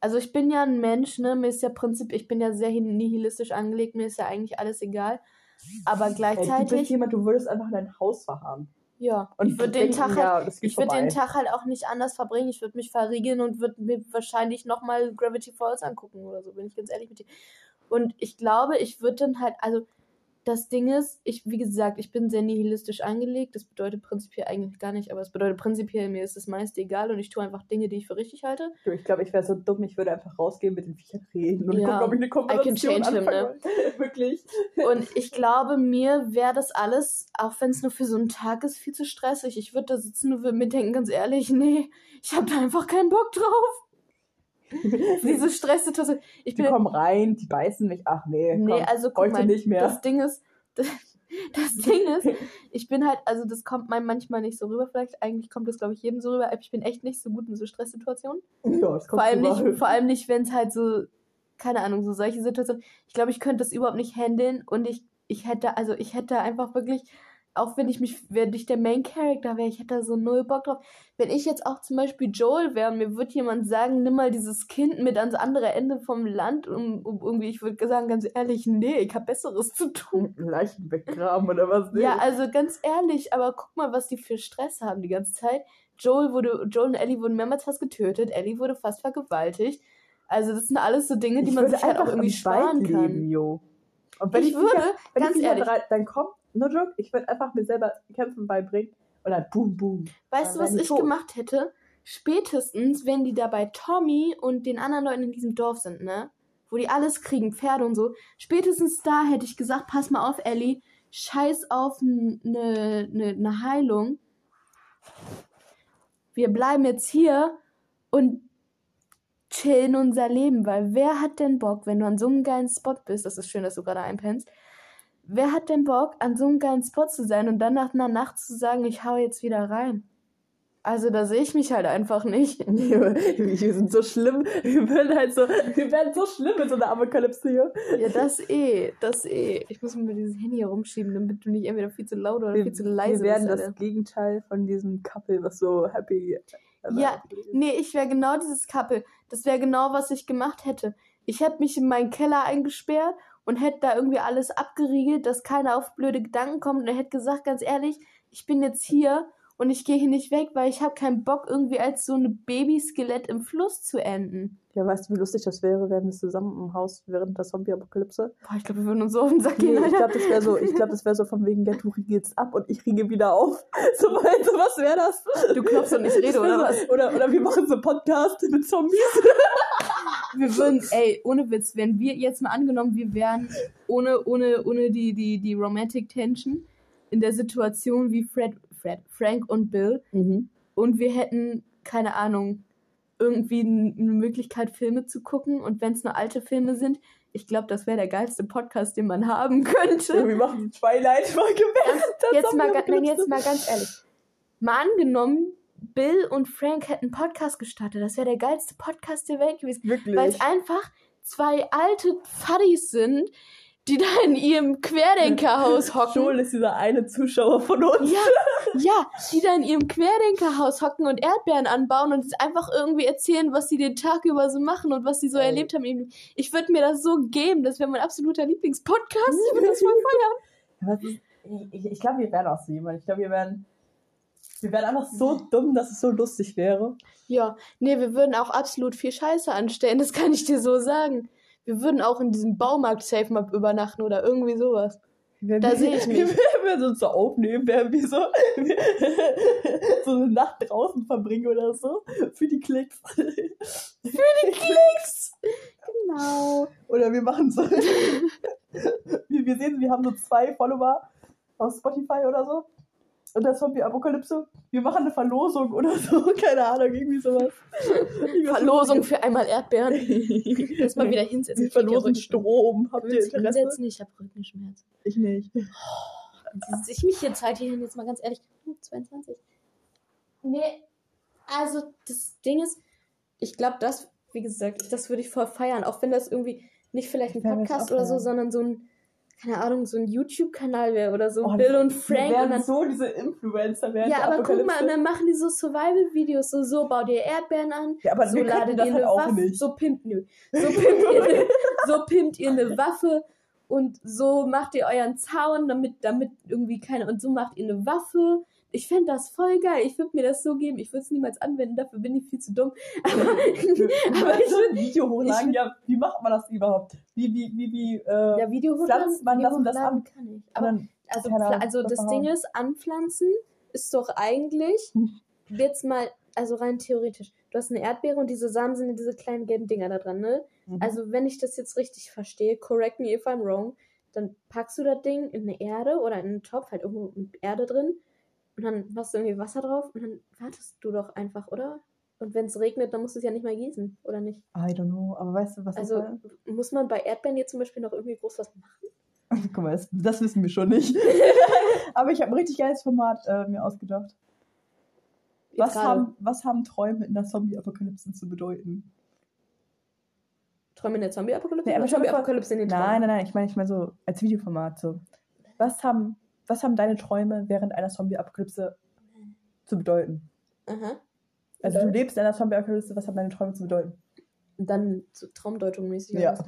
also ich bin ja ein Mensch, ne, mir ist ja Prinzip, ich bin ja sehr nihilistisch angelegt, mir ist ja eigentlich alles egal. Aber Ey, du bist gleichzeitig, jemand, du würdest einfach dein Haus verhaben. Ja, Und ich würde den Tag halt, ja, ich würde den. Tag halt auch nicht anders verbringen, ich würde mich verriegeln und würde mir wahrscheinlich nochmal Gravity Falls angucken oder so, bin ich ganz ehrlich mit dir. Und ich glaube, ich würde dann halt, also das Ding ist, ich, wie gesagt, ich bin sehr nihilistisch angelegt. Das bedeutet prinzipiell eigentlich gar nicht, aber es bedeutet prinzipiell, mir ist das meiste egal und ich tue einfach Dinge, die ich für richtig halte. Ich glaube, ich wäre so dumm, ich würde einfach rausgehen, mit den Viechern reden und Ja. gucken, ob ich eine Konversation change him, ne? Wirklich. Und ich glaube, mir wäre das alles, auch wenn es nur für so einen Tag ist, viel zu stressig. Ich würde da sitzen und würde mir denken, ganz ehrlich, nee, ich habe da einfach keinen Bock drauf. Diese Stresssituation. Ich Die bin kommen rein, die beißen mich. Ach nee, Nee, komm, also guck heute mal, nicht mehr. das Ding ist, das, das Ding ist, ich bin halt, also das kommt mir manchmal nicht so rüber, vielleicht eigentlich kommt das, glaube ich, jedem so rüber, aber ich bin echt nicht so gut in so Stresssituationen. ja, das kommt Vor allem rüber. nicht, vor allem nicht, wenn es halt so, keine Ahnung, so solche Situationen. Ich glaube, ich könnte das überhaupt nicht handeln und ich, ich hätte, also ich hätte einfach wirklich, auch wenn ich mich, wenn ich der Main Character wäre, ich hätte da so null Bock drauf. Wenn ich jetzt auch zum Beispiel Joel wäre und mir würde jemand sagen, nimm mal dieses Kind mit ans andere Ende vom Land, um, um irgendwie, ich würde sagen, ganz ehrlich, nee, ich habe Besseres zu tun. Leichen weggraben oder was? Nee. Ja, also ganz ehrlich, aber guck mal, was die für Stress haben die ganze Zeit. Joel wurde, Joel und Ellie wurden mehrmals fast getötet, Ellie wurde fast vergewaltigt. Also das sind alles so Dinge, die ich man sich halt auch einfach irgendwie sparen kann. jo. Und wenn Ich ich, würde, ganz ehrlich. bereit, dann komm, no joke, ich würde einfach mir selber Kämpfen beibringen und dann boom, boom. Weißt du, was ich tot. gemacht hätte? Spätestens, wenn die da bei Tommy und den anderen Leuten in diesem Dorf sind, ne? Wo die alles kriegen, Pferde und so. Spätestens da hätte ich gesagt, pass mal auf, Ellie, scheiß auf eine ne, ne Heilung. Wir bleiben jetzt hier und chillen unser Leben, weil wer hat denn Bock, wenn du an so einem geilen Spot bist, das ist schön, dass du gerade einpennst, wer hat denn Bock, an so einem geilen Spot zu sein und dann nach einer Nacht zu sagen, ich hau jetzt wieder rein? Also da sehe ich mich halt einfach nicht. wir sind so schlimm, wir werden halt so, wir werden so schlimm mit so einer Apokalypse hier. Ja, das eh, das eh. Ich muss mir dieses Handy hier rumschieben, damit du nicht entweder viel zu laut oder Wir, viel zu leise wir werden bist. das Alter. Gegenteil von diesem Couple, was so happy Ja, Nee, ich wäre genau dieses Couple. Das wäre genau, was ich gemacht hätte. Ich hätte mich in meinen Keller eingesperrt und hätte da irgendwie alles abgeriegelt, dass keiner auf blöde Gedanken kommt und er hätte gesagt, ganz ehrlich, ich bin jetzt hier und ich gehe hier nicht weg, weil ich habe keinen Bock, irgendwie als so ein Babyskelett im Fluss zu enden. Ja, weißt du, wie lustig das wäre, wären wir zusammen im Haus während der Zombie-Apokalypse? Boah, ich glaube, wir würden uns so auf den Sack Nee, gehen. ich Alter. glaube, das wäre so, ich glaube, das wäre so von wegen, ja, du riegst ab und ich riege wieder auf. So, du, was wäre das? Du klopfst und ich rede, wär oder so, was? Oder, oder wir machen so einen Podcast mit Zombies. Wir würden, ey, ohne Witz, wenn wir jetzt mal angenommen, wir wären ohne, ohne, ohne die, die, die Romantic Tension in der Situation wie Fred, Fred, Frank und Bill und wir hätten, keine Ahnung, irgendwie eine Möglichkeit, Filme zu gucken und wenn es nur alte Filme sind, ich glaube, das wäre der geilste Podcast, den man haben Ja, könnte. wir machen Jetzt mal, nein, Zombie-Apokalypse. jetzt mal ganz ehrlich. Mal angenommen, Bill und Frank hätten einen Podcast gestartet. Das wäre der geilste Podcast der Welt gewesen. Wirklich. Weil es einfach zwei alte Fuddies sind, die da in ihrem Querdenkerhaus hocken. Joel ist dieser eine Zuschauer von uns. Ja, ja, die da in ihrem Querdenkerhaus hocken und Erdbeeren anbauen und einfach irgendwie erzählen, was sie den Tag über so machen und was sie so Ey. erlebt haben. Ich würde mir das so geben. Das wäre mein absoluter Lieblingspodcast. Ich würde das voll feiern. Ich ich glaube, wir wären auch so jemand. Ich glaube, wir wären, wir wären einfach so dumm, dass es so lustig wäre. Ja, nee, wir würden auch absolut viel Scheiße anstellen. Das kann ich dir so sagen. Wir würden auch in diesem Baumarkt safe mal übernachten oder irgendwie sowas. Wenn Da wir- sehe ich mich. Wenn wir uns so aufnehmen, während wir so, so eine Nacht draußen verbringen oder so. Für die Klicks. Für die Klicks! Genau. Oder wir machen so. wir, wir sehen, wir haben so zwei Follower auf Spotify oder so. Und das Zombie-Apokalypse. Wir machen eine Verlosung oder so. Keine Ahnung, irgendwie sowas. Verlosung für einmal Erdbeeren. Lass mal wieder hinsetzen. Wir verlosen Strom. Habt ihr Interesse? hinsetzen? Ich habe Rückenschmerzen. Ich nicht. Sitze ich mich hier Zeit hierhin, jetzt mal ganz ehrlich. Hm, 22. Nee, also das Ding ist, ich glaube, das, wie gesagt, das würde ich voll feiern. Auch wenn das irgendwie nicht vielleicht ein Podcast oder so, sondern so ein, keine Ahnung, so ein YouTube-Kanal wäre oder so. Oh, Bill und Frank. Und dann, so diese Influencer werden. ja, aber guck mal, und dann machen die so Survival-Videos, so, so, bau dir Erdbeeren an, Ja, aber so ladet ihr halt eine auch Waffe, so pimpt, nö, so pimpt ihr eine, so pimpt ihr eine Waffe und so macht ihr euren Zaun, damit, damit irgendwie keine, und so macht ihr eine Waffe. Ich fände das voll geil. Ich würde mir das so geben. Ich würde es niemals anwenden, dafür bin ich viel zu dumm. Aber, aber ich würde. ein Video hochladen. ich- ja, wie macht man das überhaupt? Wie, wie, wie, wie, äh, Ja, Video Pflanzt man Video das und das an? kann ich. aber dann, also, Ahnung, also das. Ding ist, anpflanzen ist doch eigentlich Hm. jetzt mal, also rein theoretisch. Du hast eine Erdbeere und diese Samen sind ja diese kleinen gelben Dinger da dran, ne? Mhm. Also wenn ich das jetzt richtig verstehe, correct me if I'm wrong, dann packst du das Ding in eine Erde oder in einen Topf, halt irgendwo mit Erde drin und dann machst du irgendwie Wasser drauf und dann wartest du doch einfach, oder? Und wenn es regnet, dann musst du es ja nicht mehr gießen, oder nicht? I don't know, aber weißt du, was Also das muss man bei Erdbeeren jetzt zum Beispiel noch irgendwie groß was machen? Guck mal, das, das wissen wir schon nicht. aber ich habe ein richtig geiles Format äh, mir ausgedacht. Was haben, was haben Träume in der Zombie-Apokalypse zu bedeuten? Träume in der Zombie-Apokalypse? Nee, Zombie-Apokalypse in den Träumen? Nein, nein, nein, ich meine ich meine so als Videoformat so. Was haben, was haben deine Träume während einer Zombie-Apokalypse zu bedeuten? Aha. Also du lebst in einer Zombie-Apokalypse, was haben deine Träume zu bedeuten? Und dann so Traumdeutung mäßig. Ja. was?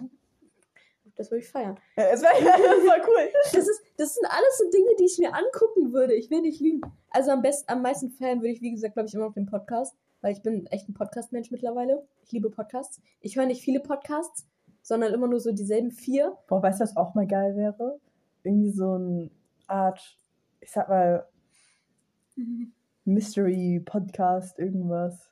Das würde ich feiern. Ja, es war, das war cool. Das, ist, das sind alles so Dinge, die ich mir angucken würde. Ich will nicht lügen. Also am besten, am meisten feiern würde ich, wie gesagt, glaube ich, immer noch den Podcast. Weil ich bin echt ein Podcast-Mensch mittlerweile. Ich liebe Podcasts. Ich höre nicht viele Podcasts, sondern immer nur so dieselben vier. Boah, weißt du, was auch mal geil wäre? Irgendwie so eine Art, ich sag mal, Mystery-Podcast, irgendwas.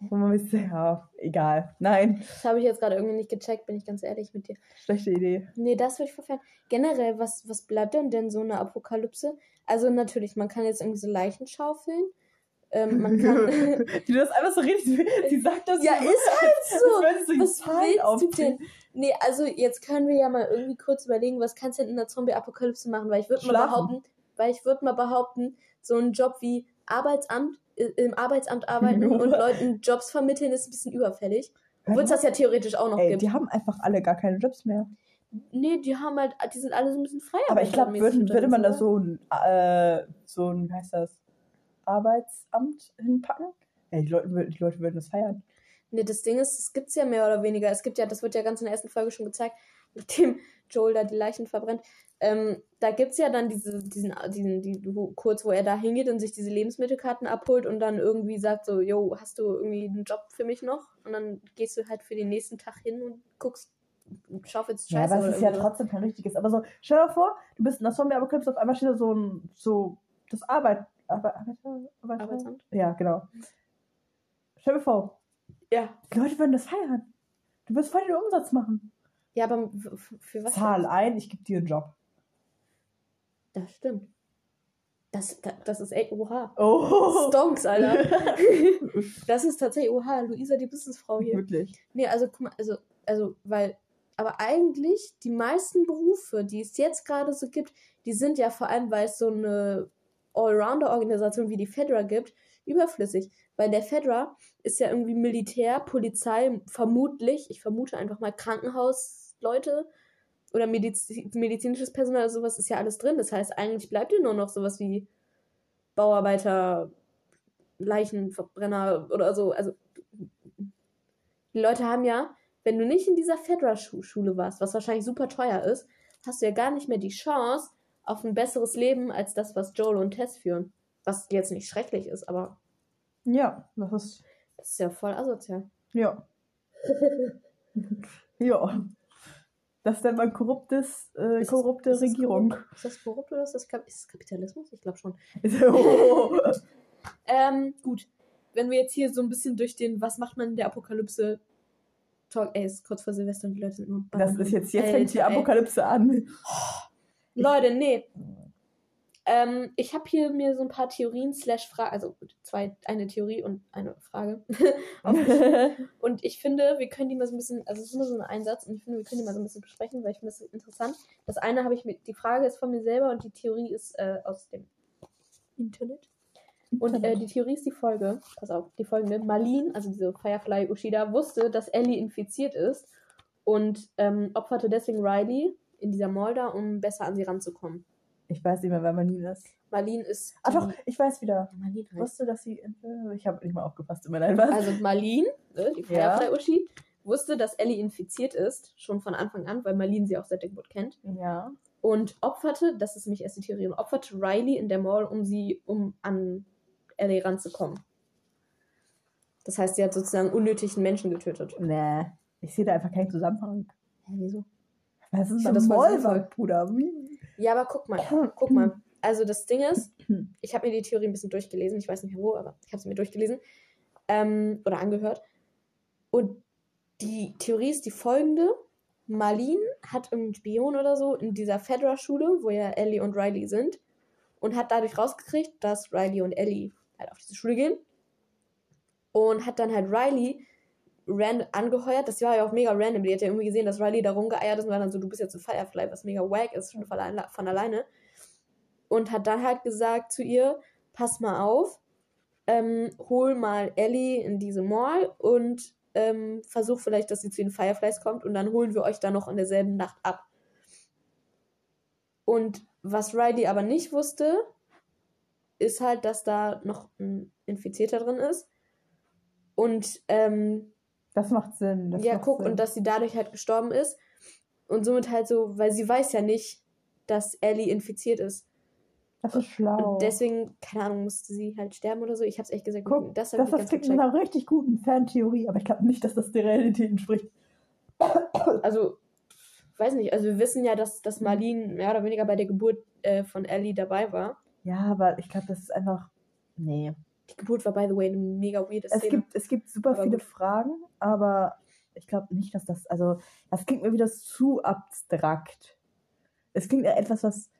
Wo man weiß, ja, egal. Nein, Das habe ich jetzt gerade irgendwie nicht gecheckt, bin ich ganz ehrlich mit dir. schlechte Idee. Nee, das würde ich verfehlen. Generell, was, was bleibt denn denn so eine Apokalypse? Also natürlich, man kann jetzt irgendwie so Leichen schaufeln. Ähm, man kann. Du das einfach so redest. Sie sagt das ja, so, ist halt so. würde sie Was willst du aufzählen. denn? Nee, also jetzt können wir ja mal irgendwie kurz überlegen, was kannst du denn in der Zombie-Apokalypse machen? Weil ich würde mal behaupten, weil ich würde mal behaupten, so ein Job wie Arbeitsamt, äh, im Arbeitsamt arbeiten Ja. und Leuten Jobs vermitteln, ist ein bisschen überfällig. Obwohl es das ja theoretisch auch noch Ey, gibt. die haben einfach alle gar keine Jobs mehr. Nee, die haben halt, die sind alle so ein bisschen freier. Aber ich glaube, würde, würde man da so ein, äh, so ein, wie heißt das, Arbeitsamt hinpacken? Ey, die Leute, würden- die Leute würden das feiern. Nee, das Ding ist, es gibt's ja mehr oder weniger. Es gibt ja, das wird ja ganz in der ersten Folge schon gezeigt, dem Joel da die Leichen verbrennt. Ähm, da gibt es ja dann diese, diesen, diesen die, wo, kurz, wo er da hingeht und sich diese Lebensmittelkarten abholt und dann irgendwie sagt so, yo, hast du irgendwie einen Job für mich noch? Und dann gehst du halt für den nächsten Tag hin und guckst, schaufelst Ja, Scheiße. aber es ist ja trotzdem kein richtiges. Aber so, stell dir vor, du bist in der Zombie-Apokalypse, auf einmal steht da so ein, so, das Arbeit, Arbeit, Arbeiter, Arbeiter? Arbeitsamt? Ja, genau. Stell dir vor, Ja. die Leute würden das feiern. Du wirst voll den Umsatz machen. Ja, aber für was? Zahl ein, ich gebe dir einen Job. Das stimmt. Das, das, das ist echt, oha. Oh. Stonks, Alter. das ist tatsächlich, oha, Luisa, die Businessfrau hier. Wirklich. Nee, also guck mal, also, also, weil, aber eigentlich die meisten Berufe, die es jetzt gerade so gibt, die sind ja vor allem, weil es so eine Allrounder-Organisation wie die Fedra gibt, überflüssig. Weil der Fedra ist ja irgendwie Militär, Polizei, vermutlich, ich vermute einfach mal Krankenhausleute oder Mediz medizinisches Personal oder sowas ist ja alles drin. Das heißt, eigentlich bleibt dir nur noch sowas wie Bauarbeiter, Leichenverbrenner oder so. Also die Leute haben ja, wenn du nicht in dieser Fedra-Schule warst, was wahrscheinlich super teuer ist, hast du ja gar nicht mehr die Chance auf ein besseres Leben als das, was Joel und Tess führen. Was jetzt nicht schrecklich ist, aber Ja, das ist, das ist ja voll asozial. ja. ja. Das ist dann mal korruptes, äh, Ist korrupte ist es Regierung. korrupt? Ist das korrupt oder ist das, Kap ist das Kapitalismus? Ich glaube schon. oh. Ähm, gut. Wenn wir jetzt hier so ein bisschen durch den Was macht man in der Apokalypse Talk, ey, es ist kurz vor Silvester und die Leute sind nur Das ist jetzt, jetzt fängt die. Apokalypse an. Leute, nee. Ähm, ich habe hier mir so ein paar Theorien slash Fragen, also zwei, eine Theorie und eine Frage. und ich finde, wir können die mal so ein bisschen, also es ist nur so ein Einsatz und ich finde, wir können die mal so ein bisschen besprechen, weil ich finde das interessant. Das eine habe ich mit, die Frage ist von mir selber und die Theorie ist äh, aus dem Internet. Und äh, die Theorie ist die Folge, pass auf, die folgende. Marlene, also diese Firefly Ushida, wusste, dass Ellie infiziert ist und ähm, opferte deswegen Riley in dieser Mall da, um besser an sie ranzukommen. ich weiß nicht mehr, wer Marlene ist. Marlene ist. Ach doch, ich weiß wieder. Marlene heißt. wusste, dass sie. Ich habe nicht mal aufgepasst, immer leid was. Also Marlene, ne, die Ja. Firefly Uschi, wusste, dass Ellie infiziert ist, schon von Anfang an, weil Marlene sie auch seit der Geburt kennt. ja. Und opferte, das ist nämlich erst die Theorie, opferte Riley in der Mall, um sie, um an Ellie ranzukommen. Das heißt, sie hat sozusagen unnötigen Menschen getötet. Nee, ich sehe da einfach keinen Zusammenhang. Hä, wieso? Was ist das sinnvoll. Bruder? Ja, aber guck mal, guck mal. Also das Ding ist, ich habe mir die Theorie ein bisschen durchgelesen. Ich weiß nicht mehr wo, aber ich habe sie mir durchgelesen ähm, oder angehört. Und die Theorie ist die folgende: Marlene hat einen Spion oder so in dieser Fedra-Schule, wo ja Ellie und Riley sind, und hat dadurch rausgekriegt, dass Riley und Ellie halt auf diese Schule gehen. Und hat dann halt Riley ran angeheuert. Das war ja auch mega random. Die hat ja irgendwie gesehen, dass Riley da rumgeeiert ist und war dann so, du bist jetzt ein Firefly, was mega wack ist, schon von alleine. Von alleine. Und hat dann halt gesagt zu ihr, pass mal auf, ähm, hol mal Ellie in diese Mall und ähm, versuch vielleicht, dass sie zu den Fireflies kommt und dann holen wir euch da noch in derselben Nacht ab. Und was Riley aber nicht wusste, ist halt, dass da noch ein Infizierter drin ist. Und ähm, Das macht Sinn. Das ja, macht guck, Sinn. und dass sie dadurch halt gestorben ist. Und somit halt so, weil sie weiß ja nicht, dass Ellie infiziert ist. das ist schlau. Und deswegen, keine Ahnung, musste sie halt sterben oder so. Ich hab's echt gesagt, Guck, das das, das klingt nach einer richtig guten Fantheorie, aber ich glaube nicht, dass das der Realität entspricht. Also, weiß nicht, also wir wissen ja, dass, dass Marlene mehr oder weniger bei der Geburt äh, von Ellie dabei war. Ja, aber ich glaube, das ist einfach. Nee. Die Geburt war, by the way, eine mega weirde Es Szene. gibt, es gibt super Aber viele gut. Fragen, aber ich glaube nicht, dass das. Also, das klingt mir wieder zu abstrakt. Es klingt ja etwas, was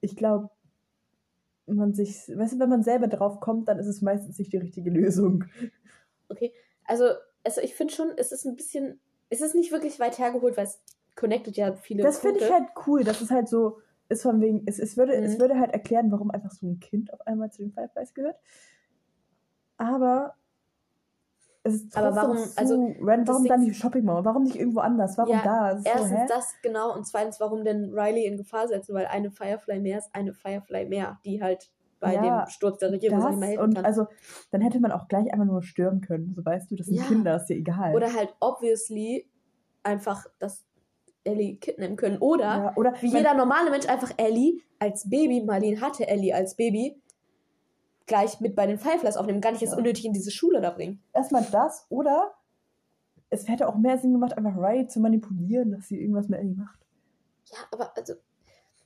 ich glaube, man sich. Weißt du, wenn man selber drauf kommt, dann ist es meistens nicht die richtige Lösung. Okay, also, also ich finde schon, es ist ein bisschen, es ist nicht wirklich weit hergeholt, weil es connected ja viele Das finde ich halt cool, dass es halt so ist von wegen, es, es, würde, es Mhm. würde halt erklären, warum einfach so ein Kind auf einmal zu den Fireflies gehört. Aber es ist Aber warum- zu also, random. das Warum dann die Shopping Mall? Warum nicht irgendwo anders? Warum Ja, da? Ist Erstens so, das genau und zweitens, warum denn Riley in Gefahr setzen, weil eine Firefly mehr ist eine Firefly mehr, die halt bei Ja, dem Sturz der Regierung das nicht und kann. also dann hätte man auch gleich einfach nur stürmen können. So weißt du, das sind Ja. Kinder, ist dir egal. Oder halt obviously einfach, dass Ellie kidnappen können. Oder Ja, oder wie jeder normale Mensch einfach Ellie als Baby, Marlene hatte Ellie als Baby, gleich mit bei den Fireflies aufnehmen, gar nicht Ja. unnötig in diese Schule da bringen. erstmal das oder es hätte auch mehr Sinn gemacht, einfach Riley zu manipulieren, dass sie irgendwas mit Ellie macht. Ja, aber also.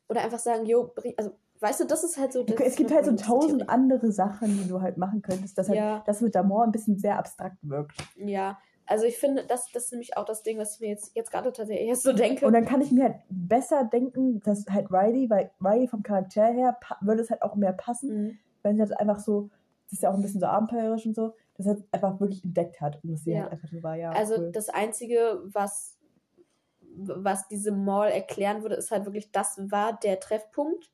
Oder einfach sagen, jo, also, weißt du, das ist halt so. das es gibt halt so tausend Theorie. andere Sachen, die du halt machen könntest, dass halt Ja. das mit Damor ein bisschen sehr abstrakt wirkt. Ja, also ich finde, das, das ist nämlich auch das Ding, was ich mir jetzt, jetzt gerade tatsächlich erst so denke. Und dann kann ich mir halt besser denken, dass halt Riley, weil Riley vom Charakter her würde es halt auch mehr passen, Mhm. Wenn sie halt einfach so, das ist ja auch ein bisschen so abenteuerisch und so, dass er einfach wirklich entdeckt hat und dass sie Ja. halt einfach so war, ja. Also cool. das Einzige, was, was diese Mall erklären würde, ist halt wirklich, das war der Treffpunkt.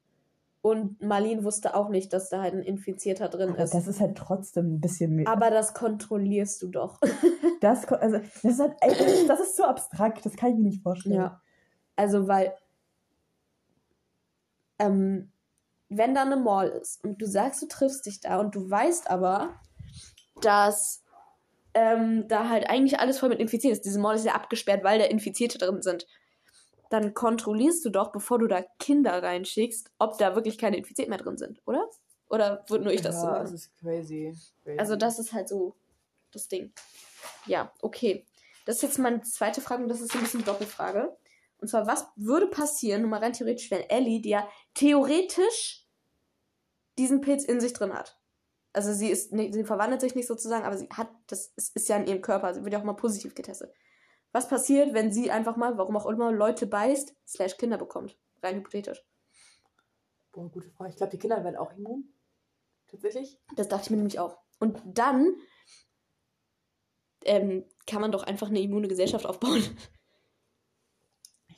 Und Marlene wusste auch nicht, dass da halt ein Infizierter drin Aber ist. das ist halt trotzdem ein bisschen mehr. Aber das kontrollierst du doch. Das, also, das ist halt, ey, das ist so abstrakt, das kann ich mir nicht vorstellen. Ja. Also, weil, ähm, wenn da eine Mall ist und du sagst, du triffst dich da und du weißt aber, dass ähm, da halt eigentlich alles voll mit Infizierten ist. Diese Mall ist ja abgesperrt, weil da Infizierte drin sind. Dann kontrollierst du doch, bevor du da Kinder reinschickst, ob da wirklich keine Infizierten mehr drin sind, oder? Oder würde nur ich das so ja, machen? das ist crazy. crazy. Also das ist halt so das Ding. Ja, okay. Das ist jetzt meine zweite Frage und das ist so ein bisschen Doppelfrage. Und zwar, was würde passieren, nur mal rein theoretisch, wenn Ellie, die ja theoretisch diesen Pilz in sich drin hat. Also sie ist, nee, sie verwandelt sich nicht sozusagen, aber sie hat, das ist, ist ja in ihrem Körper, sie wird ja auch mal positiv getestet. Was passiert, wenn sie einfach mal, warum auch immer, Leute beißt, slash Kinder bekommt? Rein hypothetisch. Boah, gute Frage. Ich glaube, die Kinder werden auch immun. Tatsächlich? Das dachte ich mir nämlich auch. Und dann ähm, kann man doch einfach eine immune Gesellschaft aufbauen.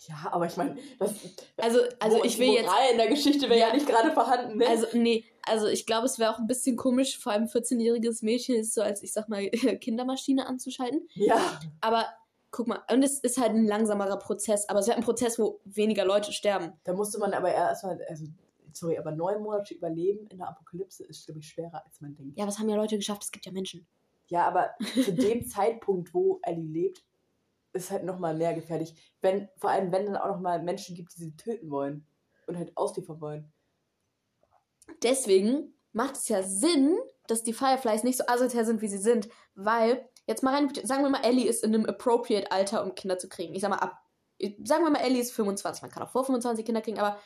Ja, aber ich meine, das. Also, also ich will jetzt. In der Geschichte wäre ja. Ja. nicht gerade vorhanden, ne? Also, nee, also ich glaube, es wäre auch ein bisschen komisch, vor allem ein 14-jähriges Mädchen ist so als, ich sag mal, Kindermaschine anzuschalten. ja. Aber guck mal, und es ist halt ein langsamerer Prozess, aber es wäre ein Prozess, wo weniger Leute sterben. Da musste man aber erstmal, also, sorry, aber neun Monate überleben in der Apokalypse ist, glaube ich, schwerer, als man denkt. Ja, es haben ja Leute geschafft, es gibt ja Menschen. Ja, aber zu dem Zeitpunkt, wo Ellie lebt, ist halt nochmal mehr gefährlich. Wenn, vor allem, wenn dann auch nochmal Menschen gibt, die sie töten wollen und halt ausliefern wollen. Deswegen macht es ja Sinn, dass die Fireflies nicht so asozial sind, wie sie sind, weil, jetzt mal rein, sagen wir mal, Ellie ist in einem appropriate Alter, um Kinder zu kriegen. Ich sag mal, ab, sagen wir mal, Ellie ist 25, man kann auch vor 25 Kinder kriegen, aber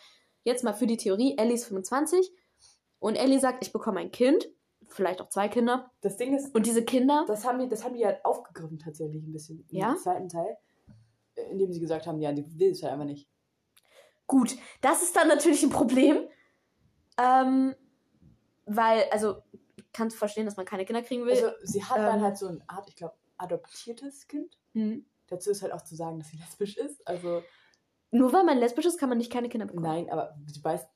jetzt mal für die Theorie, Ellie ist 25 und Ellie sagt, ich bekomme ein Kind, vielleicht auch zwei Kinder Das Ding ist, und diese Kinder, das haben die, das haben die halt aufgegriffen tatsächlich ein bisschen im Ja? zweiten Teil. Indem sie gesagt haben, ja, die will es halt einfach nicht. Gut, das ist dann natürlich ein Problem. Ähm, weil, also, ich kann verstehen, dass man keine Kinder kriegen will. Also sie hat dann ähm, halt so eine Art, ich glaube, adoptiertes Kind. Hm. Dazu ist halt auch zu sagen, dass sie lesbisch ist. Also Nur weil man lesbisch ist, kann man nicht keine Kinder bekommen. nein, aber sie weiß,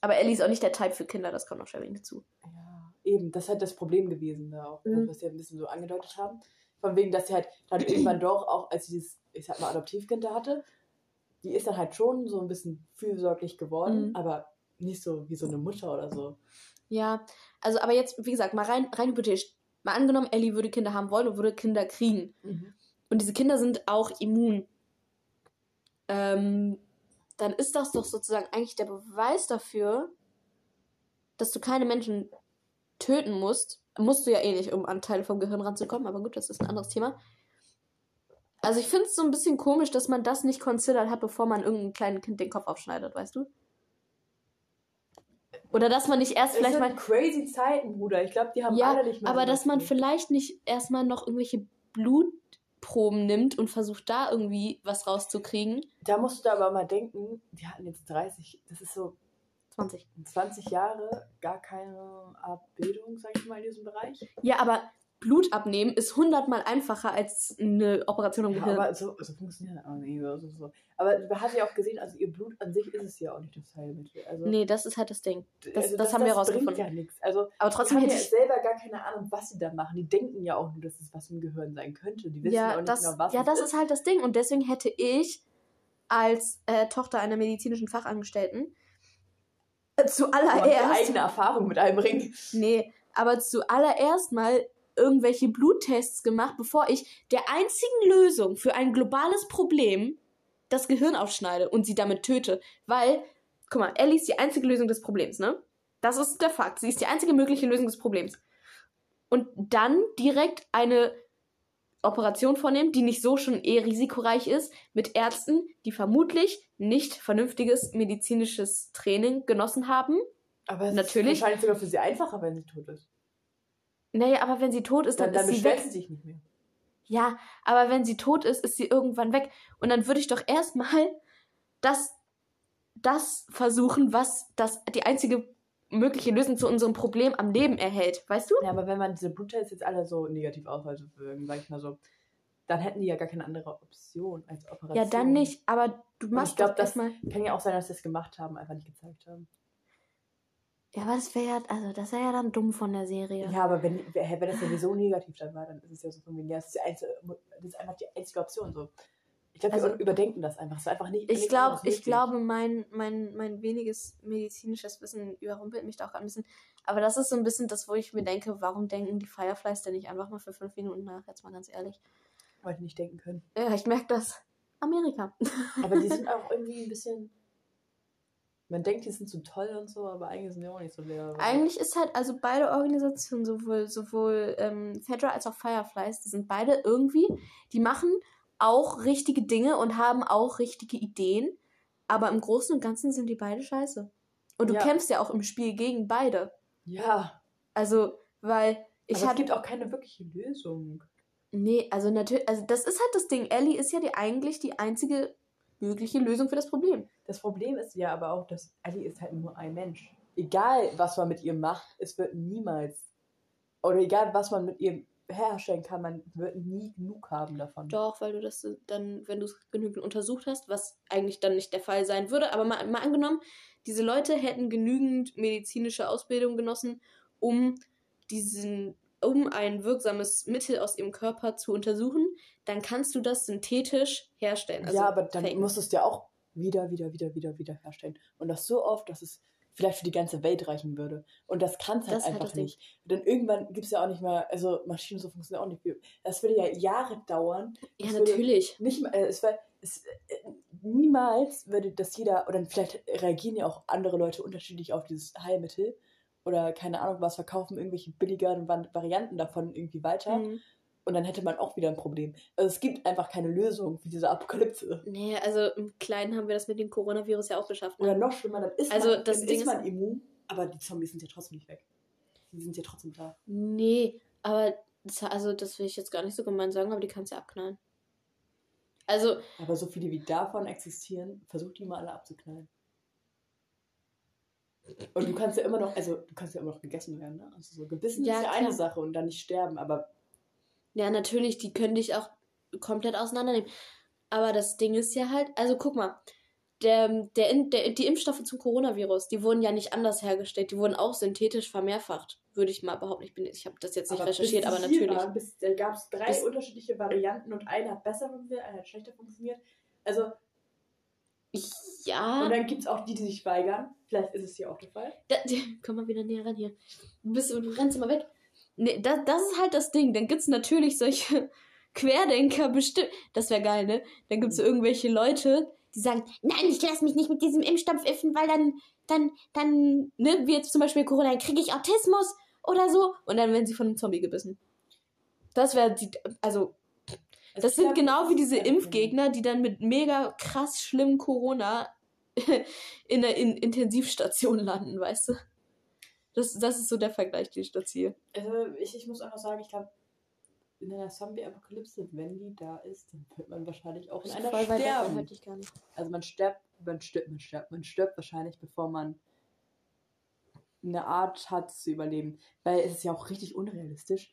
Aber Ellie ist auch nicht der Typ für Kinder, das kommt noch schwer hinzu. ja, eben, das ist halt das Problem gewesen da auch, Mhm. was sie ein bisschen so angedeutet haben. Von wegen, dass sie halt dann irgendwann doch auch, als sie dieses, ich sag mal, Adoptivkind da hatte, die ist dann halt schon so ein bisschen fürsorglich geworden, Mhm. aber nicht so wie so eine Mutter oder so. Ja, also, aber jetzt, wie gesagt, mal rein, rein hypothetisch. Mal angenommen, Ellie würde Kinder haben wollen und würde Kinder kriegen. Und diese Kinder sind auch immun. Ähm, dann ist das doch sozusagen eigentlich der Beweis dafür, dass du keine Menschen töten musst. Musst du ja eh nicht, um an Teile vom Gehirn ranzukommen, aber gut, das ist ein anderes Thema. Also ich finde es so ein bisschen komisch, dass man das nicht considered hat, bevor man irgendeinem kleinen Kind den Kopf aufschneidet, weißt du? Oder dass man nicht erst Es vielleicht sind mal. crazy Zeiten, Bruder. Ich glaube, die haben Ja, alle nicht mehr aber dass man viel. vielleicht nicht erstmal noch irgendwelche Blutproben nimmt und versucht da irgendwie was rauszukriegen. Da musst du aber mal denken, die hatten jetzt 30, das ist so 20. 20 Jahre gar keine Abbildung, sag ich mal, in diesem Bereich. Ja, aber Blut abnehmen ist hundertmal einfacher als eine Operation im Ja, Gehirn. aber so, so funktioniert das auch nicht. So, so. Aber man hat ja auch gesehen, also ihr Blut an sich ist es ja auch nicht das Heilmittel. Also, nee, das ist halt das Ding. das- also das haben wir bringt rausgefunden. ja nichts. Also Aber trotzdem haben hätte ja selber gar keine Ahnung, was sie da machen. Die denken ja auch nur, dass es was im Gehirn sein könnte. Die wissen ja, auch Ja, nicht das, genau, was ja, das ist. ist halt das Ding. Und deswegen hätte ich als äh, Tochter einer medizinischen Fachangestellten zuallererst. eigene Erfahrung mit einbringen. Nee, aber zuallererst mal irgendwelche Bluttests gemacht, bevor ich der einzigen Lösung für ein globales Problem das Gehirn aufschneide und sie damit töte. Weil, guck mal, Ellie ist die einzige Lösung des Problems, ne? Das ist der Fakt. Sie ist die einzige mögliche Lösung des Problems. Und dann direkt eine Operation vornehmen, die nicht so schon eh risikoreich ist, mit Ärzten, die vermutlich nicht vernünftiges medizinisches Training genossen haben. Aber es Natürlich. ist wahrscheinlich sogar für sie einfacher, wenn sie tot ist. Naja, aber wenn sie tot ist, dann, Dann, dann ist sie weg. sie sich nicht mehr. Ja, aber wenn sie tot ist, ist sie irgendwann weg. Und dann würde ich doch erstmal das, das versuchen, was das, die einzige mögliche Lösung zu unserem Problem am Leben erhält. Weißt du? Ja, aber wenn man diese Bluttests jetzt alle so negativ ausweisen würden, sag ich mal so, dann hätten die ja gar keine andere Option als Operation. Ja, dann nicht. Aber du machst ich glaube, doch das erstmal. kann ja auch sein, dass sie es gemacht haben, einfach nicht gezeigt haben. Ja, aber das wäre ja, also das wäre ja dann dumm von der Serie. Ja, aber wenn, wenn das sowieso negativ dann war, dann ist es ja so von wegen, ja, das ist, die einzige, das ist einfach die einzige Option. So. Ich glaube, wir Also- überdenken das einfach. Es ist einfach nicht. Ich glaube, ich glaube, mein, mein, mein weniges medizinisches Wissen überrumpelt mich da auch ein bisschen. Aber das ist so ein bisschen das, wo ich mir denke, warum denken die Fireflies denn nicht einfach mal für fünf Minuten nach? Jetzt mal ganz ehrlich. Heute nicht denken können. Ja, ich merke das. Amerika. Aber die sind auch irgendwie ein bisschen. Man denkt, die sind so toll und so, aber eigentlich sind die auch nicht so leer. Eigentlich ist halt, also beide Organisationen, sowohl, sowohl ähm, Fedra als auch Fireflies, die sind beide irgendwie, die machen auch richtige Dinge und haben auch richtige Ideen. Aber im Großen und Ganzen sind die beide scheiße. Und du Ja. kämpfst ja auch im Spiel gegen beide. Ja, Also, weil ich aber es gibt auch keine wirkliche Lösung. Nee, also natürlich, also das ist halt das Ding. Ellie ist ja die, eigentlich die einzige mögliche Lösung für das Problem. Das Problem ist ja aber auch, dass Ellie ist halt nur ein Mensch. Egal, was man mit ihr macht, es wird niemals. Oder egal, was man mit ihr herstellen kann, man wird nie genug haben davon. Doch, weil du das dann, wenn du es genügend untersucht hast, was eigentlich dann nicht der Fall sein würde, aber mal, mal angenommen, diese Leute hätten genügend medizinische Ausbildung genossen, um diesen, um ein wirksames Mittel aus ihrem Körper zu untersuchen, dann kannst du das synthetisch herstellen. Also ja, aber dann faken. musst du es ja auch wieder, wieder, wieder, wieder, wieder herstellen. Und das so oft, dass es vielleicht für die ganze Welt reichen würde. Und das kann es halt Das einfach nicht. Denn irgendwann gibt es ja auch nicht mehr, also Maschinen so funktionieren auch nicht. Das würde ja Jahre dauern. Ja, natürlich. Nicht mal, äh, es wär, es, äh, niemals würde das jeder, oder vielleicht reagieren ja auch andere Leute unterschiedlich auf dieses Heilmittel oder keine Ahnung was, verkaufen irgendwelche billigeren Vari- Varianten davon irgendwie weiter Mhm. Und dann hätte man auch wieder ein Problem. Also es gibt einfach keine Lösung für diese Apokalypse. Nee, also im Kleinen haben wir das mit dem Coronavirus ja auch geschafft. Oder Ne? noch schlimmer, dann ist Also man, das dann Ding ist ist- man immun, aber die Zombies sind ja trotzdem nicht weg. Die sind ja trotzdem da. Nee, aber das, also das will ich jetzt gar nicht so gemein sagen, aber die kannst du ja abknallen. Also, Aber so viele wie davon existieren, versuch die mal alle abzuknallen. Und du kannst ja immer noch, also du kannst ja immer noch gegessen werden, ne? Also so gebissen Ja, ist ja klar. eine Sache und dann nicht sterben, aber ja, natürlich, die können dich auch komplett auseinandernehmen. Aber das Ding ist ja halt, also guck mal, der, der, der, die Impfstoffe zum Coronavirus, die wurden ja nicht anders hergestellt, die wurden auch synthetisch vermehrfacht, würde ich mal behaupten. Ich, bin, ich habe das jetzt nicht aber recherchiert, aber natürlich. Bis, da gab es drei Bis- unterschiedliche Varianten und eine hat besser funktioniert, eine hat schlechter funktioniert. Also, Ja, und dann gibt es auch die, die sich weigern. Vielleicht ist es hier auch der Fall. Da, komm mal wieder näher ran hier. Du, bist, du rennst immer weg. Nee, das, das ist halt das Ding. Dann gibt's natürlich solche Querdenker bestimmt. Das wäre geil, ne? Dann gibt's so irgendwelche Leute, die sagen, nein, ich lasse mich nicht mit diesem Impfstoff impfen, weil dann, dann, dann, ne, wie jetzt zum Beispiel Corona, dann kriege ich Autismus oder so. Und dann werden sie von einem Zombie gebissen. Das wäre die, also, Also das ich sind glaub, genau das wie diese Impfgegner, die dann mit mega krass schlimmem Corona in der in Intensivstation landen, weißt du? Das, das ist so der Vergleich, den ich da ziehe. Also ich, ich muss einfach sagen, ich glaube, in einer Zombie-Apokalypse, wenn die da ist, dann wird man wahrscheinlich auch in einer Voll sterben. Also man stirbt, man stirbt, man stirbt, man stirbt wahrscheinlich, bevor man eine Art hat zu überleben. Weil es ist ja auch richtig unrealistisch.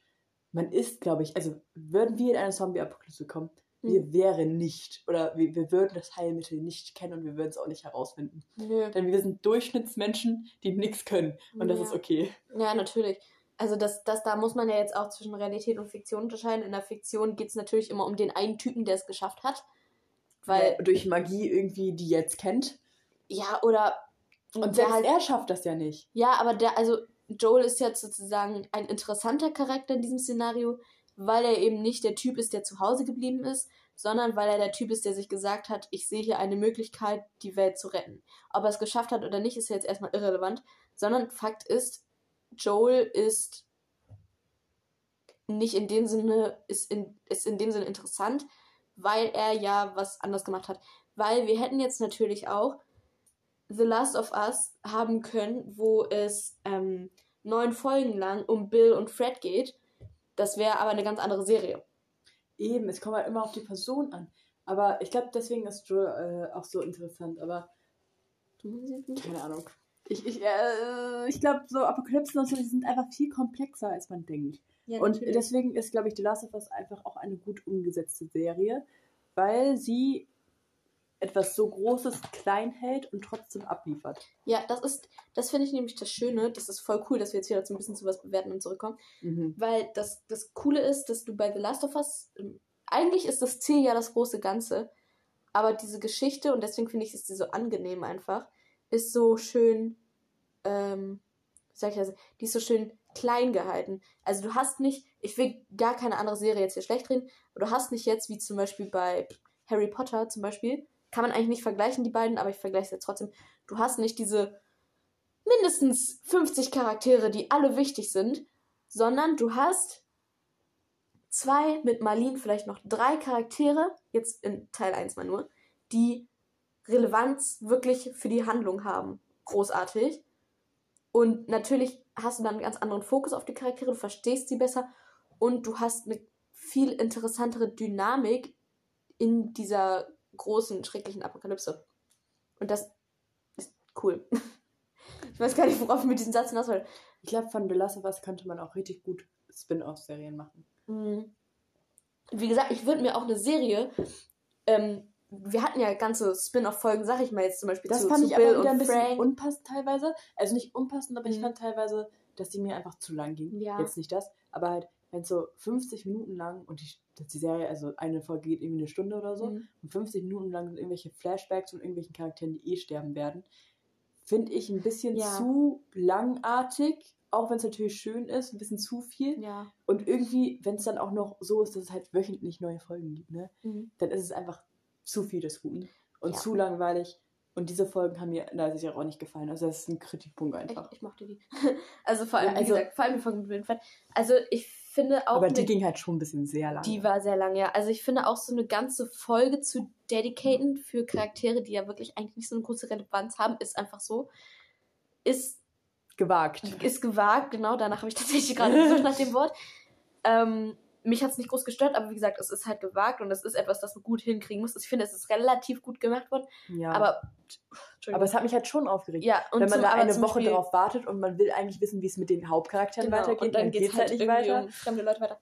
Man ist, glaube ich, also würden wir in eine Zombie-Apokalypse kommen. Wir wären nicht, oder wir, wir würden das Heilmittel nicht kennen und wir würden es auch nicht herausfinden. Nö. Denn wir sind Durchschnittsmenschen, die nichts können. Und das Ja. ist okay. Ja, natürlich. Also das, das, da muss man ja jetzt auch zwischen Realität und Fiktion unterscheiden. In der Fiktion geht es natürlich immer um den einen Typen, der es geschafft hat. Weil, Weil durch Magie irgendwie die jetzt kennt. ja, oder Und der selbst halt, er schafft das ja nicht. Ja, aber der, also Joel ist jetzt sozusagen ein interessanter Charakter in diesem Szenario, weil er eben nicht der Typ ist, der zu Hause geblieben ist, sondern weil er der Typ ist, der sich gesagt hat, ich sehe hier eine Möglichkeit, die Welt zu retten. Ob er es geschafft hat oder nicht, ist jetzt erstmal irrelevant, sondern Fakt ist, Joel ist nicht in dem Sinne, ist in, ist in dem Sinne interessant, weil er ja was anders gemacht hat. Weil wir hätten jetzt natürlich auch The Last of Us haben können, wo es ähm, neun Folgen lang um Bill und Fred geht. Das wäre aber eine ganz andere Serie. Eben, es kommt halt immer auf die Person an. Aber ich glaube, deswegen ist Joel äh, auch so interessant. Aber keine Ahnung. Ich, ich, äh, ich glaube, so Apokalypsen und so, die sind einfach viel komplexer, als man denkt. Ja, und deswegen ist, glaube ich, The Last of Us einfach auch eine gut umgesetzte Serie, weil sie etwas so Großes klein hält und trotzdem abliefert. Ja, das ist, das finde ich nämlich das Schöne. Das ist voll cool, dass wir jetzt wieder so ein bisschen zu was bewerten und zurückkommen. Mhm. Weil das, das Coole ist, dass du bei The Last of Us, ähm, eigentlich ist das Ziel ja das große Ganze, aber diese Geschichte, und deswegen finde ich es so angenehm einfach, ist so schön, ähm, sag ich also, die ist so schön klein gehalten. Also du hast nicht, ich will gar keine andere Serie jetzt hier schlecht reden, aber du hast nicht jetzt, wie zum Beispiel bei Harry Potter zum Beispiel, kann man eigentlich nicht vergleichen, die beiden, aber ich vergleiche es jetzt trotzdem. Du hast nicht diese mindestens 50 Charaktere, die alle wichtig sind, sondern du hast zwei mit Marlene, vielleicht noch drei Charaktere, jetzt in Teil 1 mal nur, die Relevanz wirklich für die Handlung haben. Großartig. Und natürlich hast du dann einen ganz anderen Fokus auf die Charaktere, du verstehst sie besser und du hast eine viel interessantere Dynamik in dieser großen, schrecklichen Apokalypse. Und das ist cool. ich weiß gar nicht, worauf ich mit diesem Satz hinaus will. Ich glaube, von The Last of Us könnte man auch richtig gut Spin-off-Serien machen. Mhm. Wie gesagt, ich würde mir auch eine Serie ähm, wir hatten ja ganze Spin-off-Folgen, sag ich mal jetzt zum Beispiel das zu, fand zu ich Bill aber wieder ein bisschen Frank. unpassend teilweise. Also nicht unpassend, aber mhm. ich fand teilweise, dass die mir einfach zu lang ging. Ja. Jetzt nicht das, aber halt, wenn es so 50 Minuten lang und die, die Serie, also eine Folge geht irgendwie eine Stunde oder so, mhm. und 50 Minuten lang sind irgendwelche Flashbacks und irgendwelchen Charakteren, die eh sterben werden, finde ich ein bisschen ja. zu langartig auch wenn es natürlich schön ist, ein bisschen zu viel. Ja. Und irgendwie, wenn es dann auch noch so ist, dass es halt wöchentlich neue Folgen gibt, ne, mhm. dann ist es einfach zu viel des Guten und ja. zu langweilig. Und diese Folgen haben mir da sich auch nicht gefallen. Also das ist ein Kritikpunkt einfach. Ich, ich mochte die. also vor allem, ja, also, wie gesagt, vor allem die Folgen mit Winfried. Also ich finde auch. Aber die ging halt schon ein bisschen sehr lang. Die war sehr lang, ja. Also ich finde auch so eine ganze Folge zu dedicaten für Charaktere, die ja wirklich eigentlich nicht so eine große Relevanz haben, ist einfach so. Ist gewagt. Ist gewagt, genau. Danach habe ich tatsächlich gerade gesucht nach dem Wort. Ähm, mich hat es nicht groß gestört, aber wie gesagt, es ist halt gewagt und es ist etwas, das man gut hinkriegen muss. Ich finde, es ist relativ gut gemacht worden. Ja. Aber, aber es hat mich halt schon aufgeregt. Ja, und Wenn man da eine Woche Beispiel, drauf wartet und man will eigentlich wissen, wie es mit den Hauptcharakteren genau, weitergeht, und dann, dann geht es halt, halt nicht weiter. Um fremde Leute weiter.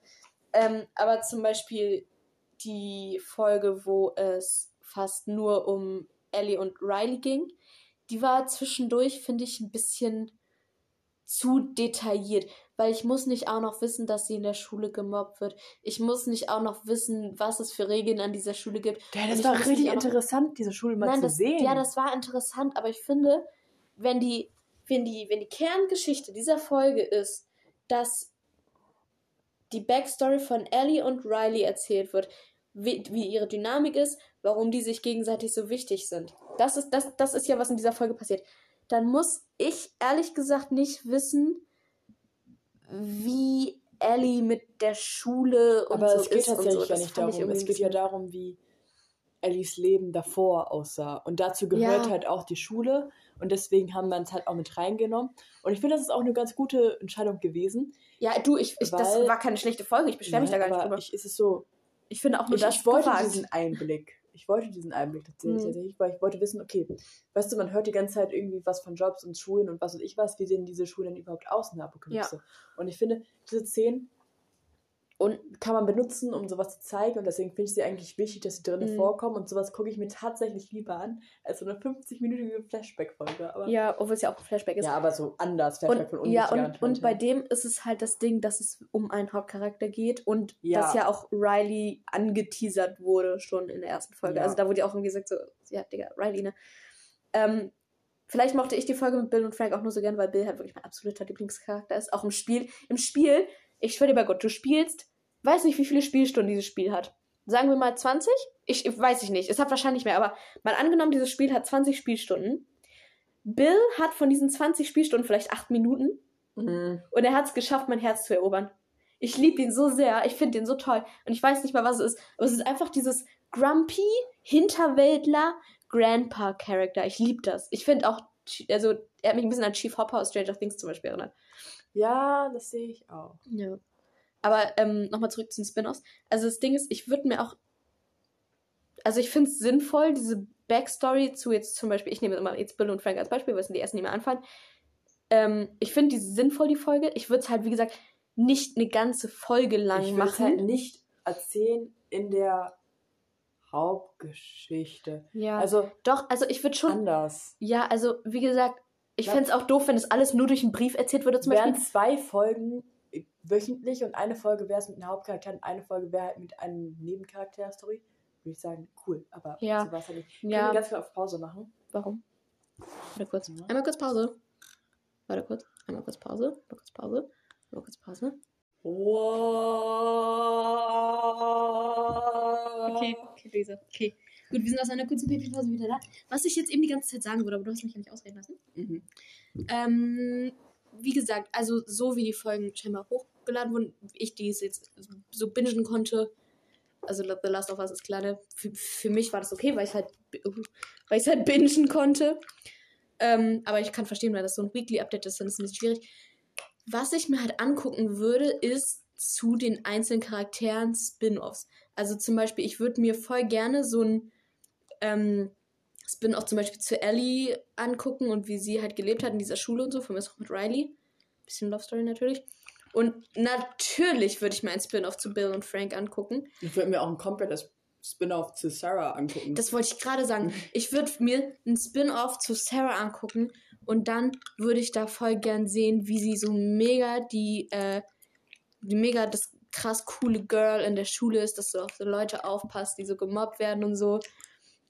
Ähm, aber zum Beispiel die Folge, wo es fast nur um Ellie und Riley ging, die war zwischendurch, finde ich, ein bisschen zu detailliert weil ich muss nicht auch noch wissen, dass sie in der Schule gemobbt wird. Ich muss nicht auch noch wissen, was es für Regeln an dieser Schule gibt. Ja, das war richtig interessant, diese Schule mal Nein, zu das, sehen. Ja, das war interessant, aber ich finde, wenn die, wenn die, wenn die Kerngeschichte dieser Folge ist, dass die Backstory von Ellie und Riley erzählt wird, wie, wie ihre Dynamik ist, warum die sich gegenseitig so wichtig sind. Das ist, das, das ist ja, was in dieser Folge passiert. Dann muss ich ehrlich gesagt nicht wissen, wie Ellie mit der Schule und Aber so es geht tatsächlich so. ja nicht darum. Es geht ja darum, wie Ellies Leben davor aussah. Und dazu gehört ja. halt auch die Schule. Und deswegen haben wir es halt auch mit reingenommen. Und ich finde, das ist auch eine ganz gute Entscheidung gewesen. Ja, du, ich, ich weil, das war keine schlechte Folge. Ich beschwere mich da gar nicht drüber. Ich, ist es so. Ich finde auch nur ich, das ich wollte diesen Einblick ich wollte diesen Einblick tatsächlich, mhm. weil ich wollte wissen, okay, weißt du, man hört die ganze Zeit irgendwie was von Jobs und Schulen und was weiß ich was, wie sehen diese Schulen denn überhaupt aus in der Apokalypse? Ja. Und ich finde, diese Szenen und kann man benutzen, um sowas zu zeigen. Und deswegen finde ich sie eigentlich wichtig, dass sie drinnen mhm. vorkommen. Und sowas gucke ich mir tatsächlich lieber an, als so eine 50-minütige Flashback-Folge. Ja, obwohl es ja auch ein Flashback ist. Ja, aber so anders. Flashback und, von Ja, und, und bei dem ist es halt das Ding, dass es um einen Hauptcharakter geht und ja. dass ja auch Riley angeteasert wurde schon in der ersten Folge. Ja. Also da wurde ja auch irgendwie gesagt, so, ja, Digga, Riley, ne? Ähm, vielleicht mochte ich die Folge mit Bill und Frank auch nur so gern, weil Bill halt wirklich mein absoluter Lieblingscharakter ist. Auch im Spiel. Im Spiel ich schwöre dir bei Gott, du spielst weiß nicht, wie viele Spielstunden dieses Spiel hat. Sagen wir mal 20? Ich, ich weiß ich nicht. Es hat wahrscheinlich mehr, aber mal angenommen, dieses Spiel hat 20 Spielstunden. Bill hat von diesen 20 Spielstunden vielleicht 8 Minuten Mhm. und er hat es geschafft, mein Herz zu erobern. Ich liebe ihn so sehr, ich finde ihn so toll und ich weiß nicht mal, was es ist, aber es ist einfach dieses grumpy Hinterwäldler Grandpa Character. Ich liebe das. Ich finde auch, also er hat mich ein bisschen an Chief Hopper aus Stranger Things zum Beispiel erinnert. Ja, das sehe ich auch. Ja. Aber ähm, nochmal zurück zu den Spin-offs. Also das Ding ist, ich würde mir auch. Also ich finde es sinnvoll, diese Backstory zu jetzt zum Beispiel, ich nehme immer jetzt Bill und Frank als Beispiel, weil es sind die ersten, die mir anfallen. Ähm, ich finde diese sinnvoll, die Folge. Ich würde es halt, wie gesagt, nicht eine ganze Folge lang ich will machen. halt nicht erzählen in der Hauptgeschichte. ja. Also Doch, also ich würde schon. anders. Ja, also wie gesagt, ich fände es auch doof, wenn es alles nur durch einen Brief erzählt würde, zum wären Beispiel. zwei Folgen wöchentlich und eine Folge wäre es mit einem Hauptcharakter und eine Folge wäre halt mit einem Nebencharakter-Story. Würde ich sagen, cool, aber Ja. so war es halt nicht. Können Ja. wir ganz viel auf Pause machen? Warum? Warte kurz. Ja. Einmal kurz Pause. Warte kurz. Einmal kurz Pause. Einmal kurz Pause. Einmal kurz Pause. Wow. Okay, okay, Lisa. Okay. Gut, wir sind aus einer kurzen Pipi-Pause wieder da. Was ich jetzt eben die ganze Zeit sagen würde, aber du hast mich ja nicht ausreden lassen. Mhm. Ähm, wie gesagt, also so wie die Folgen scheinbar hochgeladen wurden, ich die jetzt so bingen konnte. Also The Last of Us ist klar, ne? für, für mich war das okay, weil ich halt, weil ich halt bingen konnte. Ähm, aber ich kann verstehen, weil das so ein Weekly Update ist, dann ist es ein bisschen schwierig. Was ich mir halt angucken würde, ist zu den einzelnen Charakteren Spin-offs. Also zum Beispiel, ich würde mir voll gerne so ein ähm, Spin-off zum Beispiel zu Ellie angucken und wie sie halt gelebt hat in dieser Schule und so, von mir auch mit Riley. Bisschen Love Story natürlich. Und natürlich würde ich mir ein Spin-off zu Bill und Frank angucken. Ich würde mir auch ein komplettes Spin-off zu Sarah angucken. Das wollte ich gerade sagen. Ich würde mir ein Spin-off zu Sarah angucken und dann würde ich da voll gern sehen, wie sie so mega die, äh, die mega das krass coole Girl in der Schule ist, dass so auf so Leute aufpasst, die so gemobbt werden und so.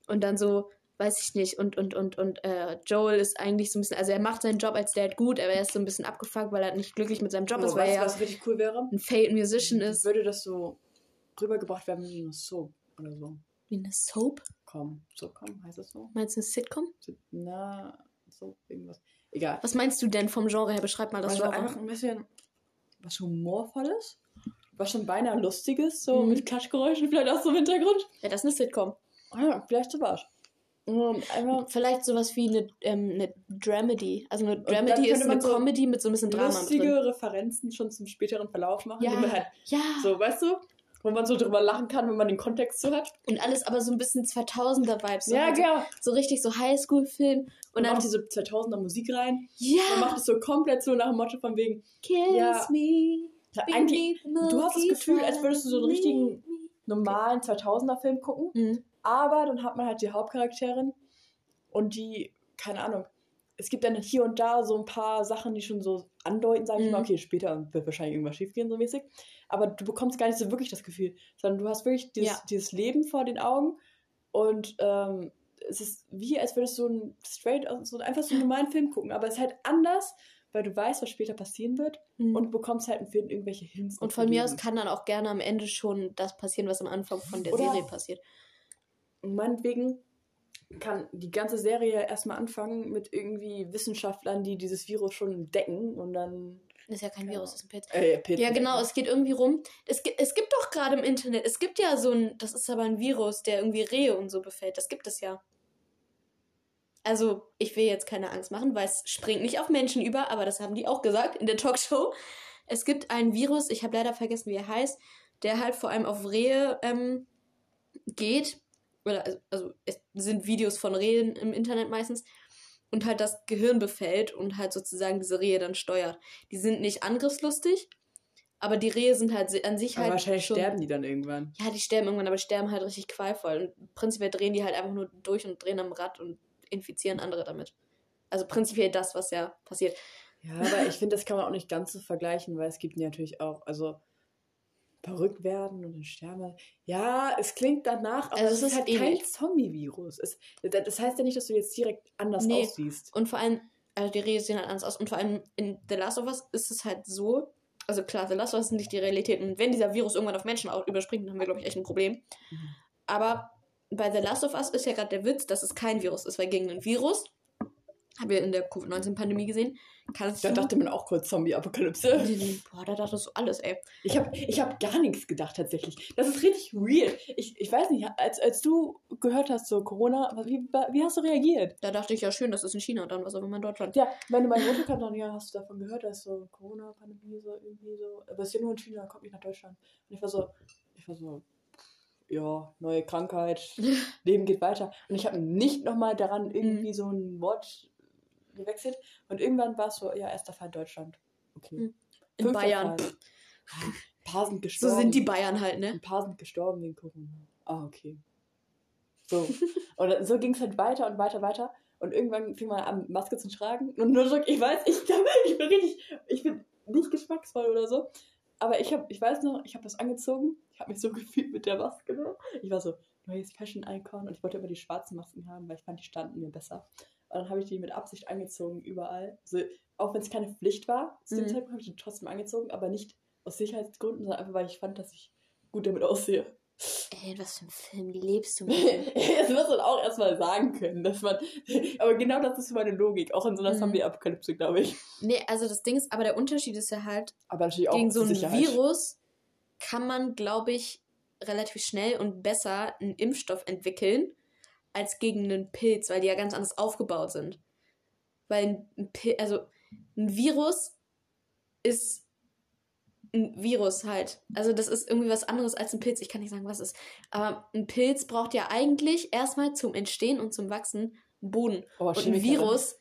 Und dann so, weiß ich nicht, und, und, und, und äh, Joel ist eigentlich so ein bisschen, also er macht seinen Job als Dad gut, aber er ist so ein bisschen abgefuckt, weil er nicht glücklich mit seinem Job oh, ist, weil weißt er was richtig cool wäre? ein Failed Musician ist. Würde das so rübergebracht werden wie eine Soap oder so. Wie eine Soap? Komm, so komm, heißt das so? Meinst du eine Sitcom? Na, so irgendwas. Egal. Was meinst du denn vom Genre her? Beschreib mal das also Genre. einfach ein bisschen was Humorvolles, was schon beinahe Lustiges, so Mhm. mit Klatschgeräuschen vielleicht auch so im Hintergrund. Ja, das ist eine Sitcom. Ah ja, vielleicht sowas. Einfach Vielleicht sowas wie eine, ähm, eine Dramedy. Also eine Dramedy ist man eine so Comedy mit so ein bisschen Drama lustige drin. Referenzen schon zum späteren Verlauf machen, Ja, die man halt ja. so, weißt du, wo man so drüber lachen kann, wenn man den Kontext so hat. Und alles aber so ein bisschen 2000er-Vibes. So, ja, halt genau. so richtig so Highschool-Film. Und Und dann, macht diese 2000er Musik rein. Man ja, macht es so komplett so nach dem Motto von wegen, kiss Ja. me. eigentlich du hast das Gefühl, als würdest du so einen richtigen normalen 2000er Film gucken, Mhm. Aber dann hat man halt die Hauptcharakterin und die, keine Ahnung, es gibt dann hier und da so ein paar Sachen, die schon so andeuten, sage ich Mhm. mal, okay, später wird wahrscheinlich irgendwas schiefgehen, so mäßig. Aber du bekommst gar nicht so wirklich das Gefühl, sondern du hast wirklich dieses, Ja. dieses Leben vor den Augen und ähm, es ist wie, als würdest du ein straight, so einfach so einen normalen Film gucken, aber es ist halt anders, weil du weißt, was später passieren wird Mhm. und bekommst halt im Film irgendwelche Hints. Und von mir aus kann dann auch gerne am Ende schon das passieren, was am Anfang von der Oder- Serie passiert. Und meinetwegen kann die ganze Serie erstmal anfangen mit irgendwie Wissenschaftlern, die dieses Virus schon entdecken und dann. Das ist ja kein Ja. Virus, das ist ein Pilz. Äh, Pilz Ja, genau, es geht irgendwie rum. Es gibt, es gibt doch gerade im Internet, es gibt ja so ein, das ist aber ein Virus, der irgendwie Rehe und so befällt. Das gibt es ja. Also, ich will jetzt keine Angst machen, weil es springt nicht auf Menschen über, aber das haben die auch gesagt in der Talkshow. Es gibt ein Virus, ich habe leider vergessen, wie er heißt, der halt vor allem auf Rehe ähm, geht. Oder, also, also, es sind Videos von Rehen im Internet meistens. Und halt das Gehirn befällt und halt sozusagen diese Rehe dann steuert. Die sind nicht angriffslustig, aber die Rehe sind halt an sich Aber halt. wahrscheinlich schon, sterben die dann irgendwann. Ja, die sterben irgendwann, aber sterben halt richtig qualvoll. Und prinzipiell drehen die halt einfach nur durch und drehen am Rad und infizieren andere damit. Also prinzipiell das, was ja passiert. Ja, aber ich finde, das kann man auch nicht ganz so vergleichen, weil es gibt natürlich auch, also verrückt werden und dann sterben. Ja, es klingt danach, aber Also es ist ist halt kein ähnlich. Zombie-Virus. Es- Das heißt ja nicht, dass du jetzt direkt anders Nee. aussiehst. Und vor allem, also die Rehe sehen halt anders aus. Und vor allem in The Last of Us ist es halt so, also klar, The Last of Us ist nicht die Realität. Und wenn dieser Virus irgendwann auf Menschen auch überspringt, dann haben wir, glaube ich, echt ein Problem. Mhm. Aber bei The Last of Us ist ja gerade der Witz, dass es kein Virus ist, weil gegen ein Virus, haben wir in der Covid-19-Pandemie gesehen, kannst Da du. dachte man auch kurz Zombie-Apokalypse. Boah, da dachtest du alles, ey. Ich habe ich hab gar nichts gedacht tatsächlich. Das ist richtig weird. Ich, ich weiß nicht, als, als du gehört hast, so Corona, wie, wie hast du reagiert? Da dachte ich ja schön, das ist in China und dann was auch immer in Deutschland. Ja, meine, meine Mutter kam dann, ja, hast du davon gehört, dass so Corona-Pandemie so irgendwie so, aber es ist ja nur in China, kommt nicht nach Deutschland. Und ich war so, ich war so, ja, neue Krankheit, Leben geht weiter. Und ich habe nicht nochmal daran irgendwie so ein Wort gewechselt. Und irgendwann war es so, ja, erster Fall Deutschland. Okay. Mhm. In Fünfter Bayern. Fall. Ein paar sind So gestorben. sind die Bayern halt, ne? Ein paar sind gestorben wegen Corona. Ah, okay. So. Und so ging es halt weiter und weiter, weiter. Und irgendwann fing man an, Maske zu tragen. Und nur so, ich weiß, ich, ich bin richtig, ich bin nicht geschmacksvoll oder so. Aber ich habe, ich weiß noch, ich habe das angezogen. Ich habe mich so gefühlt mit der Maske. Ne? Ich war so, neues Fashion-Icon. Und ich wollte immer die schwarzen Masken haben, weil ich fand, die standen mir besser. Dann habe ich die mit Absicht angezogen, überall. So, auch wenn es keine Pflicht war, zu dem Mhm. Zeitpunkt habe ich die trotzdem angezogen, aber nicht aus Sicherheitsgründen, sondern einfach, weil ich fand, dass ich gut damit aussehe. Ey, was für ein Film lebst du? das muss man auch erstmal sagen können, dass man. Aber genau das ist meine Logik, auch in so einer Mhm. Zombie-Apokalypse, glaube ich. nee, also das Ding ist, aber der Unterschied ist ja halt, Aber natürlich auch gegen so ein Sicherheit. Virus kann man, glaube ich, relativ schnell und besser einen Impfstoff entwickeln als gegen einen Pilz, weil die ja ganz anders aufgebaut sind. Weil ein Pil also ein Virus ist ein Virus halt. Also das ist irgendwie was anderes als ein Pilz. Ich kann nicht sagen, was es ist. Aber ein Pilz braucht ja eigentlich erstmal zum Entstehen und zum Wachsen einen Boden. Oh, Und ein Chemiker- Virus,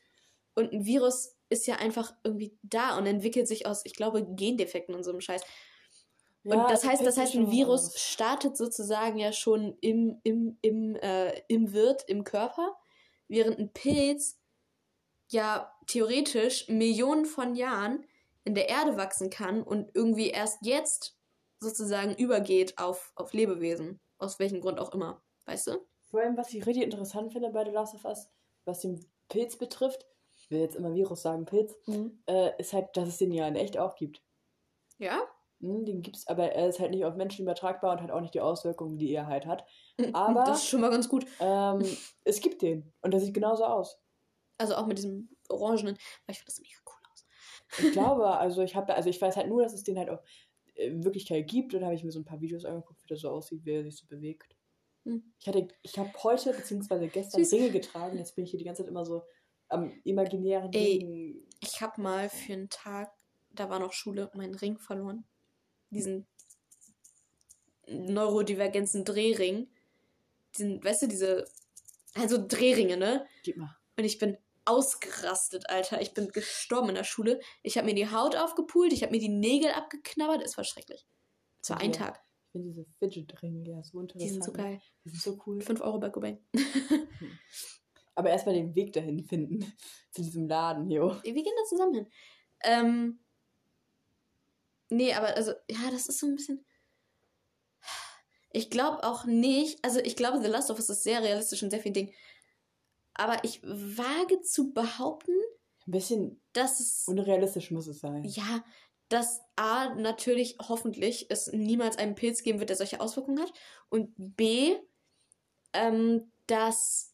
und ein Virus ist ja einfach irgendwie da und entwickelt sich aus, ich glaube, Gendefekten und so einem Scheiß. Und Ja, das also heißt, das heißt, ein Virus anderes. startet sozusagen ja schon im, im, im, äh, im Wirt, im Körper, während ein Pilz ja theoretisch Millionen von Jahren in der Erde wachsen kann und irgendwie erst jetzt sozusagen übergeht auf, auf Lebewesen. Aus welchem Grund auch immer. Weißt du? Vor allem, was ich richtig interessant finde bei The Last of Us, was den Pilz betrifft, ich will jetzt immer Virus sagen, Pilz, äh, ist halt, dass es den ja in echt auch gibt. Ja? Den gibt's, aber er ist halt nicht auf Menschen übertragbar und hat auch nicht die Auswirkungen, die er halt hat. Aber- Das ist schon mal ganz gut. Ähm, es gibt den. Und der sieht genauso aus. Also auch mit diesem orangenen, weil ich finde das mega cool aus. Ich glaube, also ich habe, also ich weiß halt nur, dass es den halt auch in Wirklichkeit gibt. Und da habe ich mir so ein paar Videos angeguckt, wie das so aussieht, wie er sich so bewegt. Hm. Ich hatte, ich habe heute beziehungsweise gestern Süß. Ringe getragen. Jetzt bin ich hier die ganze Zeit immer so am imaginären Ey. Ring. Ich habe mal für einen Tag, da war noch Schule, meinen Ring verloren. Diesen neurodivergenzen Drehring. Diesen, weißt du, diese, also Drehringe, ne? Gib mal. Und ich bin ausgerastet, Alter. Ich bin gestorben in der Schule. Ich habe mir die Haut aufgepult, ich habe mir die Nägel abgeknabbert. Es war schrecklich. Es war ein Okay. Tag. Ich finde diese Fidget-Ringe ja so interessant. Die sind so geil. Die sind so cool. 5 Euro bei Cobain. Aber erstmal den Weg dahin finden. Zu diesem Laden, jo. Wir gehen da zusammen hin. Ähm, nee, aber also, ja, das ist so ein bisschen. Ich glaube auch nicht, also ich glaube, The Last of Us ist sehr realistisch und sehr viel Ding. Aber ich wage zu behaupten, Ein bisschen dass es. unrealistisch muss es sein. Ja, dass A, natürlich, hoffentlich, es niemals einen Pilz geben wird, der solche Auswirkungen hat. Und B, ähm, dass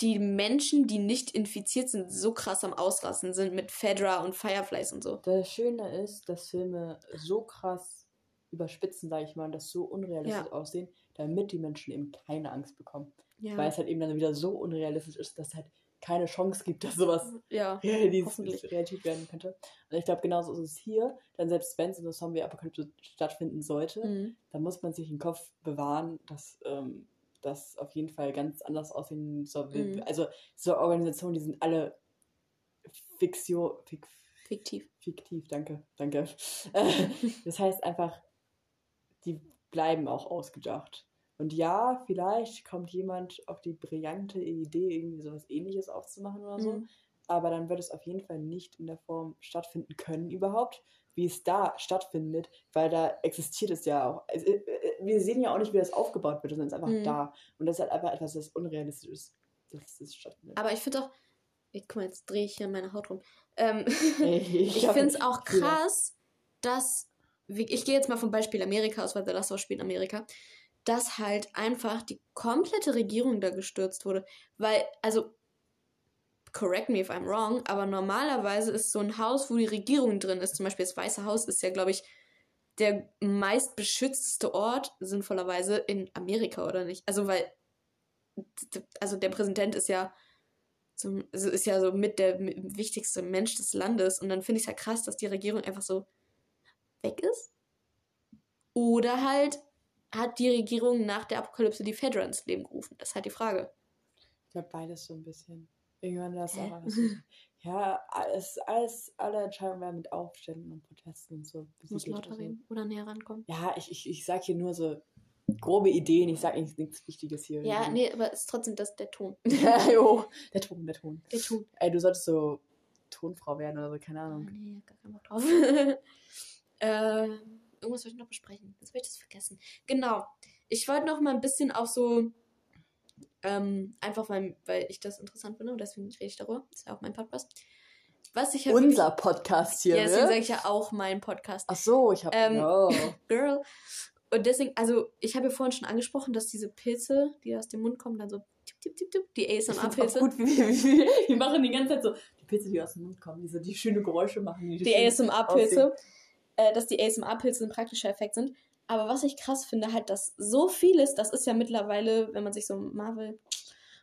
die Menschen, die nicht infiziert sind, so krass am Ausrasten sind mit Fedra und Fireflies und so. Das Schöne ist, dass Filme so krass überspitzen, sage ich mal, und das so unrealistisch Ja. aussehen, damit die Menschen eben keine Angst bekommen. Ja. Weil es halt eben dann wieder so unrealistisch ist, dass es halt keine Chance gibt, dass sowas ja. Realität, werden könnte. Und ich glaube, genauso ist es hier. Dann selbst wenn so eine Zombie-Apokalypse stattfinden sollte, Mhm. dann muss man sich im Kopf bewahren, dass ähm, das auf jeden Fall ganz anders aussehen soll. Mhm. Also so Organisationen, die sind alle Fiktion, fik, Fiktiv. fiktiv, danke, danke. Das heißt einfach, die bleiben auch ausgedacht. Und ja, vielleicht kommt jemand auf die brillante Idee, irgendwie sowas ähnliches aufzumachen oder so. Mhm. Aber dann wird es auf jeden Fall nicht in der Form stattfinden können überhaupt, wie es da stattfindet, weil da existiert es ja auch. Also, äh, äh, wir sehen ja auch nicht, wie das aufgebaut wird, sondern es ist einfach Mhm. da. Und das ist halt einfach etwas, das unrealistisch ist, dass es stattfindet. Aber ich finde auch. Ich, guck mal, jetzt drehe ich hier meine Haut rum. Ähm, ich hab- finde es auch krass, dass, ich gehe jetzt mal vom Beispiel Amerika aus, weil The Last of Us spielt in Amerika, dass halt einfach die komplette Regierung da gestürzt wurde. Weil, also, correct me if I'm wrong, aber normalerweise ist so ein Haus, wo die Regierung drin ist, zum Beispiel das Weiße Haus, ist ja, glaube ich, der meist beschützte Ort, sinnvollerweise, in Amerika, oder nicht? Also, weil, also der Präsident ist ja so, ist ja so mit der wichtigste Mensch des Landes und dann finde ich es ja krass, dass die Regierung einfach so weg ist. Oder halt hat die Regierung nach der Apokalypse die Fedra ins Leben gerufen? Das ist halt die Frage. Ich glaube, beides so ein bisschen. Irgendwann das aber. ja, alles, alles, alle Entscheidungen werden mit Aufständen und Protesten und so. Muss lauter reden oder näher rankommen. Ja, ich, ich, ich sag hier nur so grobe Ideen, ich sag nichts, nichts Wichtiges hier. Ja, nee, aber es ist trotzdem das, der Ton. ja, jo, der Ton, der Ton. Der Ton. Ey, du solltest so Tonfrau werden oder so, keine Ahnung. Oh, nee, gar keinen Bock drauf. äh, irgendwas wollte ich noch besprechen. Jetzt habe ich das vergessen. Genau. Ich wollte noch mal ein bisschen auch so, ähm, einfach weil, weil ich das interessant finde und deswegen rede ich darüber. Das ist ja auch mein Podcast. Was ich halt Unser wirklich, Podcast hier. Ja, deswegen ne? sage ich ja auch mein Podcast. Ach so, ich habe. Ähm, no. Girl. Und deswegen, also ich habe ja vorhin schon angesprochen, dass diese Pilze, die aus dem Mund kommen, dann so tipp, tipp, tipp, tipp, die ASMR-Pilze. gut, wie, wie, wir machen die ganze Zeit so, die Pilze, die aus dem Mund kommen, die so die schöne Geräusche machen. Die, die ASMR-Pilze äh, dass die ASMR-Pilze ein praktischer Effekt sind. Aber was ich krass finde, halt, dass so vieles, das ist ja mittlerweile, wenn man sich so Marvel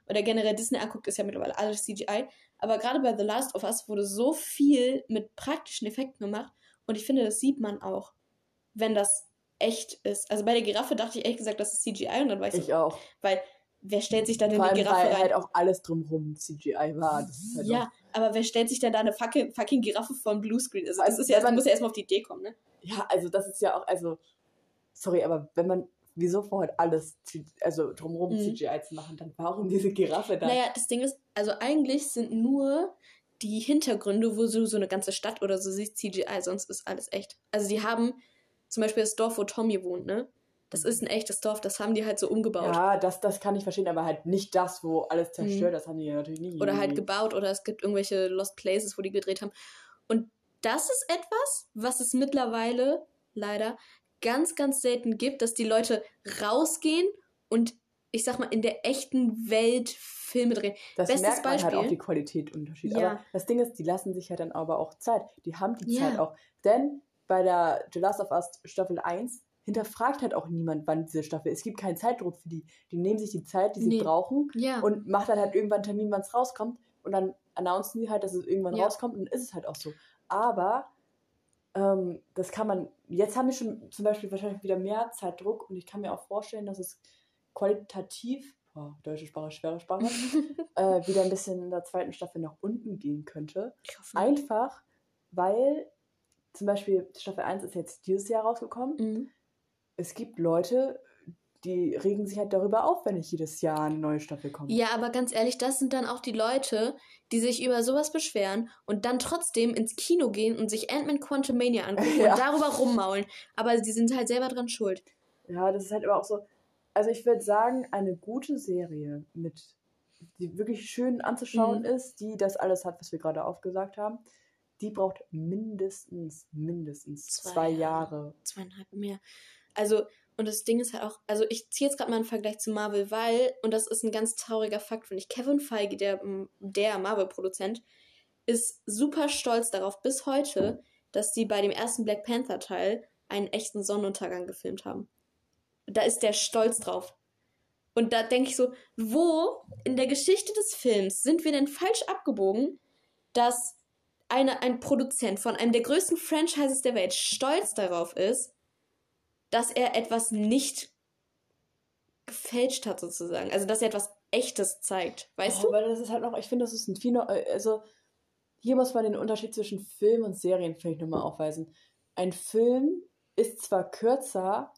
oder generell Disney anguckt, ist ja mittlerweile alles CGI. Aber gerade bei The Last of Us wurde so viel mit praktischen Effekten gemacht. Und ich finde, das sieht man auch, wenn das echt ist. Also bei der Giraffe dachte ich ehrlich gesagt, das ist CGI und dann weiß ich. Ich auch. Weil wer stellt sich dann in die Giraffe weil rein? halt auch alles drumherum CGI war. Halt ja, aber wer stellt sich denn da eine fucking, fucking Giraffe von Bluescreen? Also, das ist ja, man muss ja erstmal auf die Idee kommen, ne? Ja, also das ist ja auch, also, sorry, aber wenn man wieso vorher alles, also drumherum mhm. CGI zu machen, dann warum diese Giraffe da? Naja, das Ding ist, also eigentlich sind nur die Hintergründe, wo du so eine ganze Stadt oder so siehst, CGI, sonst ist alles echt. Also die haben zum Beispiel das Dorf, wo Tommy wohnt, ne? Das ist ein echtes Dorf, das haben die halt so umgebaut. Ja, das, das kann ich verstehen, aber halt nicht das, wo alles zerstört, mhm. das haben die ja natürlich nie. Oder halt gebaut oder es gibt irgendwelche Lost Places, wo die gedreht haben. Und das ist etwas, was es mittlerweile leider ganz, ganz selten gibt, dass die Leute rausgehen und ich sag mal in der echten Welt Filme drehen. Das Bestes merkt man halt Beispiel. halt auch die Qualität Unterschied. Ja. Aber das Ding ist, die lassen sich ja dann aber auch Zeit. Die haben die ja. Zeit auch. Denn bei der The Last of Us Staffel 1 hinterfragt halt auch niemand, wann diese Staffel ist. Es gibt keinen Zeitdruck für die. Die nehmen sich die Zeit, die sie nee. brauchen ja. und machen dann halt irgendwann einen Termin, wann es rauskommt. Und dann announcen die halt, dass es irgendwann rauskommt und dann ist es halt auch so. Aber ähm, das kann man, jetzt haben wir schon zum Beispiel wahrscheinlich wieder mehr Zeitdruck und ich kann mir auch vorstellen, dass es qualitativ, oh, deutsche Sprache, schwere Sprache, äh, wieder ein bisschen in der zweiten Staffel nach unten gehen könnte. Einfach, weil zum Beispiel Staffel 1 ist jetzt dieses Jahr rausgekommen. Mhm es gibt Leute, die regen sich halt darüber auf, wenn nicht jedes Jahr eine neue Staffel kommt. Ja, aber ganz ehrlich, das sind dann auch die Leute, die sich über sowas beschweren und dann trotzdem ins Kino gehen und sich Ant-Man Quantumania angucken ja. und darüber rummaulen. Aber sie sind halt selber dran schuld. Ja, das ist halt aber auch so. Also ich würde sagen, eine gute Serie mit, die wirklich schön anzuschauen mhm. ist, die das alles hat, was wir gerade aufgesagt haben, die braucht mindestens, mindestens zwei, zwei Jahre. Zweieinhalb mehr. Also, und das Ding ist halt auch, also ich ziehe jetzt gerade mal einen Vergleich zu Marvel, weil, und das ist ein ganz trauriger Fakt, finde ich, Kevin Feige, der, der Marvel-Produzent, ist super stolz darauf bis heute, dass sie bei dem ersten Black Panther-Teil einen echten Sonnenuntergang gefilmt haben. Da ist der stolz drauf. Und da denke ich so, wo in der Geschichte des Films sind wir denn falsch abgebogen, dass eine, ein Produzent von einem der größten Franchises der Welt stolz darauf ist, dass er etwas nicht gefälscht hat, sozusagen. Also, dass er etwas Echtes zeigt. Weißt oh, du? Weil das ist halt noch, ich finde, das ist ein viel, also, hier muss man den Unterschied zwischen Film und Serien vielleicht nochmal aufweisen. Ein Film ist zwar kürzer,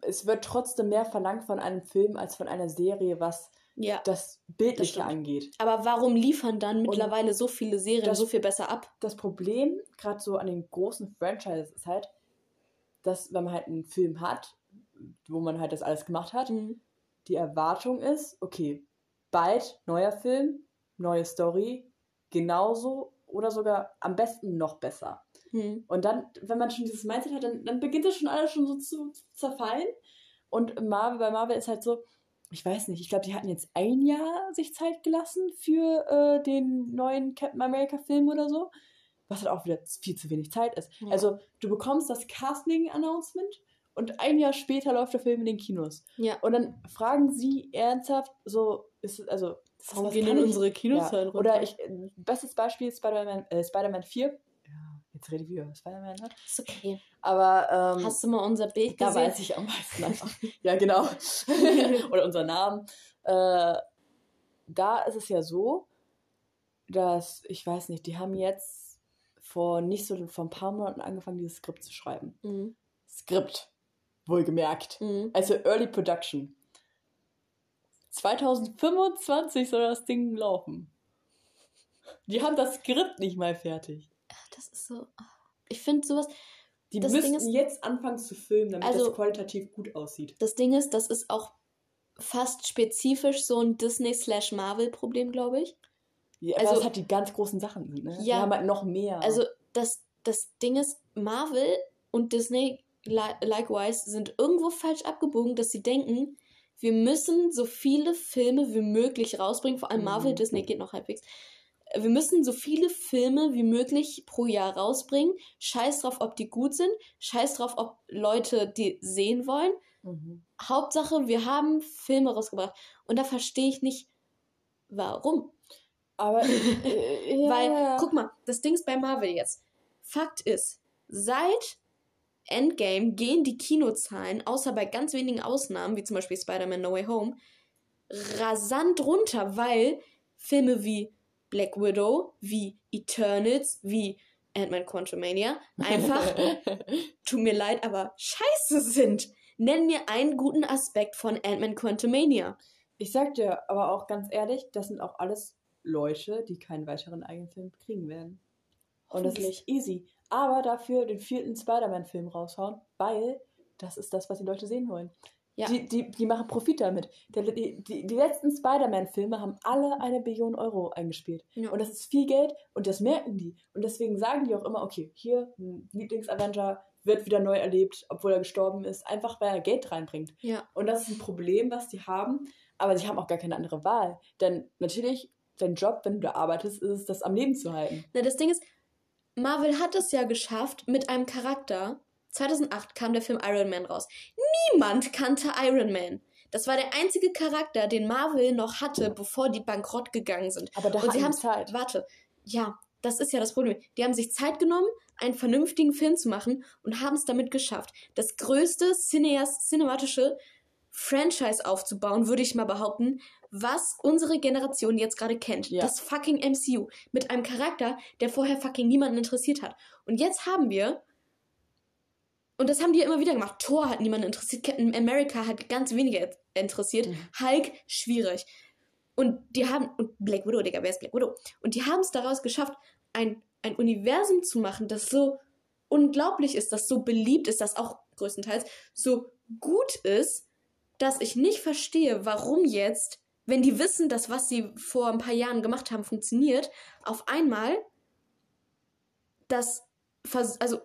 es wird trotzdem mehr verlangt von einem Film als von einer Serie, was ja, das Bildliche das angeht. Aber warum liefern dann mittlerweile und so viele Serien das, so viel besser ab? Das Problem, gerade so an den großen Franchises, ist halt, dass wenn man halt einen Film hat, wo man halt das alles gemacht hat, mhm. die Erwartung ist, okay, bald neuer Film, neue Story, genauso oder sogar am besten noch besser. Hm. Und dann, wenn man schon dieses Mindset hat, dann, dann beginnt das schon alles schon so zu zerfallen. Und Marvel, bei Marvel ist halt so, ich weiß nicht, ich glaube, die hatten jetzt ein Jahr sich Zeit gelassen für äh, den neuen Captain America-Film oder so. Was halt auch wieder viel zu wenig Zeit ist. Ja. Also, du bekommst das Casting-Announcement und ein Jahr später läuft der Film in den Kinos. Ja. Und dann fragen sie ernsthaft, so, ist es, also, Warum gehen denn unsere Kinozahlen ja. runter? Oder ich, bestes Beispiel ist Spider-Man äh, Spider 4. Ja, jetzt rede ich wieder über Spider-Man, ne? Ist okay. Aber ähm, Hast du mal unser Bild da gesehen? weiß ich am meisten einfach. ja, genau. Oder unser Namen. Äh, da ist es ja so, dass, ich weiß nicht, die haben jetzt vor nicht so vor ein paar Monaten angefangen, dieses Skript zu schreiben. Mhm. Skript, wohlgemerkt. Mhm. Also Early Production. 2025 soll das Ding laufen. Die haben das Skript nicht mal fertig. Ach, das ist so. Ich finde sowas. Die Das müssen Ding ist- jetzt anfangen zu filmen, damit Also- das qualitativ gut aussieht. Das Ding ist, das ist auch fast spezifisch so ein Disney-Marvel-Problem, glaube ich. Ja, Also- das hat die ganz großen Sachen, ne? Die Ja. haben halt noch mehr. Also, das, das Ding ist, Marvel und Disney li likewise sind irgendwo falsch abgebogen, dass sie denken, wir müssen so viele Filme wie möglich rausbringen. Vor allem Mhm. Marvel, Disney geht noch halbwegs. Wir müssen so viele Filme wie möglich pro Jahr rausbringen. Scheiß drauf, ob die gut sind. Scheiß drauf, ob Leute die sehen wollen. Mhm. Hauptsache, wir haben Filme rausgebracht. Und da verstehe ich nicht, warum. Aber äh, ja, Weil, guck mal, das Ding ist bei Marvel jetzt. Fakt ist, seit Endgame gehen die Kinozahlen, außer bei ganz wenigen Ausnahmen, wie zum Beispiel Spider-Man No Way Home, rasant runter, weil Filme wie Black Widow, wie Eternals, wie Ant-Man Quantumania einfach, tut mir leid, aber scheiße sind. Nenn mir einen guten Aspekt von Ant-Man Quantumania. ich sag dir aber auch ganz ehrlich, das sind auch alles Leute, die keinen weiteren eigenen Film kriegen werden. Und das ist easy. Aber dafür den vierten Spider-Man-Film raushauen, weil das ist das, was die Leute sehen wollen. Ja. Die, die, die machen Profit damit. Der, die, die, die letzten Spider-Man-Filme haben alle eine Billion Euro eingespielt. Ja. Und das ist viel Geld und das merken die. Und deswegen sagen die auch immer, okay, hier, ein Lieblings-Avenger wird wieder neu erlebt, obwohl er gestorben ist, einfach weil er Geld reinbringt. Ja. Und das ist ein Problem, was die haben, aber sie haben auch gar keine andere Wahl. Denn natürlich, dein Job, wenn du da arbeitest, ist es, das am Leben zu halten. Na, das Ding ist, Marvel hat es ja geschafft mit einem Charakter. 2008 kam der Film Iron Man raus. Niemand kannte Iron Man. Das war der einzige Charakter, den Marvel noch hatte, bevor die bankrott gegangen sind. Aber da Und sie haben Zeit. Warte, ja, das ist ja das Problem. Die haben sich Zeit genommen, einen vernünftigen Film zu machen und haben es damit geschafft, das größte Cineas, cinematische Franchise aufzubauen, würde ich mal behaupten, was unsere Generation jetzt gerade kennt. Ja. Das fucking MCU. Mit einem Charakter, der vorher fucking niemanden interessiert hat. Und jetzt haben wir. Und das haben die ja immer wieder gemacht. Thor hat niemanden interessiert. Captain America hat ganz wenige interessiert. Mhm. Hulk, schwierig. Und die haben. Und Black Widow, Digga, wer ist Black Widow? Und die haben es daraus geschafft, ein, ein Universum zu machen, das so unglaublich ist, das so beliebt ist, das auch größtenteils so gut ist, dass ich nicht verstehe, warum jetzt, wenn die wissen, dass was sie vor ein paar Jahren gemacht haben funktioniert, auf einmal das, also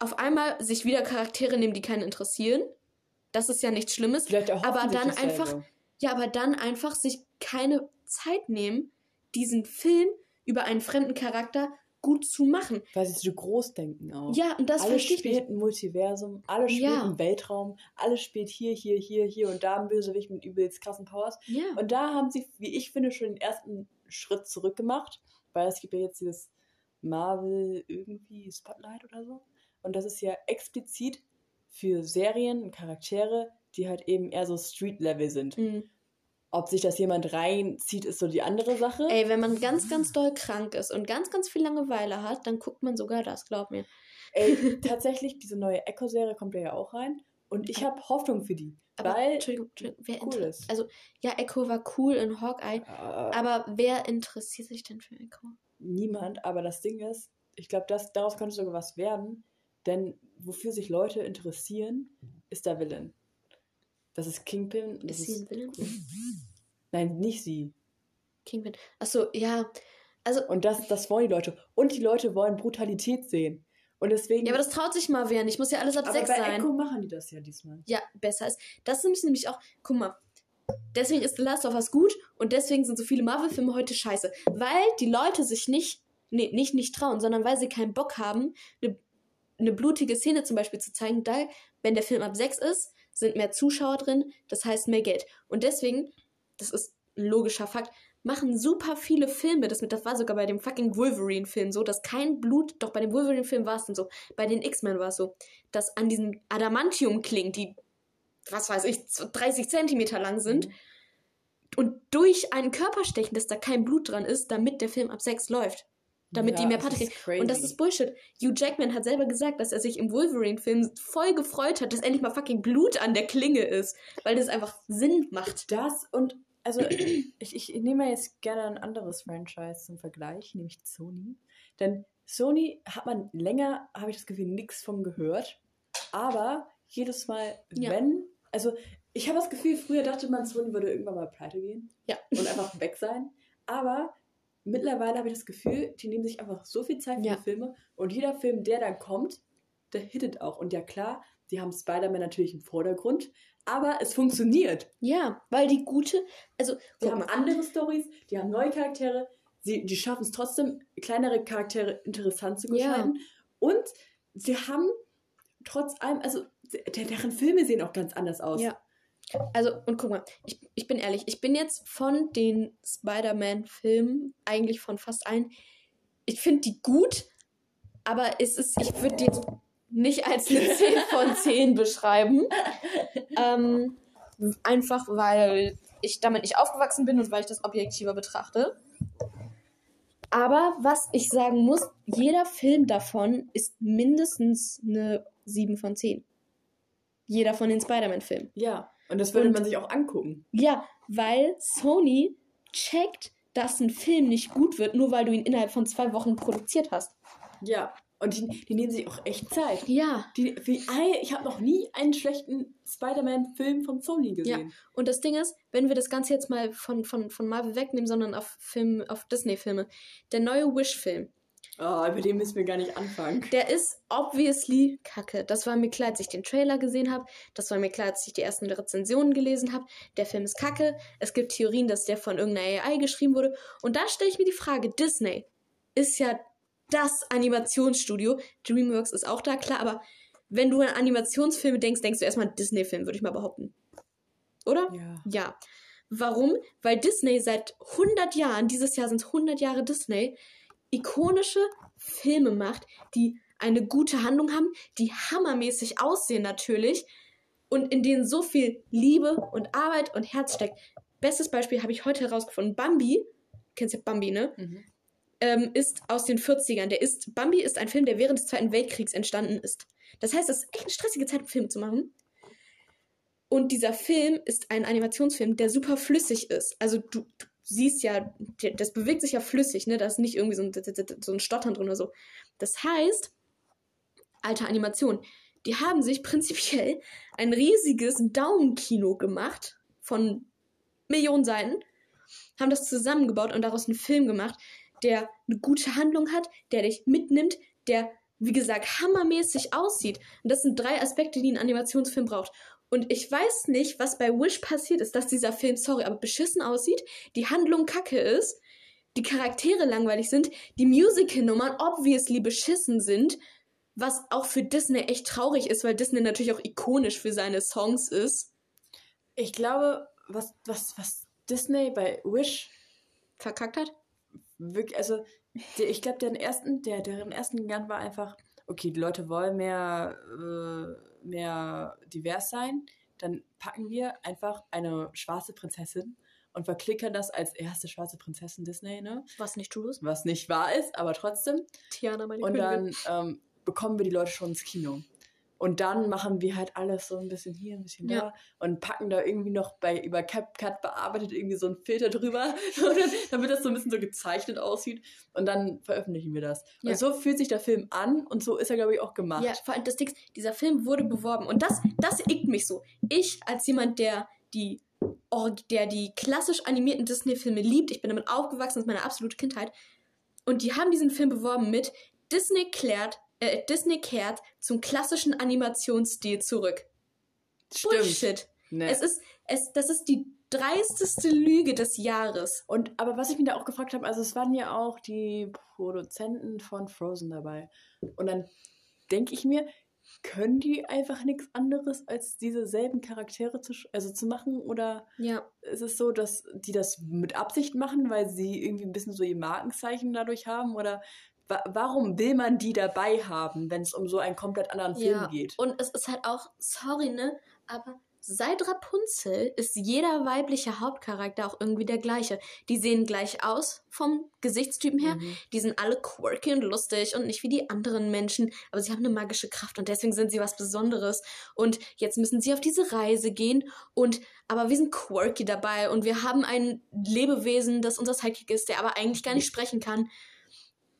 auf einmal sich wieder Charaktere nehmen, die keinen interessieren. Das ist ja nichts Schlimmes. Vielleicht auch Aber dann einfach, ja, aber dann einfach sich keine Zeit nehmen, diesen Film über einen fremden Charakter gut zu machen. Weil sie so groß denken auch. Ja, und das alles verstehe ich spielt nicht. im Multiversum, alles spielt Ja. im Weltraum, alles spielt hier, hier, hier, hier und da ein Bösewicht mit übelst krassen Powers. Ja. Und da haben sie, wie ich finde, schon den ersten Schritt zurück gemacht, weil es gibt ja jetzt dieses Marvel irgendwie Spotlight oder so. Und das ist ja explizit für Serien und Charaktere, die halt eben eher so Street-Level sind. Mhm. Ob sich das jemand reinzieht, ist so die andere Sache. Ey, wenn man ganz, ganz doll krank ist und ganz, ganz viel Langeweile hat, dann guckt man sogar das, glaub mir. Ey, tatsächlich, diese neue Echo-Serie kommt ja auch rein. Und ich habe Hoffnung für die. Aber, weil Entschuldigung, Entschuldigung, wer cool ist. Also, ja, Echo war cool in Hawkeye, äh, aber wer interessiert sich denn für Echo? niemand, aber das Ding ist, ich glaube, daraus könnte sogar was werden. Denn wofür sich Leute interessieren, ist der Villain. Das ist Kingpin. Das Ist sie ein Villain? Nein, nicht sie. Kingpin. Achso, ja. Also, Und das, das wollen die Leute. Und die Leute wollen Brutalität sehen. Und deswegen. ja, aber das traut sich mal wer nicht. Muss ja alles ab aber sechs bei sein. Echo machen die das ja diesmal. Ja, besser ist. Das ist nämlich auch, guck mal, deswegen ist The Last of Us gut und deswegen sind so viele Marvel-Filme heute scheiße. Weil die Leute sich nicht, nee, nicht nicht trauen, sondern weil sie keinen Bock haben, eine, eine blutige Szene zum Beispiel zu zeigen, da, wenn der Film ab 6 ist, sind mehr Zuschauer drin, das heißt mehr Geld. Und deswegen, das ist ein logischer Fakt, machen super viele Filme, das, mit, das war sogar bei dem fucking Wolverine-Film so, dass kein Blut, doch bei dem Wolverine-Film war es dann so, bei den X-Men war es so, dass an diesen Adamantium-Klingen, die, was weiß ich, 30 Zentimeter lang sind, Mhm. und durch einen Körper stechen, dass da kein Blut dran ist, damit der Film ab 6 läuft. Damit Ja, die mehr Party kriegen. Und das ist Bullshit. Hugh Jackman hat selber gesagt, dass er sich im Wolverine-Film voll gefreut hat, dass endlich mal fucking Blut an der Klinge ist. Weil das einfach Sinn macht. Das und also ich, ich nehme jetzt gerne ein anderes Franchise zum Vergleich, nämlich Sony. Denn Sony hat man länger, habe ich das Gefühl, nichts von gehört. Aber jedes Mal, Ja. wenn, also ich habe das Gefühl, früher dachte man, Sony würde irgendwann mal pleite gehen Ja. und einfach weg sein. Aber mittlerweile habe ich das Gefühl, die nehmen sich einfach so viel Zeit für Ja. die Filme und jeder Film, der dann kommt, der hittet auch. Und ja klar, die haben Spider-Man natürlich im Vordergrund, aber es funktioniert. Ja, weil die gute, also, Die haben andere Stories, die haben neue Charaktere, sie, die schaffen es trotzdem, kleinere Charaktere interessant zu Ja. gestalten. Und sie haben trotz allem, also der, deren Filme sehen auch ganz anders aus. Ja. Also, und guck mal, ich, ich bin ehrlich, ich bin jetzt von den Spider-Man-Filmen, eigentlich von fast allen, ich finde die gut, aber es ist, ich würde die jetzt nicht als eine 10 von 10 beschreiben. Ähm, einfach weil ich damit nicht aufgewachsen bin und weil ich das objektiver betrachte. Aber was ich sagen muss, jeder Film davon ist mindestens eine 7 von 10. Jeder von den Spider-Man-Filmen. Ja, und das würde Und- man sich auch angucken. Ja, weil Sony checkt, dass ein Film nicht gut wird, nur weil du ihn innerhalb von zwei Wochen produziert hast. Ja, und die, die nehmen sich auch echt Zeit. Ja. Die, ei, ich habe noch nie einen schlechten Spider-Man-Film von Sony gesehen. Und das Ding ist, wenn wir das Ganze jetzt mal von, von, von Marvel wegnehmen, sondern auf Film, auf Disney-Filme, der neue Wish-Film, Oh, über den müssen wir gar nicht anfangen. der ist obviously kacke. Das war mir klar, als ich den Trailer gesehen habe. Das war mir klar, als ich die ersten Rezensionen gelesen habe. Der Film ist kacke. Es gibt Theorien, dass der von irgendeiner AI geschrieben wurde. Und da stelle ich mir die Frage, Disney ist ja das Animationsstudio. DreamWorks ist auch da, klar, aber wenn du an Animationsfilme denkst, denkst du erstmal an Disney-Film, würde ich mal behaupten. Oder? Ja. Ja. Warum? Weil Disney seit 100 Jahren, dieses Jahr sind es 100 Jahre Disney, ikonische Filme macht, die eine gute Handlung haben, die hammermäßig aussehen natürlich und in denen so viel Liebe und Arbeit und Herz steckt. Bestes Beispiel habe ich heute herausgefunden. Bambi, kennst ja Bambi, ne? Mhm. ähm, ist aus den 40ern. Der ist, Bambi ist ein Film, der während des Zweiten Weltkriegs entstanden ist. Das heißt, es ist echt eine stressige Zeit, um Filme zu machen. Und dieser Film ist ein Animationsfilm, der super flüssig ist. Also du, du siehst ja, das bewegt sich ja flüssig, ne? Da ist nicht irgendwie so ein, so ein Stottern drin oder so. Das heißt, alte Animation, die haben sich prinzipiell ein riesiges Daumenkino gemacht von Millionen Seiten, haben das zusammengebaut und daraus einen Film gemacht, der eine gute Handlung hat, der dich mitnimmt, der, wie gesagt, hammermäßig aussieht. Und das sind drei Aspekte, die ein Animationsfilm braucht. Und ich weiß nicht, was bei Wish passiert ist, dass dieser Film, sorry, aber beschissen aussieht, die Handlung kacke ist, die Charaktere langweilig sind, die Musical-Nummern obviously beschissen sind, was auch für Disney echt traurig ist, weil Disney natürlich auch ikonisch für seine Songs ist. Ich glaube, was, was, was Disney bei Wish Verkackt hat? wirklich, also ich glaube, deren ersten, der, deren ersten Gedanke war einfach, okay, die Leute wollen mehr, äh, mehr divers sein, dann packen wir einfach eine schwarze Prinzessin und verklickern das als erste schwarze Prinzessin Disney, ne? Was nicht true ist. Was nicht wahr ist, aber trotzdem. Tiana, meine Und Königin. dann ähm, bekommen wir die Leute schon ins Kino. Und dann machen wir halt alles so ein bisschen hier, ein bisschen da Ja. und packen da irgendwie noch bei über CapCut bearbeitet irgendwie so einen Filter drüber, damit das so ein bisschen so gezeichnet aussieht. Und dann veröffentlichen wir das. Ja. Und so fühlt sich der Film an und so ist er, glaube ich, auch gemacht. Ja, vor allem das Ding, dieser Film wurde beworben und das, das ickt mich so. Ich als jemand, der die, der die klassisch animierten Disney-Filme liebt, ich bin damit aufgewachsen, das ist meine absolute Kindheit, Und die haben diesen Film beworben mit Disney klärt, äh, Disney kehrt zum klassischen Animationsstil zurück. Stimmt. Bullshit. Nee. Es ist, es, das ist die dreisteste Lüge des Jahres. Und aber was ich mir da auch gefragt habe, also es waren ja auch die Produzenten von Frozen dabei. Und dann denke ich mir, können die einfach nichts anderes als diese selben Charaktere zu, also zu machen? Oder Ja. ist es so, dass die das mit Absicht machen, weil sie irgendwie ein bisschen so ihr Markenzeichen dadurch haben? Oder warum will man die dabei haben, wenn es um so einen komplett anderen Film Ja. geht? Und es ist halt auch, sorry, ne, aber seit Rapunzel ist jeder weibliche Hauptcharakter auch irgendwie der gleiche. Die sehen gleich aus vom Gesichtstypen her. Mhm. Die sind alle quirky und lustig und nicht wie die anderen Menschen, aber sie haben eine magische Kraft und deswegen sind sie was Besonderes. Und jetzt müssen sie auf diese Reise gehen und aber wir sind quirky dabei und wir haben ein Lebewesen, das unser Sidekick ist, der aber eigentlich gar nicht sprechen kann.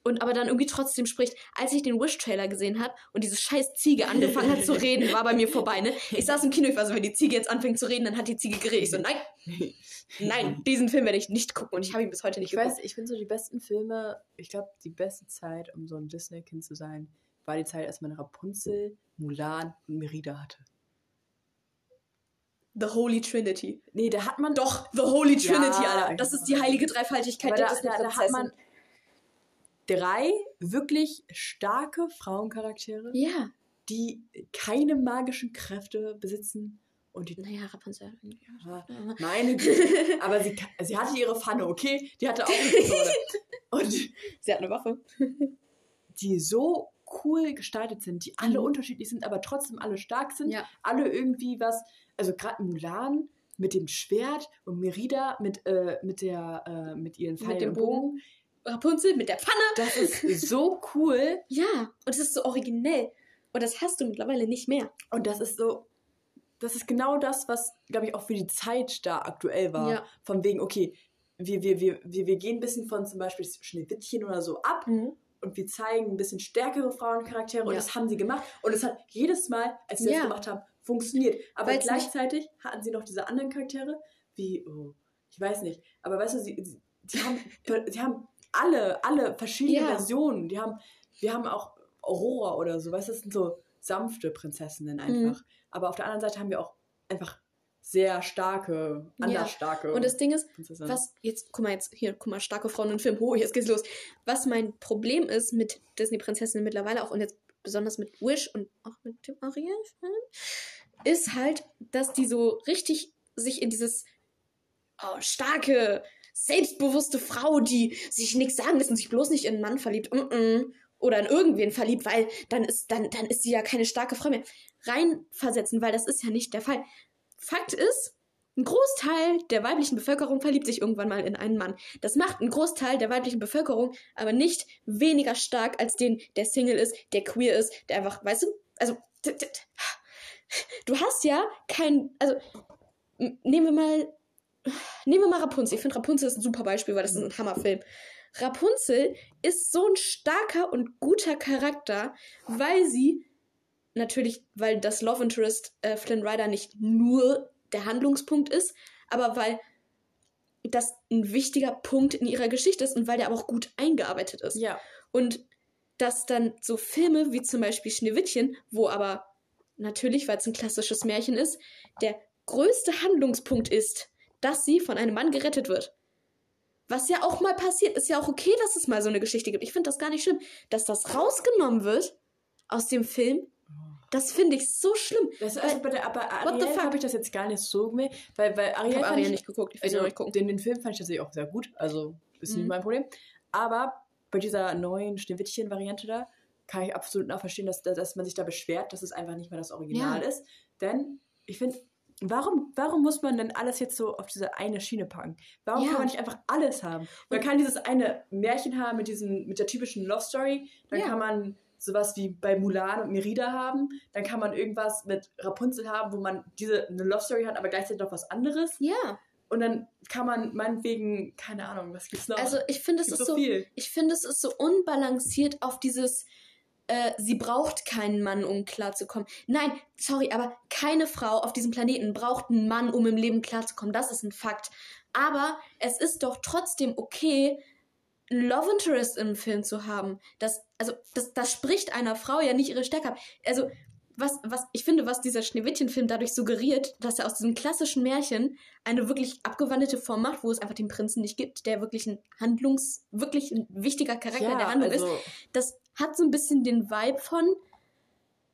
Und aber dann irgendwie trotzdem spricht. Als ich den Wish-Trailer gesehen habe und diese scheiß Ziege angefangen hat zu reden, war bei mir vorbei, ne? Ich saß im Kino, ich war so, wenn die Ziege jetzt anfängt zu reden, dann hat die Ziege geredet. Ich so, nein, nein, diesen Film werde ich nicht gucken und ich habe ihn bis heute nicht Ich geguckt. weiß, ich finde so die besten Filme, ich glaube, die beste Zeit, um so ein Disney-Kind zu sein, war die Zeit, als man Rapunzel, Mulan und Merida hatte. The Holy Trinity. Nee, da hat man Doch, The Holy Ja, Trinity, Alter. Das ist die heilige Dreifaltigkeit der da, Disney da, da hat man drei wirklich starke Frauencharaktere, Ja. die keine magischen Kräfte besitzen. Und die. Naja, Rapunzel. Ja, meine Güte. Aber sie, sie hatte ihre Pfanne, okay? Die hatte auch eine Pistole. Und Sie hat eine Waffe. die so cool gestaltet sind, die alle Mhm. unterschiedlich sind, aber trotzdem alle stark sind. Ja. Alle irgendwie was. Also gerade Mulan mit dem Schwert und Merida mit, äh, mit, der, äh, mit ihren Pfeilen dem und Bogen. Rapunzel mit der Pfanne. Das ist so cool. Ja, und es ist so originell. Und das hast du mittlerweile nicht mehr. Und das ist so, das ist genau das, was, glaube ich, auch für die Zeit da aktuell war. Ja. Von wegen, okay, wir, wir, wir, wir, wir gehen ein bisschen von zum Beispiel Schneewittchen oder so ab und wir zeigen ein bisschen stärkere Frauencharaktere und Ja. das haben sie gemacht. Und es hat jedes Mal, als sie Ja. das gemacht haben, funktioniert. Aber Weil's gleichzeitig hatten sie noch diese anderen Charaktere, wie, oh, ich weiß nicht, aber weißt du, sie, sie, sie, haben, sie haben alle, alle verschiedene Ja. Versionen. Die haben, wir haben auch Aurora oder so, weißt du, das sind so sanfte Prinzessinnen Mhm. einfach. Aber auf der anderen Seite haben wir auch einfach sehr starke, anders Ja. starke Und das Ding ist, Prinzessinnen. was jetzt, guck mal jetzt, hier, guck mal, starke Frauen im Film, oh, jetzt geht's los. Was mein Problem ist mit Disney-Prinzessinnen mittlerweile auch und jetzt besonders mit Wish und auch mit dem Ariel-Film, ist halt, dass die so richtig sich in dieses oh, starke, selbstbewusste Frau, die sich nichts sagen lässt und sich bloß nicht in einen Mann verliebt, mm -mm, oder in irgendwen verliebt, weil dann ist, dann, dann ist sie ja keine starke Frau mehr, reinversetzen, weil das ist ja nicht der Fall. Fakt ist, ein Großteil der weiblichen Bevölkerung verliebt sich irgendwann mal in einen Mann. Das macht einen Großteil der weiblichen Bevölkerung aber nicht weniger stark als den, der Single ist, der queer ist, der einfach, weißt du, also du hast ja kein, also nehmen wir mal, nehmen wir mal Rapunzel. Ich finde Rapunzel ist ein super Beispiel, weil das ist ein Hammerfilm. Rapunzel ist so ein starker und guter Charakter, weil sie natürlich, weil das Love Interest äh, Flynn Rider nicht nur der Handlungspunkt ist, aber weil das ein wichtiger Punkt in ihrer Geschichte ist und weil der aber auch gut eingearbeitet ist. ja. Und dass dann so Filme wie zum Beispiel Schneewittchen, wo aber natürlich, weil es ein klassisches Märchen ist, der größte Handlungspunkt ist, dass sie von einem Mann gerettet wird. Was ja auch mal passiert, ist ja auch okay, dass es mal so eine Geschichte gibt. Ich finde das gar nicht schlimm. Dass das rausgenommen wird aus dem Film, das finde ich so schlimm. Das, Weil- also bei der, the Ariel habe ich das jetzt gar nicht so gemerkt, weil, weil Ich Ariel, habe fand Ariel ich, nicht geguckt, ich also nicht gucken. den, den Film fand ich tatsächlich auch sehr gut, also ist nicht Mhm. mein Problem. Aber bei dieser neuen Schneewittchen-Variante da kann ich absolut auch verstehen, dass, dass man sich da beschwert, dass es einfach nicht mehr das Original Ja. ist. Denn ich finde, warum, warum muss man denn alles jetzt so auf diese eine Schiene packen? Warum Ja. kann man nicht einfach alles haben? Man kann dieses eine Märchen haben mit, diesen, mit der typischen Love Story, dann Ja. kann man sowas wie bei Mulan und Merida haben, dann kann man irgendwas mit Rapunzel haben, wo man diese eine Love Story hat, aber gleichzeitig noch was anderes. Ja, Und dann kann man meinetwegen, keine Ahnung, was gibt's noch? also ich finde, es ist so so, ich finde, es ist so unbalanciert auf dieses, äh, sie braucht keinen Mann, um klarzukommen. Nein, sorry, aber keine Frau auf diesem Planeten braucht einen Mann, um im Leben klarzukommen. Das ist ein Fakt. Aber es ist doch trotzdem okay, Love Interest im Film zu haben. Das, also, das, das spricht einer Frau ja nicht ihre Stärke ab. Also, was, was, ich finde, was dieser Schneewittchen-Film dadurch suggeriert, dass er aus diesem klassischen Märchen eine wirklich abgewandelte Form macht, wo es einfach den Prinzen nicht gibt, der wirklich ein Handlungs-, wirklich ein wichtiger Charakter Ja, der Handlung also- ist. Das hat so ein bisschen den Vibe von,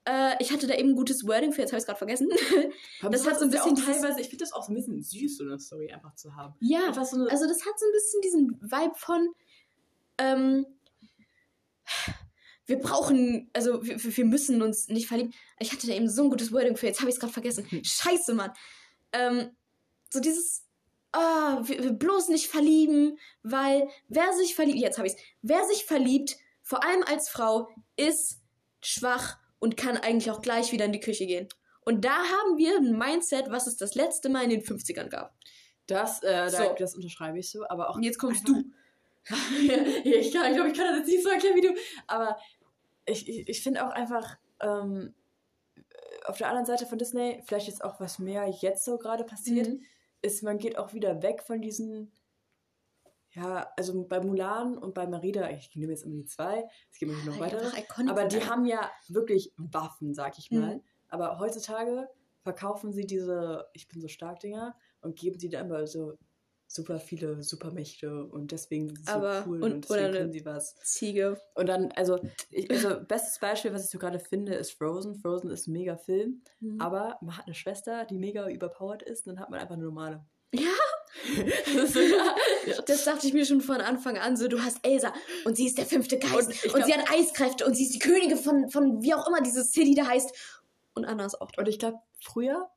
äh, ich hatte da eben ein gutes Wording für, jetzt habe ich es gerade vergessen. Aber Das hat so ein ja bisschen auch dieses- teilweise, ich finde das auch so ein bisschen süß, so eine Story einfach zu haben. ja, so also das hat so ein bisschen diesen Vibe von, ähm, wir brauchen, also wir, wir müssen uns nicht verlieben. Ich hatte da eben so ein gutes Wording für, jetzt habe ich es gerade vergessen. Scheiße, Mann. Ähm, so dieses, ah, wir, wir bloß nicht verlieben, weil wer sich verliebt, jetzt habe ich es, wer sich verliebt, vor allem als Frau, ist schwach und kann eigentlich auch gleich wieder in die Küche gehen. Und da haben wir ein Mindset, was es das letzte Mal in den 50ern gab. das, äh, da, So. das unterschreibe ich so, aber auch Und jetzt kommst du. ich glaube, ich, glaub, ich kann das jetzt nicht so erklären wie du. Aber ich, ich, ich finde auch einfach, ähm, auf der anderen Seite von Disney, vielleicht ist auch was mehr jetzt so gerade passiert, Mhm. ist, man geht auch wieder weg von diesen, ja, also bei Mulan und bei Merida, ich nehme jetzt immer die zwei, es gibt noch weitere, einfach iconic aber die haben ja wirklich Waffen, sag ich mal. Mhm. Aber heutzutage verkaufen sie diese Ich bin so stark Dinger und geben sie dann immer so super viele Supermächte und deswegen sind sie Aber- so cool und- und, deswegen können sie was. Ziege. Und dann, also, ich, also bestes Beispiel, was ich so gerade finde, ist Frozen. Frozen ist ein mega Film, Mhm. aber man hat eine Schwester, die mega überpowered ist, und dann hat man einfach eine normale. Ja. Das ist so, ja. Ja. Das dachte ich mir schon von Anfang an so, du hast Elsa und sie ist der fünfte Geist Und und, glaub- sie hat Eiskräfte und sie ist die Königin von, von wie auch immer diese City da heißt. Und Anna ist auch Und ich glaube, früher,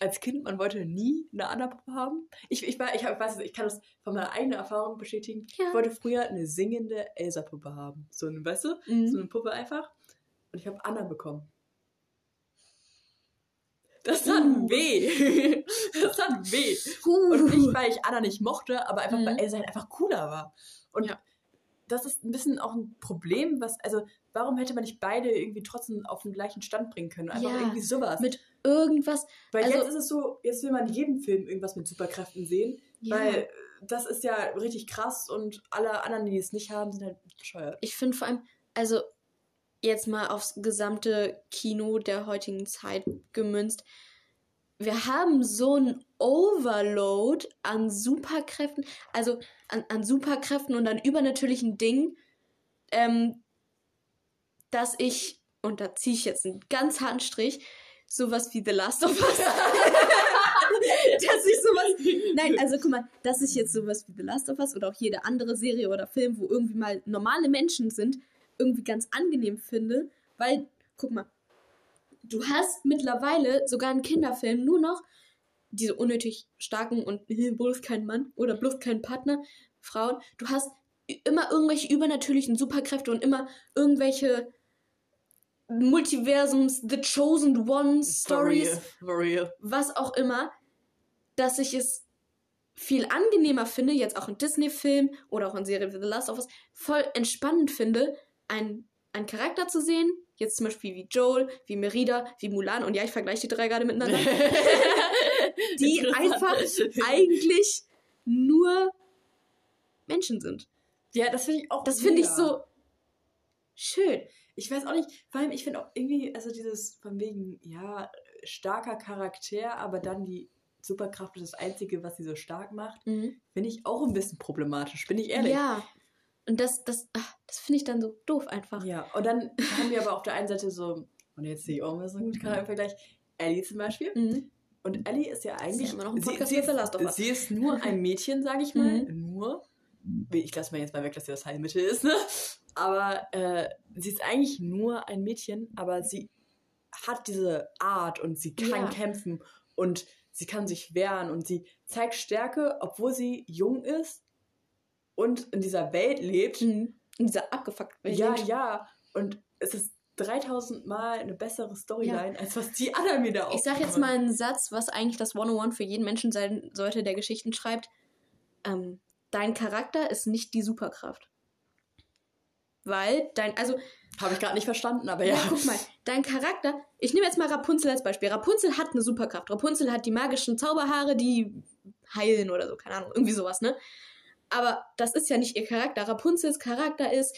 als Kind, man wollte nie eine Anna-Puppe haben. Ich, ich, war, ich, hab, ich weiß ich kann das von meiner eigenen Erfahrung bestätigen. Ja. Ich wollte früher eine singende Elsa-Puppe haben. So eine, weißt du? Mhm. So eine Puppe einfach. Und ich habe Anna bekommen. Das tat Uh. weh. Das tat weh. Uh. Und nicht, weil ich Anna nicht mochte, aber einfach, Mhm. weil Elsa halt einfach cooler war. Und Ja. das ist ein bisschen auch ein Problem, was, also, warum hätte man nicht beide irgendwie trotzdem auf den gleichen Stand bringen können? Einfach Ja. irgendwie sowas. Mit irgendwas. Weil also- jetzt ist es so, jetzt will man in jedem Film irgendwas mit Superkräften sehen, Ja. weil das ist ja richtig krass und alle anderen, die es nicht haben, sind halt bescheuert. Ich finde vor allem, also jetzt mal aufs gesamte Kino der heutigen Zeit gemünzt. Wir haben so ein Overload an Superkräften, also an, an Superkräften und an übernatürlichen Dingen, ähm, dass ich, und da ziehe ich jetzt einen ganz harten Strich, sowas wie The Last of Us. dass ich sowas. Nein, also guck mal, dass ich jetzt sowas wie The Last of Us oder auch jede andere Serie oder Film, wo irgendwie mal normale Menschen sind, irgendwie ganz angenehm finde, weil, guck mal, du hast mittlerweile sogar in Kinderfilmen nur noch diese unnötig starken und bloß kein Mann oder bloß kein Partner, Frauen. Du hast immer irgendwelche übernatürlichen Superkräfte und immer irgendwelche Multiversums, The Chosen Ones, Stories, For real. was auch immer, dass ich es viel angenehmer finde, jetzt auch in Disney-Filmen oder auch in Serien wie The Last of Us, voll entspannend finde, einen, einen Charakter zu sehen, jetzt zum Beispiel wie Joel, wie Merida, wie Mulan, und ja, ich vergleiche die drei gerade miteinander, die einfach eigentlich nur Menschen sind. Ja, das finde ich auch. Das finde ich so schön. Ich weiß auch nicht, vor allem, ich finde auch irgendwie, also dieses von wegen, ja, starker Charakter, aber dann die Superkraft ist das Einzige, was sie so stark macht, finde ich auch ein bisschen problematisch, bin ich ehrlich. Ja. Und das, das, ach, das finde ich dann so doof einfach. Ja, und dann haben wir aber auf der einen Seite so, und jetzt sehe ich auch mal so gut gerade im Vergleich, Ellie zum Beispiel. Mhm. Und Ellie ist ja eigentlich. ja immer noch ein sie, Podcast sie, of ist, sie ist nur ein Mädchen, sage ich mal. Mhm. Nur. Ich lasse mal jetzt mal weg, dass sie das Heilmittel ist, ne? Aber äh, sie ist eigentlich nur ein Mädchen, aber sie hat diese Art und sie kann Ja. kämpfen und sie kann sich wehren und sie zeigt Stärke, obwohl sie jung ist und in dieser Welt lebt. Mhm. In dieser abgefuckten Welt. Ja, ja. Und es ist 3000 Mal eine bessere Storyline, als was die anderen mir da Ich sag jetzt mal einen Satz, was eigentlich das 101 für jeden Menschen sein sollte, der Geschichten schreibt. Ähm, dein Charakter ist nicht die Superkraft. Weil dein, also, Habe ich gerade nicht verstanden, aber ja. ja. guck mal, dein Charakter, ich nehme jetzt mal Rapunzel als Beispiel. Rapunzel hat eine Superkraft. Rapunzel hat die magischen Zauberhaare, die heilen oder so, keine Ahnung, irgendwie sowas, ne? Aber das ist ja nicht ihr Charakter. Rapunzels Charakter ist,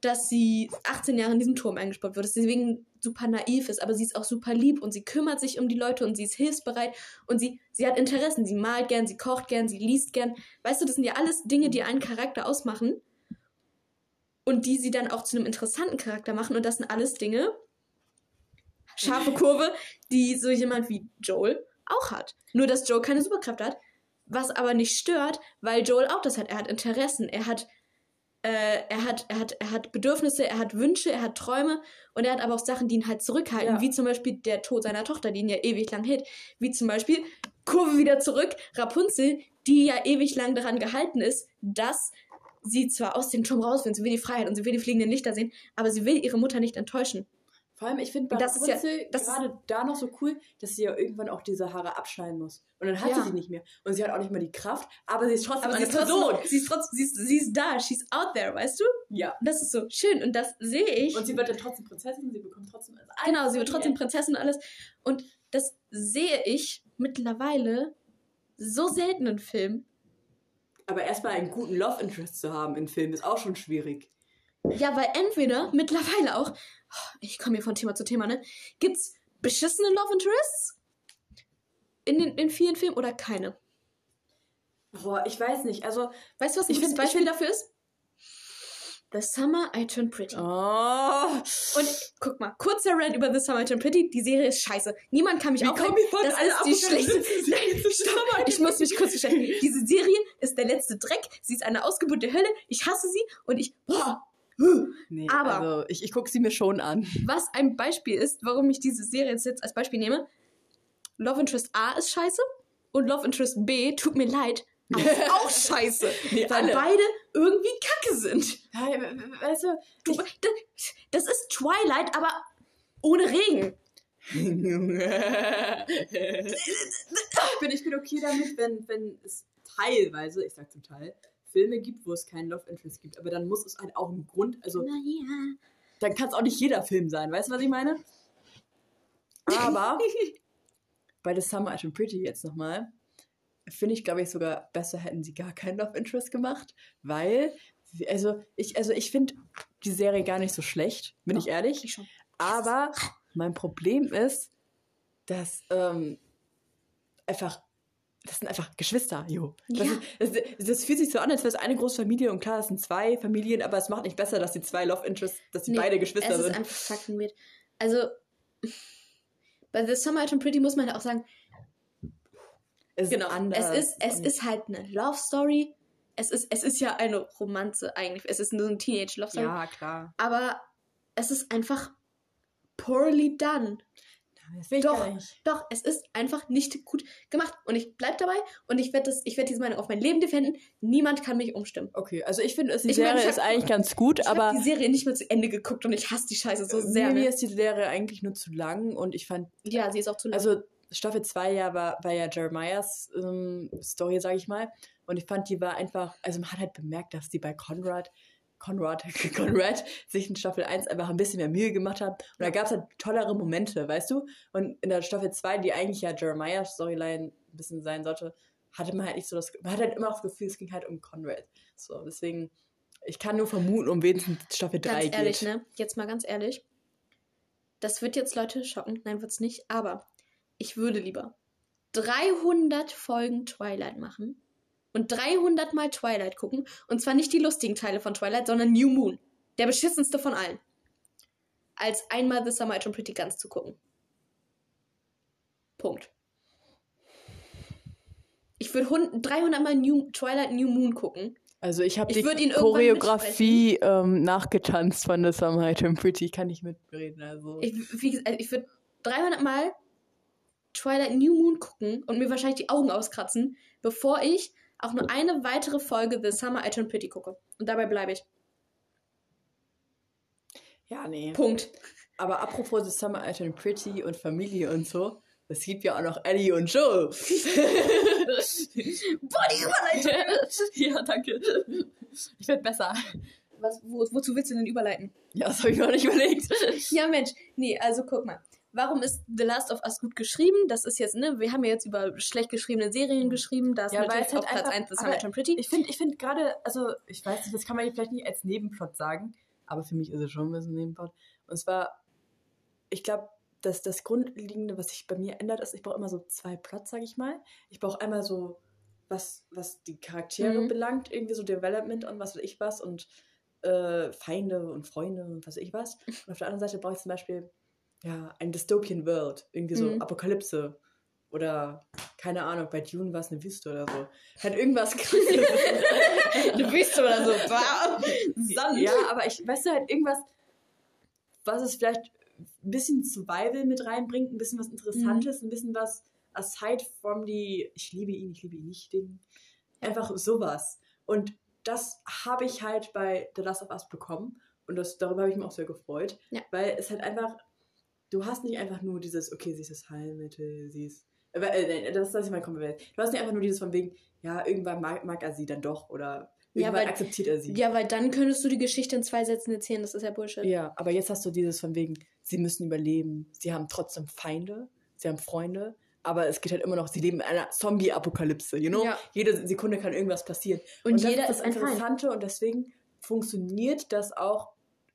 dass sie 18 Jahre in diesem Turm eingesperrt wird, dass sie deswegen super naiv ist, aber sie ist auch super lieb und sie kümmert sich um die Leute und sie ist hilfsbereit und sie, sie hat Interessen. Sie malt gern, sie kocht gern, sie liest gern. Weißt du, das sind ja alles Dinge, die einen Charakter ausmachen und die sie dann auch zu einem interessanten Charakter machen und das sind alles Dinge, scharfe Kurve, die so jemand wie Joel auch hat. Nur, dass Joel keine Superkraft hat, was aber nicht stört, weil Joel auch das hat. Er hat Interessen, er hat äh, er, hat, er, hat, er hat Bedürfnisse, er hat Wünsche, er hat Träume und er hat aber auch Sachen, die ihn halt zurückhalten, Ja. wie zum Beispiel der Tod seiner Tochter, die ihn ja ewig lang hält. Wie zum Beispiel, Kurve wieder zurück, Rapunzel, die ja ewig lang daran gehalten ist, dass sie zwar aus dem Turm raus will, sie will die Freiheit und sie will die fliegenden Lichter sehen, aber sie will ihre Mutter nicht enttäuschen. Vor allem, ich finde bei Das ist ja- gerade da noch so cool, dass sie ja irgendwann auch diese Haare abschneiden muss. Und dann hat Ja. sie die nicht mehr. Und sie hat auch nicht mehr die Kraft, aber sie ist trotzdem Aber sie eine trotzdem, Person. sie, ist trotzdem, sie, ist, sie ist da, she's out there, weißt du? Ja. Und das ist so schön und das sehe ich. Und sie wird dann trotzdem Prinzessin, sie bekommt trotzdem alles. Genau, sie wird trotzdem Prinzessin und alles. Und das sehe ich mittlerweile so selten in Filmen. Aber erstmal einen guten Love Interest zu haben in Filmen ist auch schon schwierig. Ja, weil entweder mittlerweile auch, ich komme hier von Thema zu Thema, ne? Gibt's beschissene Love Interests in, den, in vielen Filmen oder keine? Boah, ich weiß nicht. Also, Weißt du, was ein Ich gutes find- Beispiel dafür ist? The Summer I Turned Pretty. oh. Und guck mal, kurzer Rant über The Summer I Turned Pretty. Die Serie ist scheiße. Niemand kann mich aufhalten. Das ist die sind? Nein, stopp. Ich muss mich kurz beschäftigen. Diese Serie ist der letzte Dreck. Sie ist eine Ausgeburt der Hölle. Ich hasse sie und ich. Boah. Nee, Aber- also ich, ich gucke sie mir schon an. Was ein Beispiel ist, warum ich diese Serie jetzt, als Beispiel nehme. Love Interest A ist scheiße und Love Interest B, tut mir leid, aber ist auch scheiße. Nee, weil alle. beide irgendwie kacke sind. Weißt du, Du, das, das ist Twilight, aber ohne Regen. ich, bin, ich bin okay damit, wenn, wenn es teilweise, ich sag zum Teil, Filme gibt, wo es keinen Love Interest gibt. Aber dann muss es halt auch einen Grund, also Naja. dann kann es auch nicht jeder Film sein. Weißt du, was ich meine? Aber bei The Summer I Pretty jetzt nochmal, finde ich, glaube ich, sogar besser hätten sie gar keinen Love Interest gemacht, weil, also ich, also ich finde die Serie gar nicht so schlecht, bin ich ehrlich. Ich. Aber mein Problem ist, dass ähm, einfach, das sind einfach Geschwister, jo. Das, Ja. ist, das, das fühlt sich so an, als wäre es eine große Familie und klar, es sind zwei Familien, aber es macht nicht besser, dass die zwei Love Interests, dass die Nee, beide Geschwister es ist sind. einfach fucking weird. Also, bei The Summer I Turned Pretty muss man ja auch sagen, Es ist genau, anders. es ist, es ist halt eine Love Story. Es ist, es ist ja eine Romanze eigentlich. Es ist nur eine Teenage-Love Story. Ja, klar. Aber es ist einfach poorly done. Das will ich Doch, nicht. doch, es ist einfach nicht gut gemacht. Und ich bleib dabei und ich werde werd diese Meinung auf mein Leben defenden. Niemand kann mich umstimmen. Okay, also ich finde, die Ich meine, Serie ich ist hab- eigentlich ganz gut, Ich aber habe die Serie nicht mehr zu Ende geguckt und ich hasse die Scheiße so sehr. mir Ne? ist die Serie eigentlich nur zu lang und ich fand Ja, sie ist auch zu lang. Also Staffel 2 ja war, war ja Jeremiahs ähm, Story, sag ich mal. Und ich fand, die war einfach, also man hat halt bemerkt, dass die bei Conrad, Conrad, Conrad sich in Staffel 1 einfach ein bisschen mehr Mühe gemacht haben. Und da gab es halt tollere Momente, weißt du? Und in der Staffel 2, die eigentlich ja Jeremiahs Storyline ein bisschen sein sollte, hatte man halt nicht so das, man hat halt immer das Gefühl, es ging halt um Conrad. So, deswegen, ich kann nur vermuten, um wen es in Staffel 3 ganz geht. ehrlich, ne? Jetzt mal ganz ehrlich. Das wird jetzt Leute schocken. Nein, wird's nicht. Aber ich würde lieber 300 Folgen Twilight machen und 300 Mal Twilight gucken. Und zwar nicht die lustigen Teile von Twilight, sondern New Moon. Der beschissenste von allen. Als einmal The Summer I Turned Pretty ganz zu gucken. Punkt. Ich würde 300 Mal New, Twilight New Moon gucken. Also ich habe die Choreografie ähm, nachgetanzt von The Summer I Turned Pretty, kann ich mitreden. Also. Ich, gesagt, ich würde 300 Mal Twilight New Moon gucken und mir wahrscheinlich die Augen auskratzen, bevor ich auch nur eine weitere Folge The Summer I Turned Pretty gucke. Und dabei bleibe ich. ja, nee. Punkt. Aber apropos The Summer I Turned Pretty und Familie und so, es gibt ja auch noch Ellie und Joe. Body Überleitung! ja, danke. Ich werde besser. Was, wo, wozu willst du denn überleiten? Ja, das habe ich mir auch nicht überlegt. Ja, Mensch. Nee, also guck mal. Warum ist The Last of Us gut geschrieben? Das ist jetzt, ne, wir haben ja jetzt über schlecht geschriebene Serien geschrieben, da ist Ja, natürlich halt auf Platz einfach- 1 The aber Summit and Pretty. Ich finde ich find gerade, also ich weiß nicht, das kann man vielleicht nicht als Nebenplot sagen, aber für mich ist es schon ein bisschen Nebenplot. Und zwar, ich glaube, dass das Grundlegende, was sich bei mir ändert, ist, ich brauche immer so zwei Plots, sage ich mal. Ich brauche einmal so, was, was die Charaktere Mhm. belangt, irgendwie so Development und was weiß ich was und äh, Feinde und Freunde und was weiß ich was. Und auf der anderen Seite brauche ich zum Beispiel ja, ein Dystopian World, irgendwie so Mhm. Apokalypse oder keine Ahnung, bei Dune war es eine Wüste oder so. Halt irgendwas krasses. Eine Wüste oder so. Wow. Sand. Ja, aber ich weißt du halt irgendwas, was es vielleicht ein bisschen Survival mit reinbringt, ein bisschen was Interessantes, ein bisschen was aside from die ich liebe ihn, ich liebe ihn nicht Ding. Einfach sowas. Und das habe ich halt bei The Last of Us bekommen und das darüber habe ich mich auch sehr gefreut, Ja. weil es halt einfach du hast nicht einfach nur dieses okay, sie ist das Heilmittel, sie ist äh, das, das ist mein Kompliment. Du hast nicht einfach nur dieses von wegen, ja, irgendwann mag, mag er sie dann doch oder Ja, irgendwann weil- akzeptiert er sie. Ja, weil dann könntest du die Geschichte in zwei Sätzen erzählen, das ist ja Bullshit. Ja, aber jetzt hast du dieses von wegen, sie müssen überleben, sie haben trotzdem Feinde, sie haben Freunde, aber es geht halt immer noch, sie leben in einer Zombie-Apokalypse, you know? Ja. Jede Sekunde kann irgendwas passieren. Und, das jeder ist ist das. Interessante und deswegen funktioniert das auch,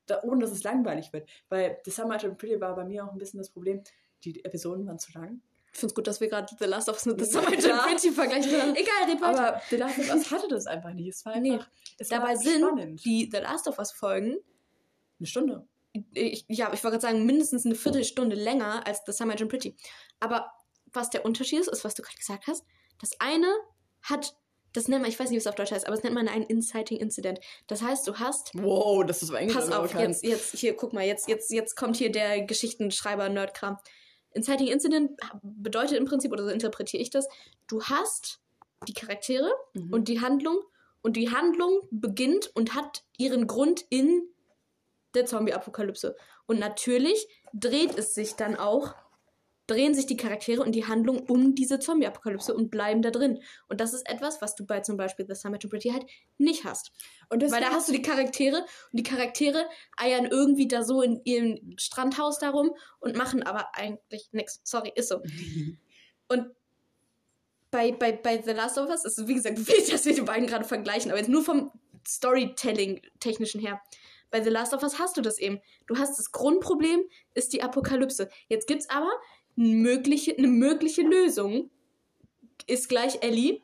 da, ohne dass es langweilig wird. Weil The Summer and Pretty war bei mir auch ein bisschen das Problem, die Episoden waren zu lang. Ich finde es gut, dass wir gerade The Last of Us mit The Summer klar. Pretty vergleichen. Egal, red weiter. Aber The Last of Us hatte das einfach nicht. Es war Nee. einfach, es Dabei war sind spannend. die The Last of Us Folgen, Eine Stunde. ich, ja, ich wollte gerade sagen, mindestens eine Viertelstunde länger als The Summer and Pretty. Aber was der Unterschied ist, ist, was du gerade gesagt hast. Das eine hat, das nennt man, ich weiß nicht, wie es auf Deutsch heißt, aber es nennt man einen Inciting Incident. Das heißt, du hast Wow, das ist so Englisch. Pass auf, jetzt, jetzt, hier, guck mal, jetzt, jetzt, jetzt kommt hier der Geschichtenschreiber-Nerdkram. Inciting Incident bedeutet im Prinzip, oder so interpretiere ich das, du hast die Charaktere Mhm. und die Handlung und die Handlung beginnt und hat ihren Grund in der Zombie-Apokalypse. Und natürlich dreht es sich dann auch, drehen sich die Charaktere und die Handlung um diese Zombie-Apokalypse und bleiben da drin. Und das ist etwas, was du bei zum Beispiel The Summit to Pretty halt nicht hast. und Weil da hast du die Charaktere und die Charaktere eiern irgendwie da so in ihrem Strandhaus darum und machen aber eigentlich nichts. Sorry, ist so. Und bei, bei, bei The Last of Us ist es, wie gesagt, wild, dass wir die beiden gerade vergleichen, aber jetzt nur vom Storytelling-technischen her. Bei The Last of Us hast du das eben. Du hast das Grundproblem, ist die Apokalypse. Jetzt gibt es aber mögliche, eine mögliche Lösung. Ist gleich Ellie.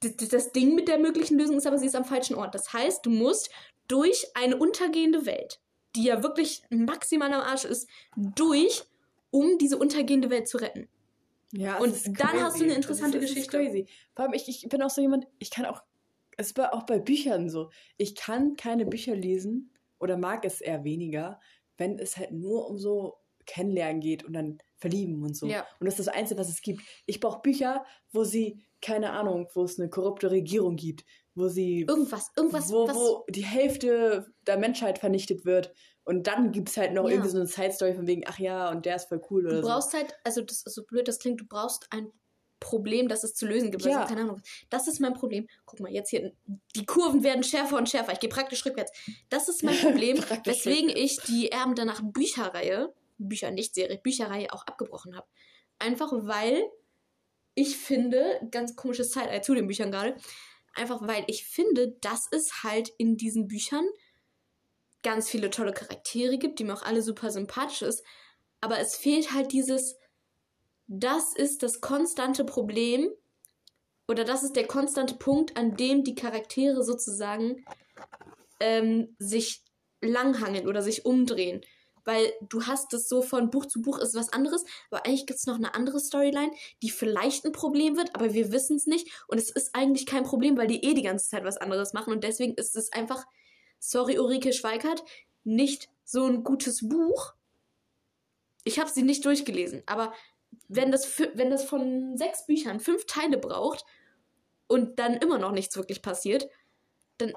Das, das- das Ding mit der möglichen Lösung ist aber, sie ist am falschen Ort. Das heißt, du musst durch eine untergehende Welt, die ja wirklich maximal am Arsch ist, durch, um diese untergehende Welt zu retten. Ja, Und dann hast du eine crazy. interessante es ist, ist Geschichte. crazy. Vor allem, ich, ich bin auch so jemand, ich kann auch, es war auch bei Büchern so, ich kann keine Bücher lesen oder mag es eher weniger, wenn es halt nur um so Kennenlernen geht und dann verlieben und so. Ja. Und das ist das Einzige, was es gibt. Ich brauche Bücher, wo sie, keine Ahnung, wo es eine korrupte Regierung gibt, wo sie Irgendwas, irgendwas, wo, wo die Hälfte der Menschheit vernichtet wird. Und dann gibt es halt noch Ja. irgendwie so eine Side-Story von wegen, ach ja, und der ist voll cool oder du so. brauchst halt, also das ist so blöd, das klingt, du brauchst ein Problem, das es zu lösen gibt. Ja. Also, keine Ahnung. Das ist mein Problem. Guck mal, jetzt hier, die Kurven werden schärfer und schärfer. Ich gehe praktisch rückwärts. Das ist mein Problem, weswegen ich die Erben danach Bücherreihe, Bücher nicht Serie, Bücherreihe auch abgebrochen habe. Einfach weil ich finde, ganz komisches Zeitalter zu den Büchern gerade, einfach weil ich finde, dass es halt in diesen Büchern ganz viele tolle Charaktere gibt, die mir auch alle super sympathisch ist, aber es fehlt halt dieses, das ist das konstante Problem oder das ist der konstante Punkt, an dem die Charaktere sozusagen ähm, sich langhangeln oder sich umdrehen. Weil du hast es so von Buch zu Buch ist was anderes, aber eigentlich gibt es noch eine andere Storyline, die vielleicht ein Problem wird, aber wir wissen es nicht. Und es ist eigentlich kein Problem, weil die eh die ganze Zeit was anderes machen. Und deswegen ist es einfach, sorry Ulrike Schweikart, nicht so ein gutes Buch. Ich habe sie nicht durchgelesen, aber wenn das, wenn das von sechs Büchern fünf Teile braucht und dann immer noch nichts wirklich passiert, dann,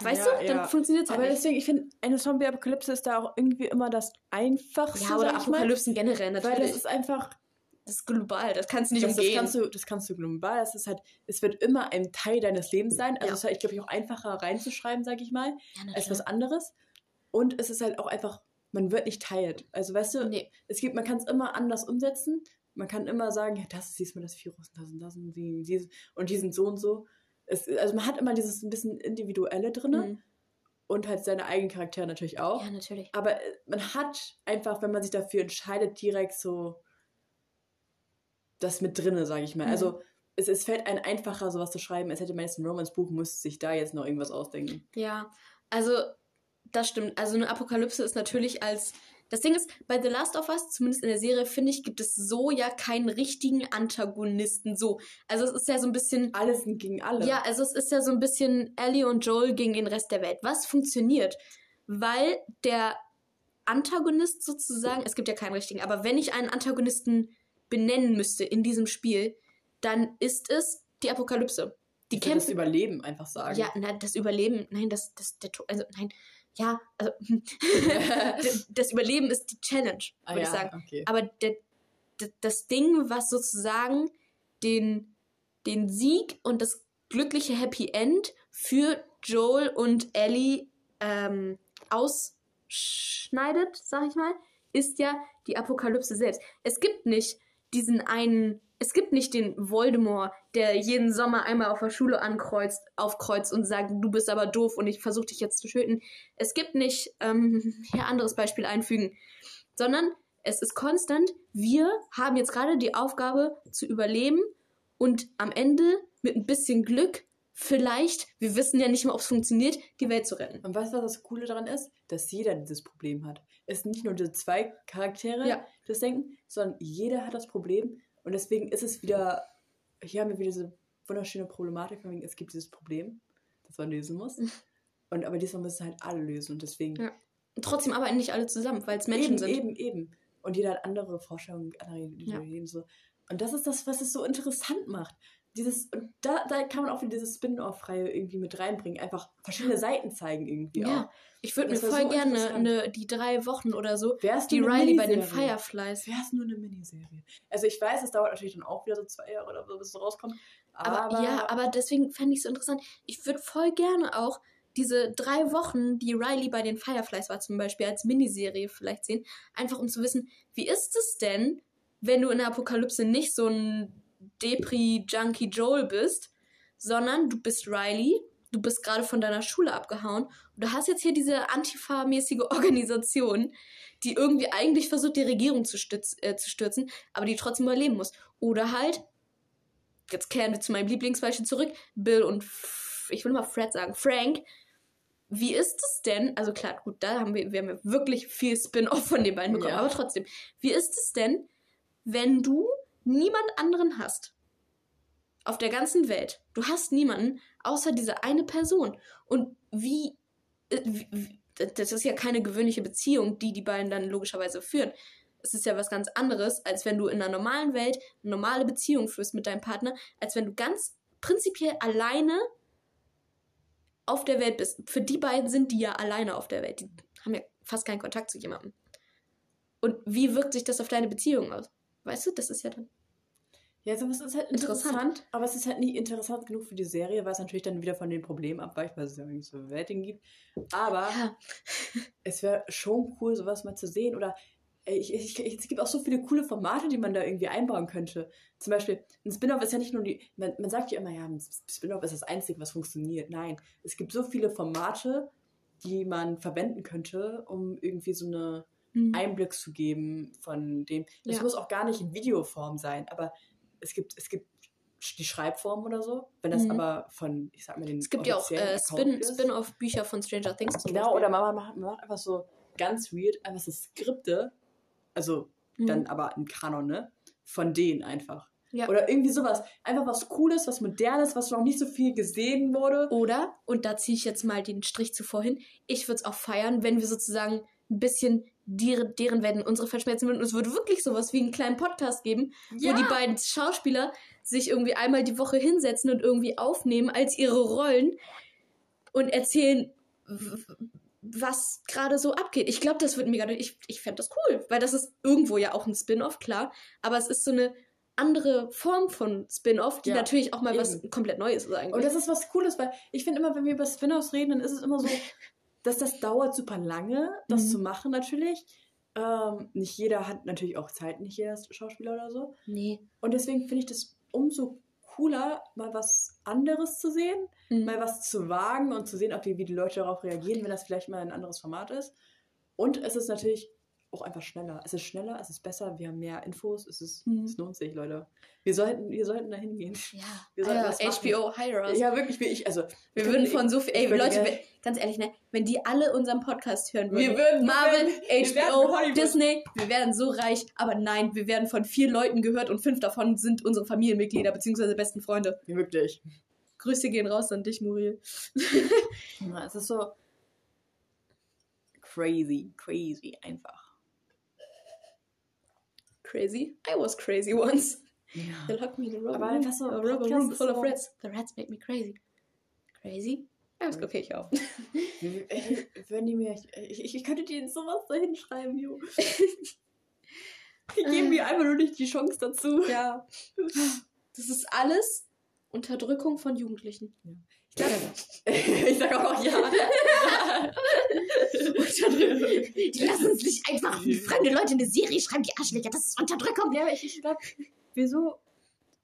weißt Ja, du, dann ja. funktioniert es halt Aber nicht. deswegen, ich finde, eine Zombie-Apokalypse ist da auch irgendwie immer das Einfachste. Ja, oder ich mal. Apokalypsen generell natürlich. Weil das ist einfach, Das ist global, das kannst du nicht das, das, umgehen. kannst du, das kannst du global, das ist halt, es wird immer ein Teil deines Lebens sein. Also Ja. es ist halt, ich glaube, auch einfacher reinzuschreiben, sag ich mal, ja, als was anderes. Und es ist halt auch einfach man wird nicht teilt. Also weißt du, Nee. es gibt, man kann es immer anders umsetzen. Man kann immer sagen, ja, das ist diesmal das Virus, das und das und die, die, und die sind so und so. Es, also man hat immer dieses ein bisschen Individuelle drin Mhm. und halt seine eigenen Charaktere natürlich auch. Ja, natürlich. Aber äh, man hat einfach, wenn man sich dafür entscheidet, direkt so das mit drinne, sage ich mal. Mhm. Also es, es fällt einem einfacher, sowas zu schreiben, als hätte man jetzt ein Romance-Buch, müsste sich da jetzt noch irgendwas ausdenken. Ja, also das stimmt. Also eine Apokalypse ist natürlich als. Das Ding ist, bei The Last of Us, zumindest in der Serie, finde ich, gibt es so ja keinen richtigen Antagonisten. So. Also es ist ja so ein bisschen. Alles sind gegen alle. Ja, also es ist ja so ein bisschen Ellie und Joel gegen den Rest der Welt. Was funktioniert? Weil der Antagonist sozusagen, es gibt ja keinen richtigen, aber wenn ich einen Antagonisten benennen müsste in diesem Spiel, dann ist es die Apokalypse. Die Ich würde das kämpfen. Überleben einfach sagen. Ja, nein, das Überleben, nein, das, das, der, also nein, ja, also das- Überleben ist die Challenge, ah, würde ja, ich sagen. okay. Aber der, der, das Ding, was sozusagen den, den Sieg und das glückliche Happy End für Joel und Ellie ähm, ausschneidet, sag ich mal, ist ja die Apokalypse selbst. Es gibt nicht diesen einen, es gibt nicht den Voldemort, der jeden Sommer einmal auf der Schule ankreuzt, aufkreuzt und sagt, du bist aber doof und ich versuche dich jetzt zu töten. Es gibt nicht, ähm, hier anderes Beispiel einfügen, sondern es ist konstant, wir haben jetzt gerade die Aufgabe zu überleben und am Ende mit ein bisschen Glück vielleicht, wir wissen ja nicht mal, ob es funktioniert, die Welt zu retten. Und weißt du, was das Coole daran ist? Dass jeder dieses Problem hat. Es sind nicht nur diese zwei Charaktere, Ja. die das denken, sondern jeder hat das Problem. Und deswegen ist es wieder, hier haben wir wieder diese wunderschöne Problematik, von wegen, es gibt dieses Problem, das man lösen muss. Und aber diesmal müssen halt alle lösen. Und deswegen. Ja. Und trotzdem arbeiten nicht alle zusammen, weil es Menschen eben, sind. Eben, eben. Und jeder hat andere Vorstellungen, andere Ja. Ideen. So. Und das ist das, was es so interessant macht. Dieses, und da, da kann man auch wieder dieses Spin-off-Reihe irgendwie mit reinbringen. Einfach verschiedene Seiten zeigen irgendwie Ja, auch. ich würde mir voll so gerne eine, die drei Wochen oder so, Wär's die Riley bei den. Fireflies. Wäre es nur eine Miniserie. Also ich weiß, es dauert natürlich dann auch wieder so zwei Jahre oder so, bis es rauskommt. Aber, Aber, ja, aber deswegen fände ich es so interessant. Ich würde voll gerne auch diese drei Wochen, die Riley bei den Fireflies war zum Beispiel, als Miniserie vielleicht sehen. Einfach um zu wissen, wie ist es denn, wenn du in der Apokalypse nicht so ein Depri-Junkie Joel bist, sondern du bist Riley, du bist gerade von deiner Schule abgehauen und du hast jetzt hier diese Antifa-mäßige Organisation, die irgendwie eigentlich versucht, die Regierung zu, stütz, äh, zu stürzen, aber die trotzdem überleben muss. Oder halt, jetzt kehren wir zu meinem Lieblingsbeispiel zurück, Bill und, F ich will mal Fred sagen, Frank. Wie ist es denn, also klar, gut, da haben wir, wir haben ja wirklich viel Spin-off von den beiden bekommen, Ja. aber trotzdem, wie ist es denn, wenn du niemand anderen hast auf der ganzen Welt? Du hast niemanden außer diese eine Person. Und wie, äh, wie, wie das ist ja keine gewöhnliche Beziehung, die die beiden dann logischerweise führen. Es ist ja was ganz anderes, als wenn du in einer normalen Welt eine normale Beziehung führst mit deinem Partner, als wenn du ganz prinzipiell alleine auf der Welt bist. Für die beiden sind die ja alleine auf der Welt. Die haben ja fast keinen Kontakt zu jemandem. Und wie wirkt sich das auf deine Beziehung aus? Weißt du, das ist ja dann. ja, sowas ist halt Interessant. interessant, aber es ist halt nicht interessant genug für die Serie, weil es natürlich dann wieder von den Problemen abweicht, weil es ja nicht so Bewältigen gibt. Aber Ja, es wäre schon cool, sowas mal zu sehen. Oder ey, ich, ich, ich, es gibt auch so viele coole Formate, die man da irgendwie einbauen könnte. Zum Beispiel, ein Spin-off ist ja nicht nur die. Man, man sagt ja immer, ja, ein Spin-off ist das Einzige, was funktioniert. Nein, es gibt so viele Formate, die man verwenden könnte, um irgendwie so eine Mhm. Einblick zu geben von dem. Es Ja. muss auch gar nicht in Videoform sein, aber es gibt, es gibt die Schreibform oder so. Wenn das Mhm. aber von, ich sag mal, den Es gibt ja auch äh, Account Spin-. Spin-off-Bücher von Stranger Things zum Genau, Beispiel. oder macht, man macht einfach so ganz weird, einfach so Skripte, also Mhm. dann aber im Kanon, ne? Von denen einfach. Ja. Oder irgendwie sowas. Einfach was Cooles, was Modernes, was noch nicht so viel gesehen wurde. Oder, und da ziehe ich jetzt mal den Strich zuvor hin, ich würde es auch feiern, wenn wir sozusagen ein bisschen deren, deren werden unsere verschmerzen würden. Und es würde wirklich sowas wie einen kleinen Podcast geben, wo die beiden Schauspieler sich irgendwie einmal die Woche hinsetzen und irgendwie aufnehmen als ihre Rollen und erzählen, was gerade so abgeht. Ich glaube, das wird mega. Ich, ich fände das cool, weil das ist irgendwo ja auch ein Spin-off, klar. Aber es ist so eine andere Form von Spin-off, die Ja, natürlich auch mal was eben. komplett Neues ist eigentlich. Und das ist was Cooles, weil ich finde immer, wenn wir über Spin-offs reden, dann ist es immer so, dass das dauert super lange, das Mhm. zu machen natürlich. Ähm, nicht jeder hat natürlich auch Zeit, nicht jeder ist Schauspieler oder so. Nee. Und deswegen finde ich das umso cooler, mal was anderes zu sehen, Mhm. mal was zu wagen und zu sehen, ob die, wie die Leute darauf reagieren, wenn das vielleicht mal ein anderes Format ist. Und es ist natürlich auch einfach schneller. Es ist schneller, es ist besser, wir haben mehr Infos, es, ist, Mhm. es lohnt sich, Leute. Wir sollten, wir sollten da hingehen. Ja, machen. HBO Hire Us. Ja, wirklich, wie ich, also. Wir würden von so viel, ey, Leute, wir, ganz ehrlich, ne, wenn die alle unseren Podcast hören würden, Wir würden- Marvel, wir HBO. Disney, wir wären so reich, aber nein, wir werden von vier Leuten gehört und fünf davon sind unsere Familienmitglieder bzw. besten Freunde. Wirklich. Grüße gehen raus an dich, Muriel. Ja, es ist so crazy, crazy einfach. Crazy? I was crazy once. Ja. They locked me in a rubber Aber room, einfach so, a room ist full of rats. The rats make me crazy. Crazy? Ja, ist okay, ich auch. Ey, Wenn die mir. Ich, ich, könnte dir sowas da hinschreiben, Jo. Die geben mir einfach nur nicht die Chance dazu. Ja. Das ist alles Unterdrückung von Jugendlichen. Ich, glaub, ich sag auch ja. Unterdrückung. Die lassen uns nicht einfach fremde Leute in eine Serie schreiben, die Arschlöcher. Das ist Unterdrückung. Ja, aber ich, ich glaube, wieso.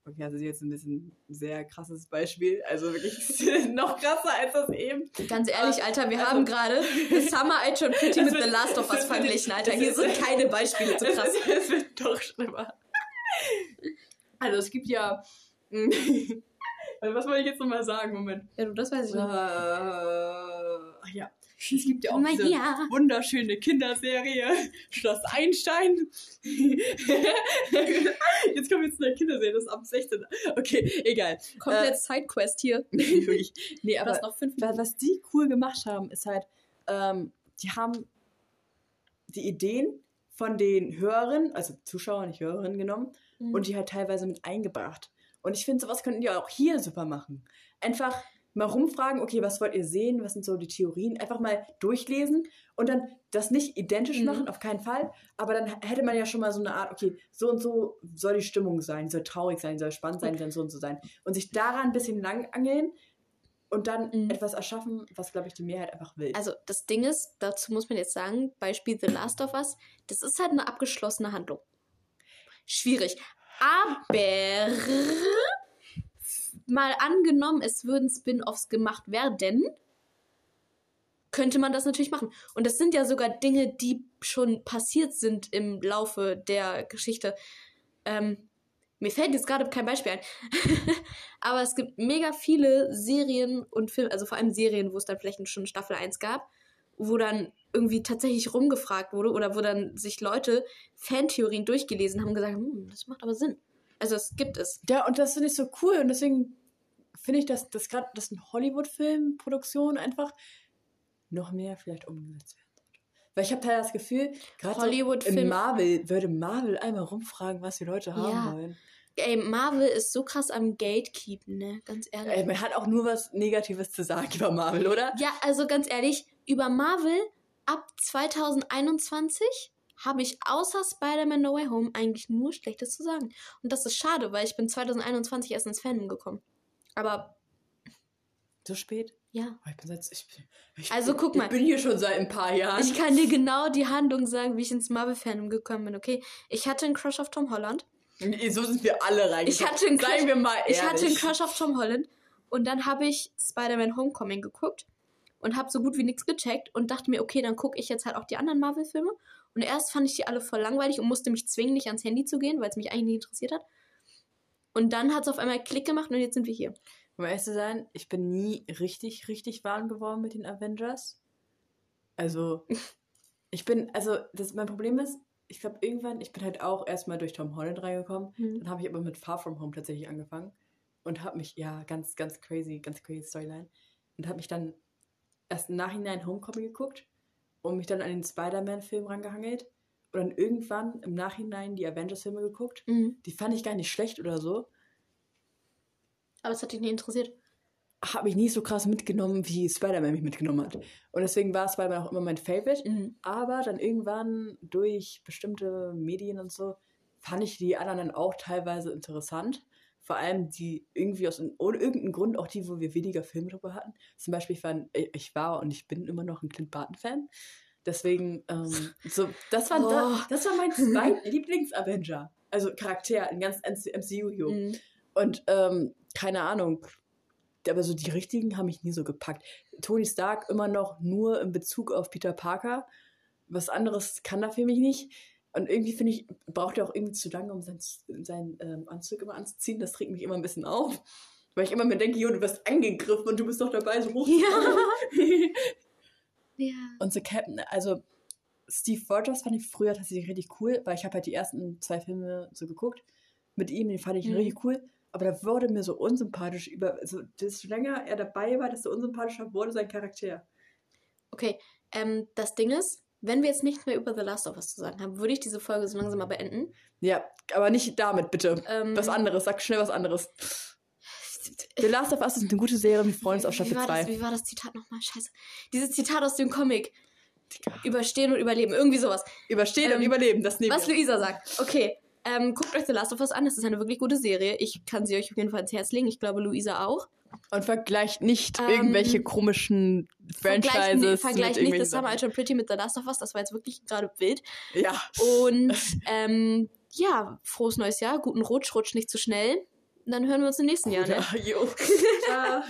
Okay, also jetzt ein bisschen ein sehr krasses Beispiel. Also wirklich noch krasser als das eben. Ganz ehrlich, Alter, wir Also- haben gerade The Summer I Turned Pretty mit wird- The Last of Us verglichen, Alter. Hier ist- sind keine Beispiele zu krass. Es, es wird doch schlimmer. Also es gibt ja. Also was wollte ich jetzt nochmal sagen? Moment. Ja, du, das weiß ich Äh, nicht. ach ja. Es gibt ja auch Oh diese ja. wunderschöne Kinderserie Schloss Einstein. jetzt kommen wir zu einer Kinderserie, das ist ab 16. Okay, egal. Komplett Sidequest hier. Nee, aber hast noch fünf Minuten. was die cool gemacht haben, ist halt, ähm, die haben die Ideen von den Hörerinnen, also Zuschauer, nicht Hörerinnen genommen Mhm. und die halt teilweise mit eingebracht. Und ich finde, sowas könnten die auch hier super machen. Einfach mal rumfragen, okay, was wollt ihr sehen? Was sind so die Theorien? Einfach mal durchlesen und dann das nicht identisch Mhm. machen, auf keinen Fall. Aber dann hätte man ja schon mal so eine Art, okay, so und so soll die Stimmung sein, soll traurig sein, soll spannend sein, soll so und so sein. Und sich daran ein bisschen langangeln und dann Mhm. etwas erschaffen, was, glaube ich, die Mehrheit einfach will. Also das Ding ist, dazu muss man jetzt sagen, Beispiel The Last of Us, das ist halt eine abgeschlossene Handlung. Schwierig. Aber mal angenommen, es würden Spin-offs gemacht werden, könnte man das natürlich machen. Und das sind ja sogar Dinge, die schon passiert sind im Laufe der Geschichte. Ähm, mir fällt jetzt gerade kein Beispiel ein. Aber es gibt mega viele Serien und Filme, also vor allem Serien, wo es dann vielleicht schon Staffel 1 gab, wo dann irgendwie tatsächlich rumgefragt wurde oder wo dann sich Leute Fantheorien durchgelesen haben und gesagt, hm, das macht aber Sinn. Also es gibt es. Ja, und das finde ich so cool und deswegen finde ich, dass das gerade, dass eine Hollywood-Filmproduktion einfach noch mehr vielleicht umgesetzt werden sollte. Weil ich habe teilweise das Gefühl, gerade so Marvel würde Marvel einmal rumfragen, was die Leute haben Ja. wollen. Ey, Marvel ist so krass am Gatekeepen, ne? Ganz ehrlich. Ey, man hat auch nur was Negatives zu sagen über Marvel, oder? Ja, also ganz ehrlich, über Marvel ab 2021 habe ich außer Spider-Man No Way Home eigentlich nur Schlechtes zu sagen. Und das ist schade, weil ich bin 2021 erst ins Fandom gekommen. Aber So spät? ja, Oh, ich bin seit, ich, bin- ich, Also, guck mal. Ich bin hier schon seit ein paar Jahren. ich kann dir genau die Handlung sagen, wie ich ins Marvel-Fandom gekommen bin, okay? Ich hatte einen Crush auf Tom Holland. so sind wir alle reingekommen. Ich hatte einen Crush, Seien wir mal ehrlich. ich hatte einen Crush auf Tom Holland. Und dann habe ich Spider-Man Homecoming geguckt und habe so gut wie nichts gecheckt und dachte mir, okay, dann gucke ich jetzt halt auch die anderen Marvel-Filme. Und erst fand ich die alle voll langweilig und musste mich zwingen, nicht ans Handy zu gehen, weil es mich eigentlich nicht interessiert hat. Und dann hat es auf einmal Klick gemacht und jetzt sind wir hier. Um ehrlich zu sein, ich bin nie richtig, richtig warm geworden mit den Avengers. Also, ich bin, also, das, mein Problem ist, ich glaube, irgendwann, ich bin halt auch erstmal durch Tom Holland reingekommen. Hm. Dann habe ich aber mit Far From Home tatsächlich angefangen. Und habe mich, ja, ganz, ganz crazy, ganz crazy Storyline. Und habe mich dann erst im Nachhinein Homecoming geguckt und mich dann an den Spider-Man-Film rangehangelt. Und dann irgendwann im Nachhinein die Avengers-Filme geguckt. Mhm. Die fand ich gar nicht schlecht oder so. Aber es hat dich nicht interessiert. habe ich nicht so krass mitgenommen, wie Spider-Man mich mitgenommen hat. Und deswegen war Spider-Man auch immer mein Favorite. Mhm. Aber dann irgendwann durch bestimmte Medien und so fand ich die anderen dann auch teilweise interessant. vor allem die irgendwie aus ohne irgendeinem Grund, auch die, wo wir weniger Filme drüber hatten. Zum Beispiel, ich war, ich war und ich bin immer noch ein Clint Barton-Fan. Deswegen, ähm, so, das war, Oh. da, das war mein zweiter Lieblings-Avenger. Also Charakter in ganz MCU. Mhm. Und ähm, keine Ahnung, aber so die richtigen haben mich nie so gepackt. Tony Stark immer noch nur in Bezug auf Peter Parker. Was anderes kann er für mich nicht. Und irgendwie finde ich, braucht er auch irgendwie zu lange, um seinen, seinen ähm, Anzug immer anzuziehen. Das regt mich immer ein bisschen auf. Weil ich immer mir denke, jo, du wirst angegriffen und du bist doch dabei, so hoch. Ja. Und so Captain, also Steve Rogers fand ich früher tatsächlich richtig cool, weil ich habe halt die ersten zwei Filme so geguckt mit ihm, den fand ich Mhm. richtig cool. Aber da wurde mir so unsympathisch über, also desto länger er dabei war, desto unsympathischer wurde sein Charakter. Okay, ähm, das Ding ist, wenn wir jetzt nicht mehr über The Last of Us zu sagen haben, würde ich diese Folge so langsam mal beenden. Ja, aber nicht damit, bitte. Ähm, Was anderes, sag schnell was anderes. The Last of Us ist eine gute Serie, wir freuen uns auf Staffel war, das, 2. wie war das Zitat nochmal? Scheiße. Dieses Zitat aus dem Comic. Überstehen und überleben. Irgendwie sowas. Überstehen Ähm, und überleben, das nehmen Was wir. Luisa sagt. Okay. Ähm, guckt euch The Last of Us an. Das ist eine wirklich gute Serie. Ich kann sie euch auf jeden Fall ins Herz legen. Ich glaube, Luisa auch. Und vergleicht nicht Ähm, irgendwelche komischen Vergleicht, Franchises. ni- mit vergleicht nicht The Summer. Agent Pretty mit The Last of Us. Das war jetzt wirklich gerade wild. Ja. Und ähm, ja, frohes neues Jahr. Guten Rutsch. Rutsch nicht zu schnell. Dann hören wir uns im nächsten Jahr. Ne? Ja, jo. Ciao.